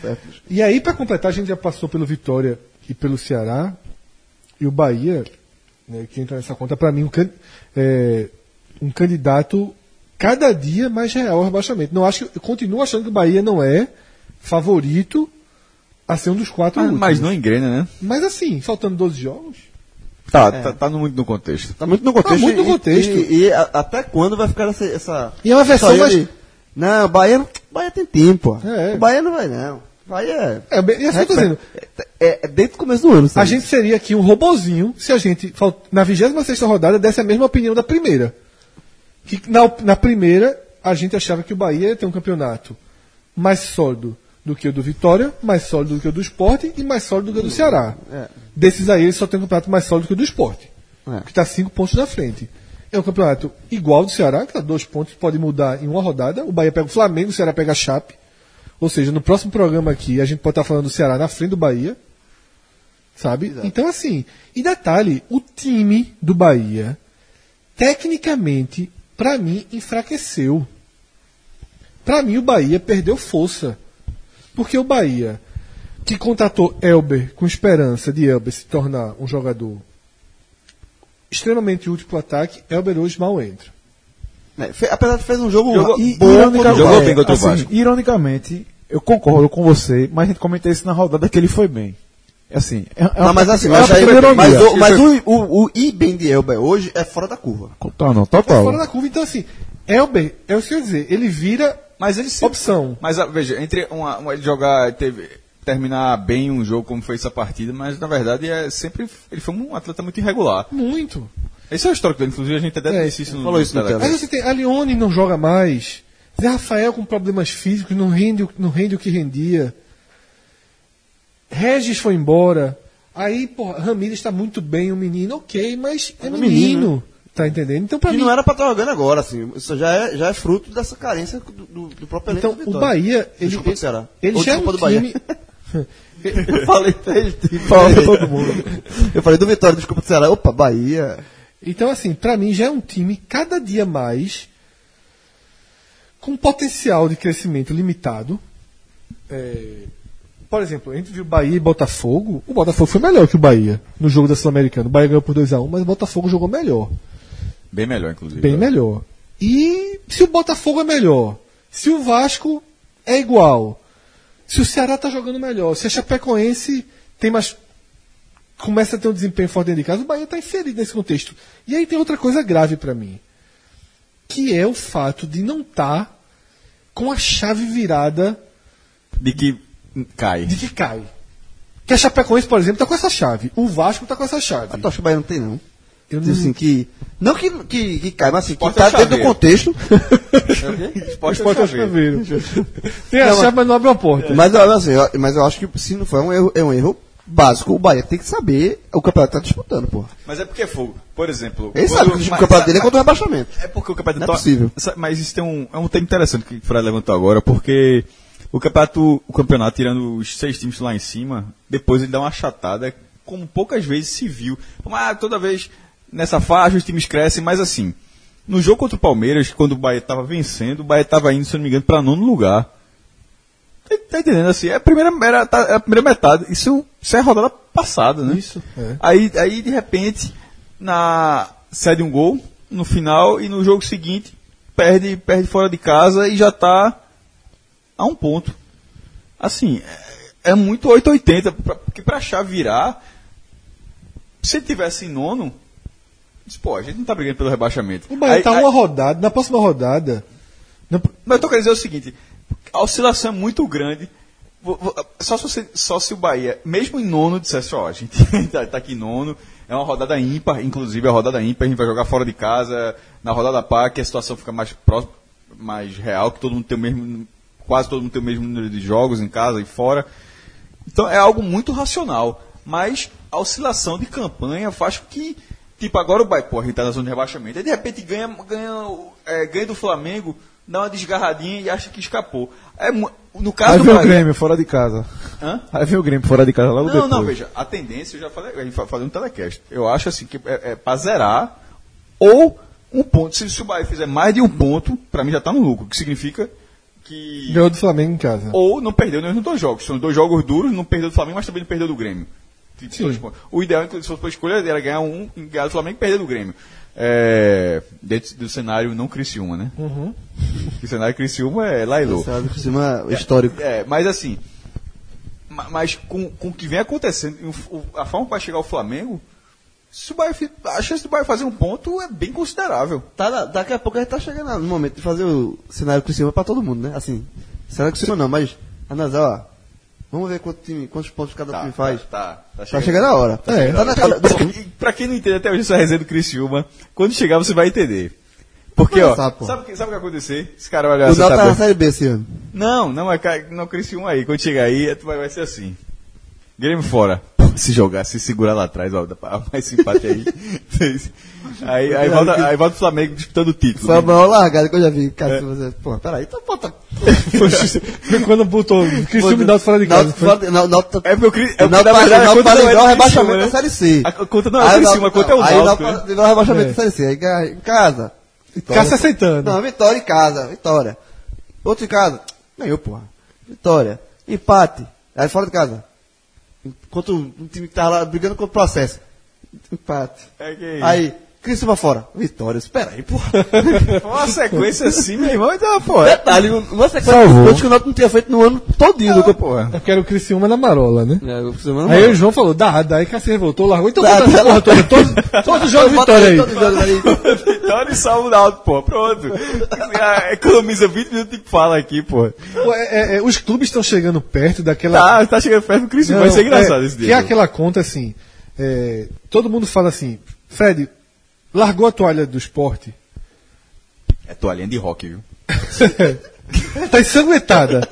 Tá. E aí, para completar, a gente já passou pelo Vitória e pelo Ceará. E o Bahia, né, que entra nessa conta, para mim, um, can- é, um candidato cada dia mais real ao rebaixamento. Não acho, que- eu continuo achando que o Bahia não é favorito a ser um dos quatro Mas, últimos. mas não engrena, né? Mas assim, faltando 12 jogos, Tá, tá, tá no, muito no contexto. Tá muito no contexto. muito no e- contexto. E, e a- até quando vai ficar essa. essa E é uma versão mais- de- Não, o Bahia, o Bahia tem tempo. pô. É. O Bahia não vai, não. O Bahia é, bem- e assim eu tô dizendo, é, é, é desde o começo do ano. a sabe? gente seria aqui um robozinho se a gente, na 26 rodada, desse a mesma opinião da primeira. Que na, na primeira, a gente achava que o Bahia ia ter um campeonato mais sólido do que o do Vitória, mais sólido do que o do Esporte e mais sólido do que o do Ceará. É. Desses aí, ele só tem um campeonato mais sólido que o do Esporte, É. que está cinco pontos na frente. É um campeonato igual do Ceará, que tá dois pontos, pode mudar em uma rodada. O Bahia pega o Flamengo, o Ceará pega a Chape. Ou seja, no próximo programa aqui, a gente pode estar falando do Ceará na frente do Bahia. Sabe? Então, assim. E detalhe: o time do Bahia, tecnicamente, para mim, enfraqueceu. Para mim, o Bahia perdeu força. Porque o Bahia, que contratou Elber com esperança de Elber se tornar um jogador extremamente útil para o ataque, Elber hoje mal entra. É, fe- apesar de fez um jogo Jogou- E, bom ironica- contra o Jogou bem contra o assim, Vasco. Ironicamente, eu concordo com você, mas a gente comenta isso na rodada que ele foi bem. Assim, é, é Não, mas assim, é mas, aí, mas, o, mas o, o, o de Elber hoje é fora da curva. Total, não, Tá total. fora da curva. Então, assim, Elber, é o que eu ia dizer, ele vira Mas ele sempre- opção. Mas ah, veja, entre uma, uma- ele jogar, teve, terminar bem um jogo como foi essa partida, mas na verdade é sempre. Ele foi um atleta muito irregular. Muito. Esse é o histórico dele, inclusive a gente até É, disse isso no falou isso no. Mas você tem, a Lione não joga mais. Zé Rafael com problemas físicos, não rende, não rende o que rendia. Regis foi embora. Aí, porra, Ramírez está muito bem, o menino, ok, mas é É um menino. menino, Tá entendendo? Então, pra Que mim. não era pra estar jogando agora, assim. Isso já é, já é fruto dessa carência do, do, do próprio elenco Então, o. Bahia, ele, Desculpa do Ceará. ele Ou já é um do Bahia. time. Eu falei três times. Falei todo mundo. Eu falei do Vitória, desculpa do Ceará. Opa, Bahia. Então, assim, pra mim já é um time cada dia mais com potencial de crescimento limitado. É, por exemplo, gente viu Bahia e Botafogo. O Botafogo foi melhor que o Bahia no jogo da Sul-Americana. O Bahia ganhou por 2x1, mas o Botafogo jogou melhor. Bem melhor, inclusive. Bem melhor. E se o Botafogo é melhor, se o Vasco é igual, se o Ceará tá jogando melhor, se a Chapecoense tem mais. começa a ter um desempenho forte dentro de casa, o Bahia tá inserido nesse contexto. E aí tem outra coisa grave para mim, que é o fato de não estar com a chave virada De que cai. de que cai. Que a Chapecoense, por exemplo, tá com essa chave. O Vasco tá com essa chave. Acha que o Bahia não tem, não? Eu não- assim, que. Não que, que, que cai, mas assim, que Esporte tá é dentro do contexto. Esporte Esporte é é chaveiro. Tem a Não, chave, mas não abre a porta. Mas, eu- assim, eu, mas eu acho que se não for é um erro, é um erro básico. O Bahia tem que saber o campeonato que tá disputando, porra. Mas é porque é fogo. Por exemplo. Ele sabe que o mas- campeonato dele é contra o rebaixamento. É porque o campeonato Não é possível. Mas isso tem um, é um tema interessante que o Fred levantou agora, porque o campeonato, o campeonato, tirando os seis times lá em cima, depois ele dá uma achatada, como poucas vezes se viu. Mas toda vez nessa faixa os times crescem, mas assim, no jogo contra o Palmeiras, quando o Bahia estava vencendo, o Bahia estava indo, se não me engano, para nono lugar. Tá, tá entendendo assim? É a primeira, era, tá- é a primeira metade. Isso, isso é a rodada passada, né? Isso, é. Aí, aí, de repente, na cede um gol no final e no jogo seguinte perde, perde fora de casa e já está a um ponto. Assim, é, é muito 880, pra- porque para a chave virar, se ele tivesse em nono, diz, pô, a gente não tá brigando pelo rebaixamento. O Bahia Aí- tá aí- uma rodada, na próxima rodada. na- mas eu tô querendo dizer o seguinte: a oscilação é muito grande. Só se, você- só se o Bahia, mesmo em nono, dissesse: Ó, a gente tá, tá aqui em nono, é uma rodada ímpar, inclusive a rodada ímpar, a gente vai jogar fora de casa, na rodada par, que a situação fica mais próxima, mais real, que todo mundo tem o mesmo, quase todo mundo tem o mesmo número de jogos em casa e fora. Então é algo muito racional. Mas a oscilação de campanha faz com que, tipo, agora o Bahia, pô, a gente tá na zona de rebaixamento. Aí de repente ganha, ganha, é, ganha do Flamengo, dá uma desgarradinha e acha que escapou. É, no caso Aí vem o Bahia. Grêmio fora de casa. Hã? Aí vem o Grêmio fora de casa logo Não, depois. não, veja, a tendência, eu já falei, a gente vai fazer um telecast. Eu acho assim que é, é pra zerar ou um ponto. Se, se o Bahia fizer mais de um ponto, pra mim já tá no lucro, que significa que. Ganhou do Flamengo em casa. Ou não perdeu nos dois jogos. São dois jogos duros, não perdeu do Flamengo, mas também não perdeu do Grêmio. Sim. O ideal, inclusive, se fosse por escolha, era ganhar um, ganhar do Flamengo e perder do Grêmio. É, dentro do cenário não Criciúma, né? Uhum. O cenário Criciúma é Lailô. Sabe, por cima histórico. É, mas assim. Ma- Mas com, com o que vem acontecendo, a forma que vai chegar o Flamengo, se o Bahia, a chance do Bahia fazer um ponto é bem considerável. Tá, na- daqui a pouco a gente tá chegando no momento de fazer o cenário Criciúma pra todo mundo, né? Assim, cenário Criciúma não, mas analisar, ó. Vamos ver quanto time, quantos pontos cada time faz. Tá, tá, Tá chegando a hora. Tá, É. tá na cara. Pra quem não entende até hoje essa resenha do Criciúma, quando chegar você vai entender. Porque, ó, sabe o que, sabe que vai acontecer? Esse cara vai olhar O Náutico tá na. Série B esse ano. Não, não, é não Criciúma aí. Quando chegar aí, tu vai, vai ser assim. Grêmio fora. Se jogar, se segurar lá atrás, ó, mais simpate aí. aí, aí, volta, aí volta o Flamengo disputando o título. Foi a maior largada que eu já vi. Cara, você, pô, peraí, então bota. Foi quando botou Cristiano Náutico fora de casa. Fora de- Náutico- Náutico- É porque o Cri- é O porque, na verdade, Náutico conta não é o do rebaixamento Criciúma, da né? Série C. A conta não é Aí o o Criciúma, a conta é o Aí o Náutico. Náutico né? livrar o rebaixamento É. da Série C. Aí em casa. Vitória. Se aceitando. Não, vitória em casa. Vitória. Outro em casa. Ganhou, porra. Vitória. Empate. Aí fora de casa. Contra um time que tava lá brigando contra o processo. Empate. É que- Aí, Criciúma fora. Vitória. Espera aí, porra. Uma sequência assim, meu irmão, então, pô. É, Detalhe, uma sequência Salvou. de pontos que o Náutico não tinha feito no ano todinho. Do porra. É porque era o Criciúma na marola, né? É, o Criciúma não Aí vai. o João falou, dá, daí que se revoltou, largou. Então essa dá. porra toda, todos, todos os jogos vitória aí. todos os jogos aí. Vitória e salvo da alto, pô. Pronto. Ah, Economiza 20 minutos de fala aqui, pô. Pô, é- é- é, os clubes estão chegando perto daquela... Tá, tá chegando perto do Criciúma. Vai ser engraçado é, esse Que é dia. aquela conta assim, é, todo mundo fala assim, Fred, largou a toalha do esporte? É toalhinha de rock, viu? tá ensanguentada.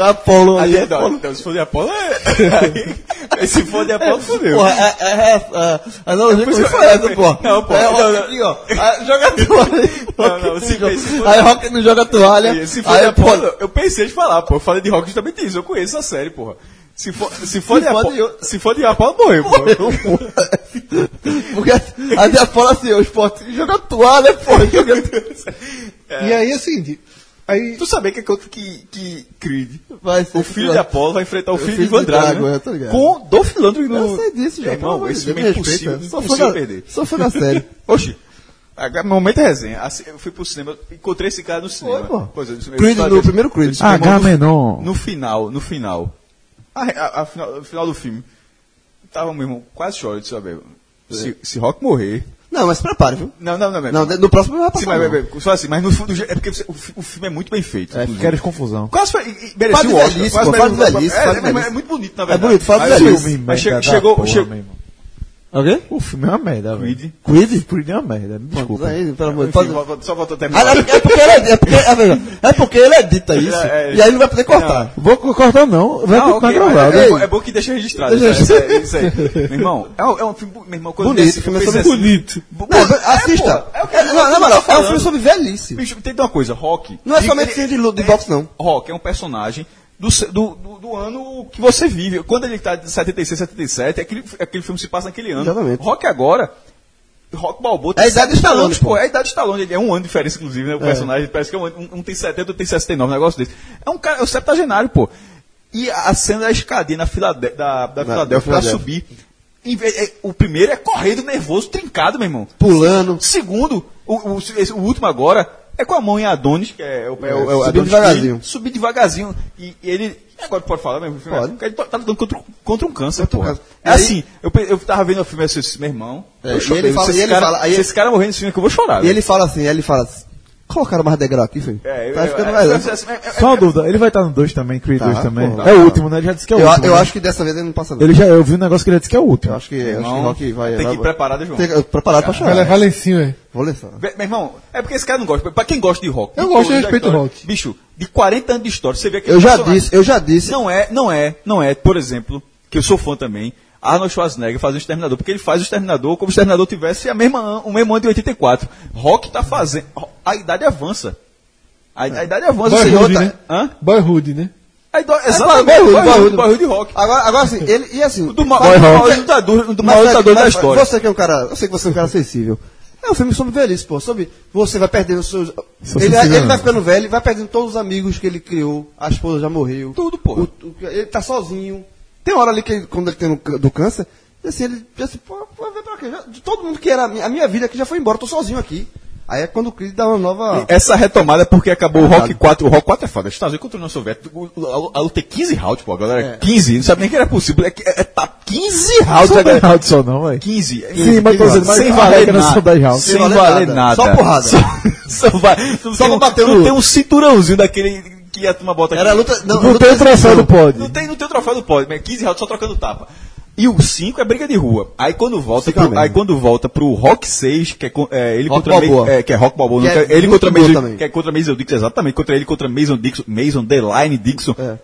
Apolo Ali aí. é não, então, se for de Apolo, é. Aí, se for de Apolo, fodeu. Porra, é, é, é, é, a analogia que eu- essa, porra. Não, pô, É, não, ó, não. ó. Ah, Joga a toalha. Não, não, se- Rock se for- Aí Rock não joga a toalha. Se for Aí de Apolo, eu pensei de falar, pô. Eu falei de rock justamente isso. Eu conheço a série, porra. Se for, se for, Se de, for Apolo, se for de Apolo, morreu, pô. Porque a de Apolo assim, o esporte joga toalha, porra. Joga E aí é seguinte, aí... Tu sabia que, que, que Creed, Vai ser o filho de Apolo, vai enfrentar o filho de Van de Drago, Drago, né? é, tô ligado. Com Dolph Lundgren no... Eu sei disso já. Pelo irmão, esse filme é impossível, impossível da- perder. Sou fã da série. Oxi. Agora, momento é resenha. Assim, Eu fui pro cinema, encontrei esse cara no cinema. pô. Pois é, Creed, no primeiro Creed. eu disse, meu irmão, H no- menor. No final, no final. A, a- a final, no final do filme. Tava, meu irmão, quase chorando de saber. Se, se Rock morrer. Não, mas se prepare, viu? Não, não, não. não. Não, no próximo vai Sim, passar. mas, não. mas, mas, só assim, mas no fundo, é porque você- o, o filme é muito bem feito. É, inclusive. queres confusão. Quase foi, Fala merecia o Oscar. velhice, quase pô, velhice, é, é, mas velhice. é muito bonito, na verdade. bonito, fala Mas, velhice. Mas da chegou, porra, chegou, irmão. Alguém? O filme é uma merda, velho. Creed. Creed? Creed é uma merda, me desculpa. Aí, pelo amor de Deus. só voltou a Ah, terminar. É porque é porque ele é, é porque, é, veja, é porque ele edita isso. É, é. E aí não vai poder cortar. Vou cortar não, vai Não, continuar ok, gravado. é, é bom que deixa registrado. Deixa isso, é- isso aí. Meu irmão, é um, é um filme, meu irmão, quando Bonito, eu disse- filme assim, bonito. Não, é, assista. é o É, não, na moral, é um filme sobre velhice. Bicho, tem uma coisa, Rock. Não é somente de boxe, não. Rock é um personagem do, do, do, ano que você vive. Quando ele está de 76, 77, aquele, aquele filme se passa naquele ano. Exatamente. Rock agora. Rock Balboa É a idade de Stallone, anos, pô. É a idade de Stallone. Ele é um ano de diferença, inclusive, né? O personagem parece que é um, um, um tem 70, outro tem 69, um negócio desse. É um cara, é o septagenário, pô. E a cena da escadinha na Filade- da, da Filadélfia pra Filadélfia. subir. Em vez- é, o primeiro é correndo nervoso, trincado, meu irmão. Pulando. Segundo, o, o, esse- o último agora é com a mão em Adonis, que é, o, é, o- é o Adonis devagarzinho. Subir devagarzinho. E, e ele. Agora pode falar mesmo? Pode. Porque ele tá lutando contra, contra um câncer, câncer. É assim, eu, eu tava vendo o filme assim, meu irmão. É, eu e chorei. ele fala- se esse ele cara, fala- aí- se esse cara morrer nesse filme aqui, eu vou chorar. E velho. ele fala assim, ele fala assim, colocaram mais degrau aqui, filho. É, tá eu- ficando é, mais... Eu, Só uma dúvida, ele vai estar no 2 também, Creed Tá, 2 também. pô. é o último, né? Ele já disse que é o eu, último. eu né? acho que dessa vez ele não passa não. Ele já, eu vi um negócio que ele disse que é o último. Eu acho que, acho que Irmão, Rock vai... tem que vai- ir preparado, João. Tem que- preparado pra Vai chorar. levar lencinho, é. Vou ler só. Ve- Meu irmão, é porque esse cara não gosta. Pra quem gosta de rock. Eu gosto, eu a respeito história, rock. Bicho, de 40 anos de história, você vê que Eu já disse, eu já disse. Não é, não é, não é, por exemplo, que eu sou fã também, Arnold Schwarzenegger fazendo o Exterminador, porque ele faz o Exterminador como se o Exterminador tivesse a mesma, o mesmo ano de 84. Rock tá fazendo, a idade avança. A, a idade avança. Boyhood, outra- né? Hã? Boyhood, né? É, exatamente, Boyhood, Boyhood, Boyhood. Boyhood Rock. Agora, agora assim, ele, e assim... Do ma- maior lutador, do maior lutador da história. Você que é um cara, eu sei que você é um cara sensível. É um filme sobre velhice, pô. Sobre você vai perdendo os seus. Ele, sensível, ele vai ficando velho, vai perdendo todos os amigos que ele criou. A esposa já morreu. Tudo, pô. O- o- ele tá sozinho. Tem uma hora ali que ele- quando ele tem no do câncer, assim, ele diz assim, pô, vai ver pra quê? Já- de todo mundo que era a minha, a minha vida que já foi embora, tô sozinho aqui. Aí é quando o Creed dá uma nova. Essa retomada é porque acabou o Rock 4. O Rock 4 é foda. Estados Unidos contra o União Soviética. A luta é 15 rounds, pô. A galera, 15. Não sabe nem que era possível. É, que- é, tá 15 rounds. Não a galera- tem round só não, velho. 15. Sim, mas tô dizendo, mas sem valer não nada. são 10 rounds. Sem Sem valer nada. nada. Só porrada. Só, só, vai, não Só tem, pra bater não tem um cinturãozinho daquele que a turma bota aqui. Era luta. Não, Não luta tem o troféu do pódio. Não tem, não tem o troféu do pódio, mas 15 rounds só trocando tapa. E o 5 é briga de rua. Aí quando volta, pro, aí quando volta pro Rock 6, que é, é, ele Rock contra Balboa. Me- é, que é Rock Balboa, Que não, é que é ele contra Mason, também. que é contra Mason Dixon, exatamente, contra ele contra Mason Dixon, Mason Deline Dixon. É.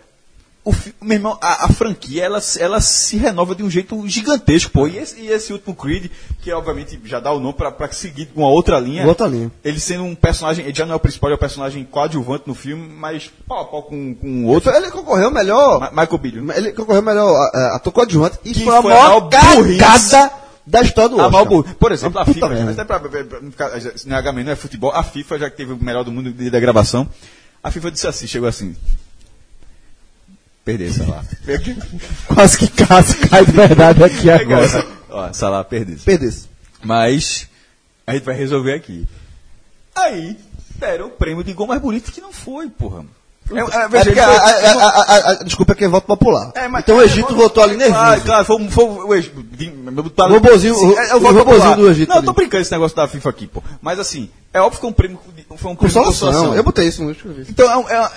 O, meu irmão, a, a franquia, ela, se- ela se renova de um jeito gigantesco, pô. E esse, e esse último Creed, que obviamente já dá o nome pra, pra seguir com uma outra linha. Outra linha. Ele sendo um personagem, ele já não é o principal, ele é o personagem coadjuvante no filme, mas pau a pau com, com outro. Ele concorreu melhor. Ma- Michael Billion. Ele concorreu melhor a- a- coadjuvante e Que foi a a maior cagada da história do A Oscar. burrice. Por exemplo, a Puta FIFA, merda. até pra, pra- pra não é não é futebol, a FIFA, já que teve o melhor do mundo da gravação, a FIFA disse assim, chegou assim. Perder, sei lá. Quase que caso cai de verdade aqui agora. Ó, sei lá, perder. Perdesse. Mas a gente vai resolver aqui. Aí deram o prêmio de gol mais bonito que não foi, porra. É, é, É foi- a- desculpa, é que é voto popular. É, então o Egito é, votou ali nervoso. Claro, claro, foi, um- foi o Egito. meu- O robozinho- o- é, é o robozinho popular. do Egito Não, eu tô brincando esse negócio da FIFA aqui, pô. Mas assim, é óbvio que foi um prêmio, foi um prêmio Consolação. consolação. Eu botei isso no ver. Então, é, é,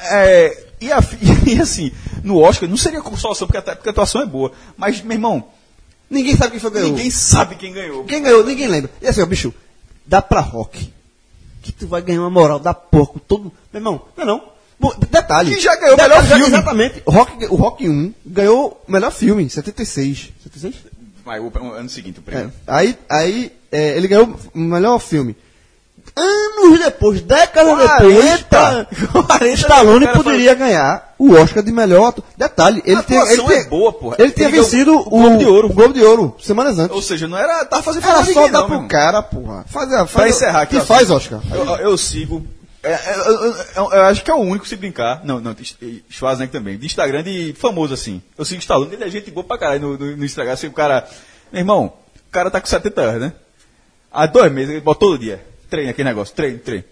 é- e, a e assim, no Oscar não seria consolação, porque a, porque a atuação é boa. Mas, meu irmão, Ninguém sabe quem foi ganhou. ninguém sabe quem ganhou. Quem ganhou, ninguém lembra. E assim, ó, bicho, dá pra rock. Que tu vai ganhar uma moral da porra com todo. Meu irmão, não é não. Bom, detalhe. Que já ganhou o melhor já- filme. Exatamente. O Rock, o Rock 1 ganhou o melhor filme, em 76. 76? Mas o, o ano seguinte, o prêmio. É. Aí, aí é, ele ganhou o melhor filme. Anos depois, décadas 40. depois, 40 Stallone o poderia ganhar o Oscar de melhor ator. Detalhe, ele A tem, ele tem, é boa, porra. Ele tinha Ele vencido o Globo de Ouro. o Globo de Ouro semanas antes. Ou seja, não era. Tava fazendo Era só dar pro cara, porra. Faz, faz, Pra encerrar aqui. Que ó, faz, Oscar? Eu- eu sigo. É, é, eu, acho que é o único se brincar. Não, não, Schwarzenegger também. De Instagram de famoso assim. Eu sigo Stallone, ele é gente boa pra caralho no, no, no Instagram. Assim, o cara. Meu irmão, o cara tá com 70 anos, né? Há dois meses, ele bota todo dia. Treina aquele negócio, treino, treino.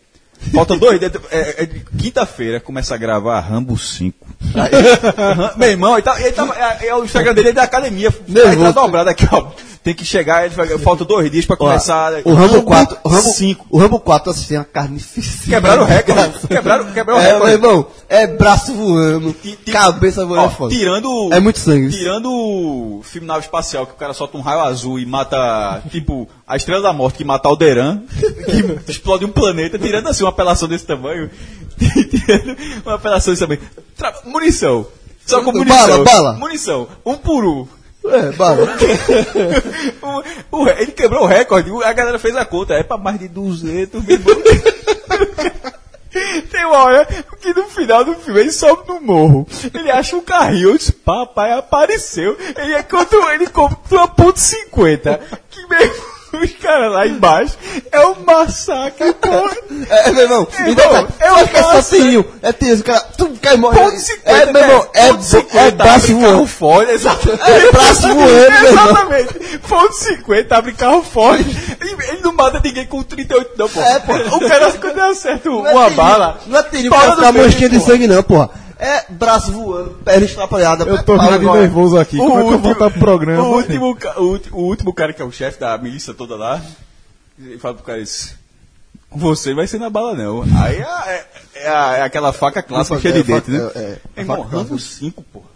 Falta dois dias. É, é, Quinta-feira começa a gravar Rambo 5. Aí, meu irmão, ele tá, ele tava, é, é, o Instagram dele é da academia. Aí tá Nervoso. dobrado aqui, ó. Tem que chegar, ele vai, falta dois dias pra começar. O Rambo 4, o Rambo 5. O Rambo 4 assisti uma carnificina. Quebraram o recorde. Quebraram, quebraram o É, meu recorde. irmão, é braço voando, Ti- ti- cabeça voando, ó, é foda. tirando. É muito sangue. Tirando o filme nave espacial, que o cara solta um raio azul e mata, tipo, a estrela da morte que mata Alderan, que explode um planeta, tirando assim uma apelação desse tamanho. tirando uma apelação desse tamanho. Tra- munição. Só com munição. Bala, bala. Munição. Um por um. É, bala. O- o- ele quebrou o recorde, a galera fez a conta, é pra mais de 200 meu irmão. Tem uma hora que no final do filme ele sobe no morro, ele acha um carrinho, eu disse, papai apareceu, ele encontra, ele compra uma ponto 50, que mesmo os caras lá embaixo, é um massacre, porra. É, meu irmão, É, detalhe, irmão, é eu acho que é uma só tinho, é tinho, o cara, tu cai e morre. Ponto 50, é, meu irmão, é, ponto 50, é braço voando. fora, exatamente. É braço voando, meu. Exatamente. Ponto 50, abre carro fora. Ele, não mata ninguém com 38, não, pô. É, pô. O cara, quando acerta é uma bala. Não é tinho, o fora cara do ficar manchinha de porra. sangue não, porra. É braço voando, perna estrapalhada. Eu é tô rindo nervoso aqui. Como é que eu vou voltar pro programa? O último, o, o último cara que é o chefe da milícia toda lá, ele fala pro cara isso. Você vai ser na bala, não. Aí é, é- é é aquela faca clássica É, cheia de dente, né? é, é, irmão, Rambo 5, porra.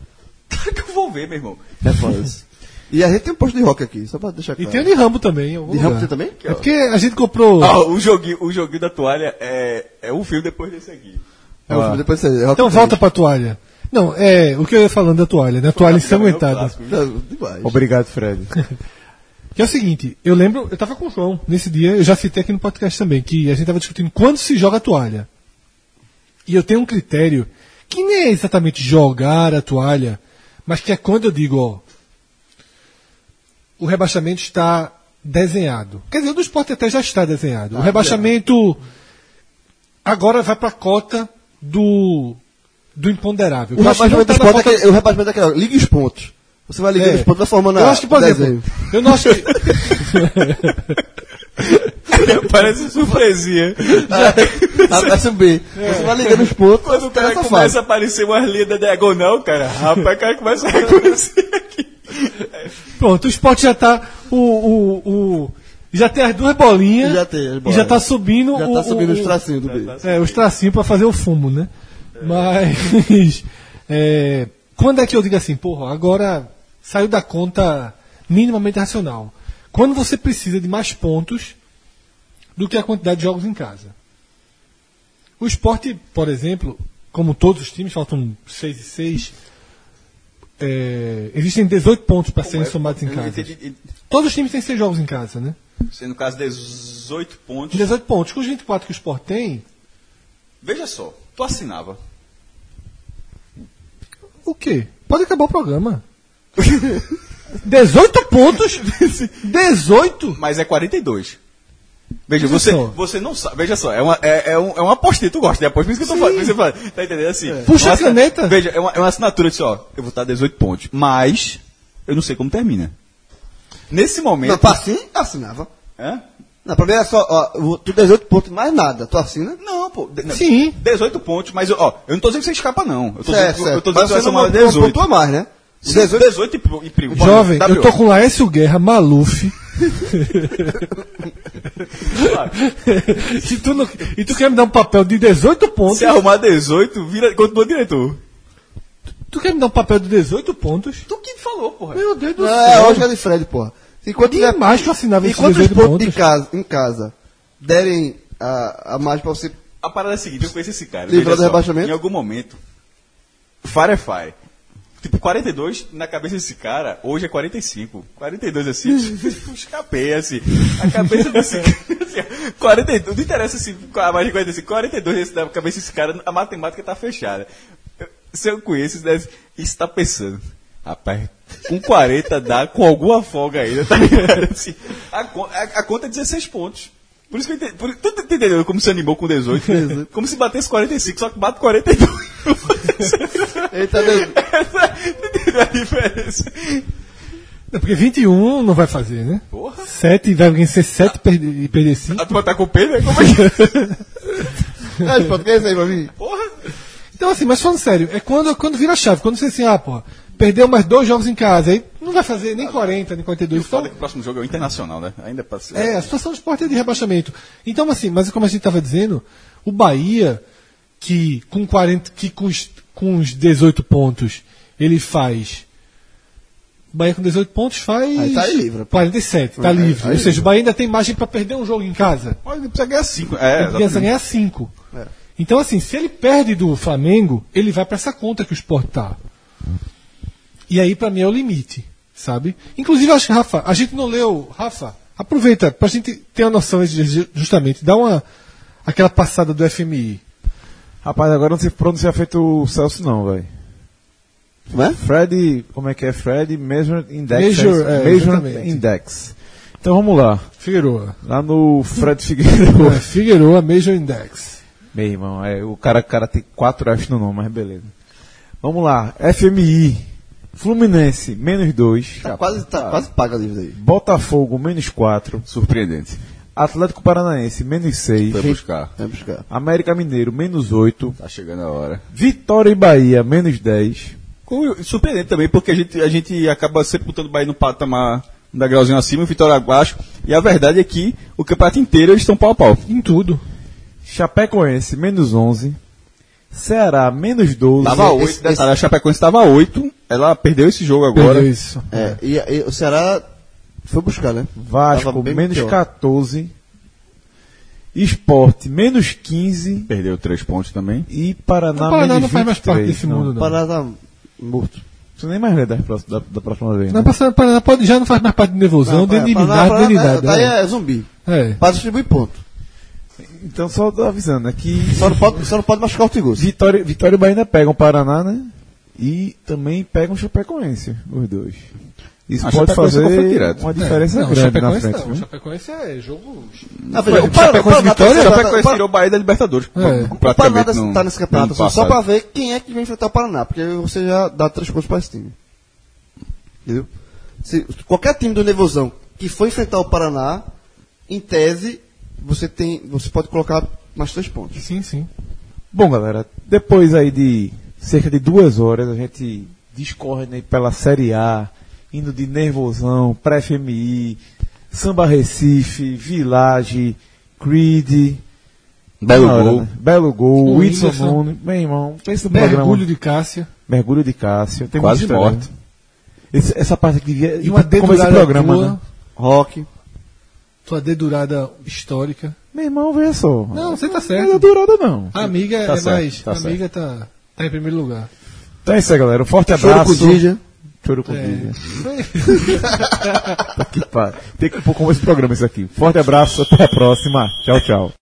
Claro que eu vou ver, meu irmão. É foda isso. E a gente tem um posto de rock aqui, só pra deixar E claro. tem o de Rambo também. De Rambo lugar. tem também? É porque a gente comprou. Ah, o, joguinho, o joguinho da toalha é, é um filme depois desse aqui. É o filme depois você. Então volta pra toalha. Não, é o que eu ia falando da toalha, né? A toalha ensanguentada. Não, demais. Obrigado, Fred. Que é o seguinte, eu lembro, eu tava com o João nesse dia, eu já citei aqui no podcast também, que a gente tava discutindo quando se joga a toalha. E eu tenho um critério que nem é exatamente jogar a toalha, mas que é quando eu digo, ó, o rebaixamento está desenhado. Quer dizer, o do esporte até já está desenhado. o rebaixamento agora vai para a cota do do imponderável. O Eu rebaixamento tá na esporte é o rebaixamento é aquele, liga os pontos. Você vai ligando É. os pontos, vai formando Eu a acho que, por desenho. exemplo, eu não acho que. Parece surpresinha. Vai subir. Você vai ligando os pontos. Quando o cara começa fase. a aparecer uma linha da diagonal, cara, rapaz, o cara começa a reconhecer aqui. Pronto, o esporte já tá. O, o, o- já tem as duas bolinhas. Já tem as E bolas. já tá subindo. Já o, tá subindo o, os tracinhos do B. É, os tracinhos pra fazer o fumo, né? Mas. é, quando é que eu digo assim, porra, agora saiu da conta minimamente racional? Quando você precisa de mais pontos do que a quantidade de jogos em casa. O esporte, por exemplo, como todos os times, faltam 6 e 6. existem 18 pontos para serem somados em casa. Todos os times têm 6 jogos em casa, né? Sendo no caso 18 pontos. 18 pontos. Com os 24 que o Sport tem, Veja só, tu assinava. o quê? Pode acabar o programa. 18 pontos? 18? Mas é 42. Veja, Veja você, só. você não sabe. Veja só, é uma, é, é, um, é uma apostinha, tu gosta de aposta, por isso que eu tô falando. Tá entendendo assim? Puxa a caneta. Veja, é uma, é uma assinatura de ó, eu vou estar 18 pontos, mas eu não sei como termina. Nesse momento. Não, pra assim, assinava. Hã? Não, pra mim é só, ó, eu- tu 18 pontos, mais nada. Tu assina? Não, pô. de- Sim. 18 pontos, mas ó, eu não tô dizendo que você escapa, não. Eu tô Certo, dizendo, eu certo. tô dizendo Mas que você não não 18. pontua mais, né? Sim, 18 18 e, e primo. Jovem, W. eu tô com Laércio Guerra, Maluf. e, tu não- e tu quer me dar um papel de 18 pontos? Se arrumar 18, vira, continua diretor. Tu quer me dar um papel de 18 pontos? Tu que falou, porra. Meu Deus do é céu. a lógica de Fred, porra. Enquanto Tem mais que eu assinava esses Enquanto os 18 pontos pontos. de casa, em casa derem a, a margem pra você. A parada é a seguinte, eu conheço esse cara. Veja do só, rebaixamento? Em algum momento, fire é fire. Tipo, 42 na cabeça desse cara, hoje é 45. 42 assim, escapei assim. A cabeça desse cara, assim, 42, não interessa assim, a mais de 45, 42 esse, na cabeça desse cara, a matemática tá fechada. Se eu conheço, deve- tá pensando. Rapaz, com 40 dá com alguma folga ainda, tá ligado? Assim, a, a- a conta é 16 pontos. Por isso que eu entendi. Por, tu tá entendendo como se animou com 18? Como se batesse 45, só que bate 42. Eita, Deus. Entendeu a diferença? É porque 21 não vai fazer, né? Porra. 7 vai alguém ser 7 e perder, perder 5. A turma tá com pena, né? Como é que É, pronto, que é isso aí pra mim? Porra. Então, assim, mas falando sério, é quando, quando vira a chave, quando você assim, ah, pô, perdeu mais dois jogos em casa, aí não vai fazer nem 40, nem 42. Então, Foda que o próximo jogo é o Internacional, né? Ainda passa. é, a situação do esporte é de rebaixamento. Então, assim, mas como a gente estava dizendo, o Bahia, que com 40, que com os, com os 18 pontos, ele faz. O Bahia com 18 pontos faz. Aí tá livre, pô. 47, tá Aí- livre. aí Ou seja, o Bahia ainda tem margem para perder um jogo em casa. Olha, ele precisa ganhar 5. É, Ele precisa ganhar 5. Então, assim, se ele perde do Flamengo, ele vai para essa conta que o Sport tá. E aí, para mim, é o limite, sabe? Inclusive, eu acho que, Rafa, a gente não leu. Rafa, aproveita, pra gente ter uma noção, de- justamente, dá uma. aquela passada do FMI. Rapaz, agora não sei você feito o Celso, não, velho. Como é? Fred, como é que é? Fred Measure Index. Measure, é, é, exatamente. Index. Então vamos lá. Figueroa. Lá no Fred Figueiredo. É, Figueroa Major Index. Meu irmão, é, o cara, cara tem quatro Fs no nome, mas beleza. Vamos lá. FMI. Fluminense, menos 2. Tá quase, tá quase paga livre aí. Botafogo, menos 4. Surpreendente. Atlético Paranaense, menos 6. Foi buscar. Vai buscar. América Mineiro, menos 8. Tá chegando a hora. Vitória e Bahia, menos 10. Com- Surpreendente também, porque a gente, a gente acaba sempre botando o Bahia no patamar um degrauzinho acima, o Vitória abaixo. E a verdade é que o campeonato inteiro eles estão pau a pau. Em tudo. Chapecoense, menos 11. Ceará, menos 12. Tava Esse- 8, esse- detalhe, a Chapecoense estava 8, ela perdeu esse jogo agora. Perdeu isso. É, e, e o Ceará foi buscar, né? Vasco, menos pior. 14. Esporte, menos 15. Perdeu 3 pontos também. E Paraná, O Paraná menos não faz mais parte 23. desse mundo, não. Paraná tá morto. Você nem mais lê da, próxima- da, da próxima vez. Não, Né? passando Paraná pode, já não faz mais parte de Nevosão, de inimidade, Paraná- de unidade. Daí né? é zumbi. É. Para distribuir ponto. Então só tô avisando né, que Só não pode, só não pode machucar o Tigoso. Vitória, Vitória e Bahia ainda pegam o Paraná, né? E também pegam o Chapecoense, os dois. Isso A pode fazer não foi direto. uma diferença Não, o grande na Chapecoense frente. não. O? Chapecoense é jogo. O Chapecoense Vitória, A tá- Chapecoense tá- tirou o Bahia da Libertadores. É. O Paraná no- tá nesse campeonato só, pra ver quem é que vai enfrentar o Paraná, porque você já dá três pontos pra esse time. Entendeu? Se, qualquer time do Nevozão que for enfrentar o Paraná, em tese, você tem. Você pode colocar mais três pontos. Sim, sim. Bom, galera, depois aí de cerca de duas horas, a gente discorre né, pela Série A, indo de Nervosão, Pré-FMI, Samba Recife, Village, Creed. Belo hora, gol. né? Belo Gol, O Whitson. Nunes. Meu irmão, pensa no Mergulho programa. de Cássia. Mergulho de Cássio. Tem Quase morte. né? Esse- essa parte aqui devia. E uma como esse programa, tua, né? Rock. Tua dedurada histórica. Meu irmão, veja só. Não, você tá Não é certo. dedurada, não. A amiga Tá é certo, mais. tá a certo. amiga tá, tá em primeiro lugar. Então é isso aí, galera. Um forte abraço. Choro com É. Que pariu. Tem que pôr como esse programa isso aqui. Forte abraço, até a próxima. Tchau, tchau.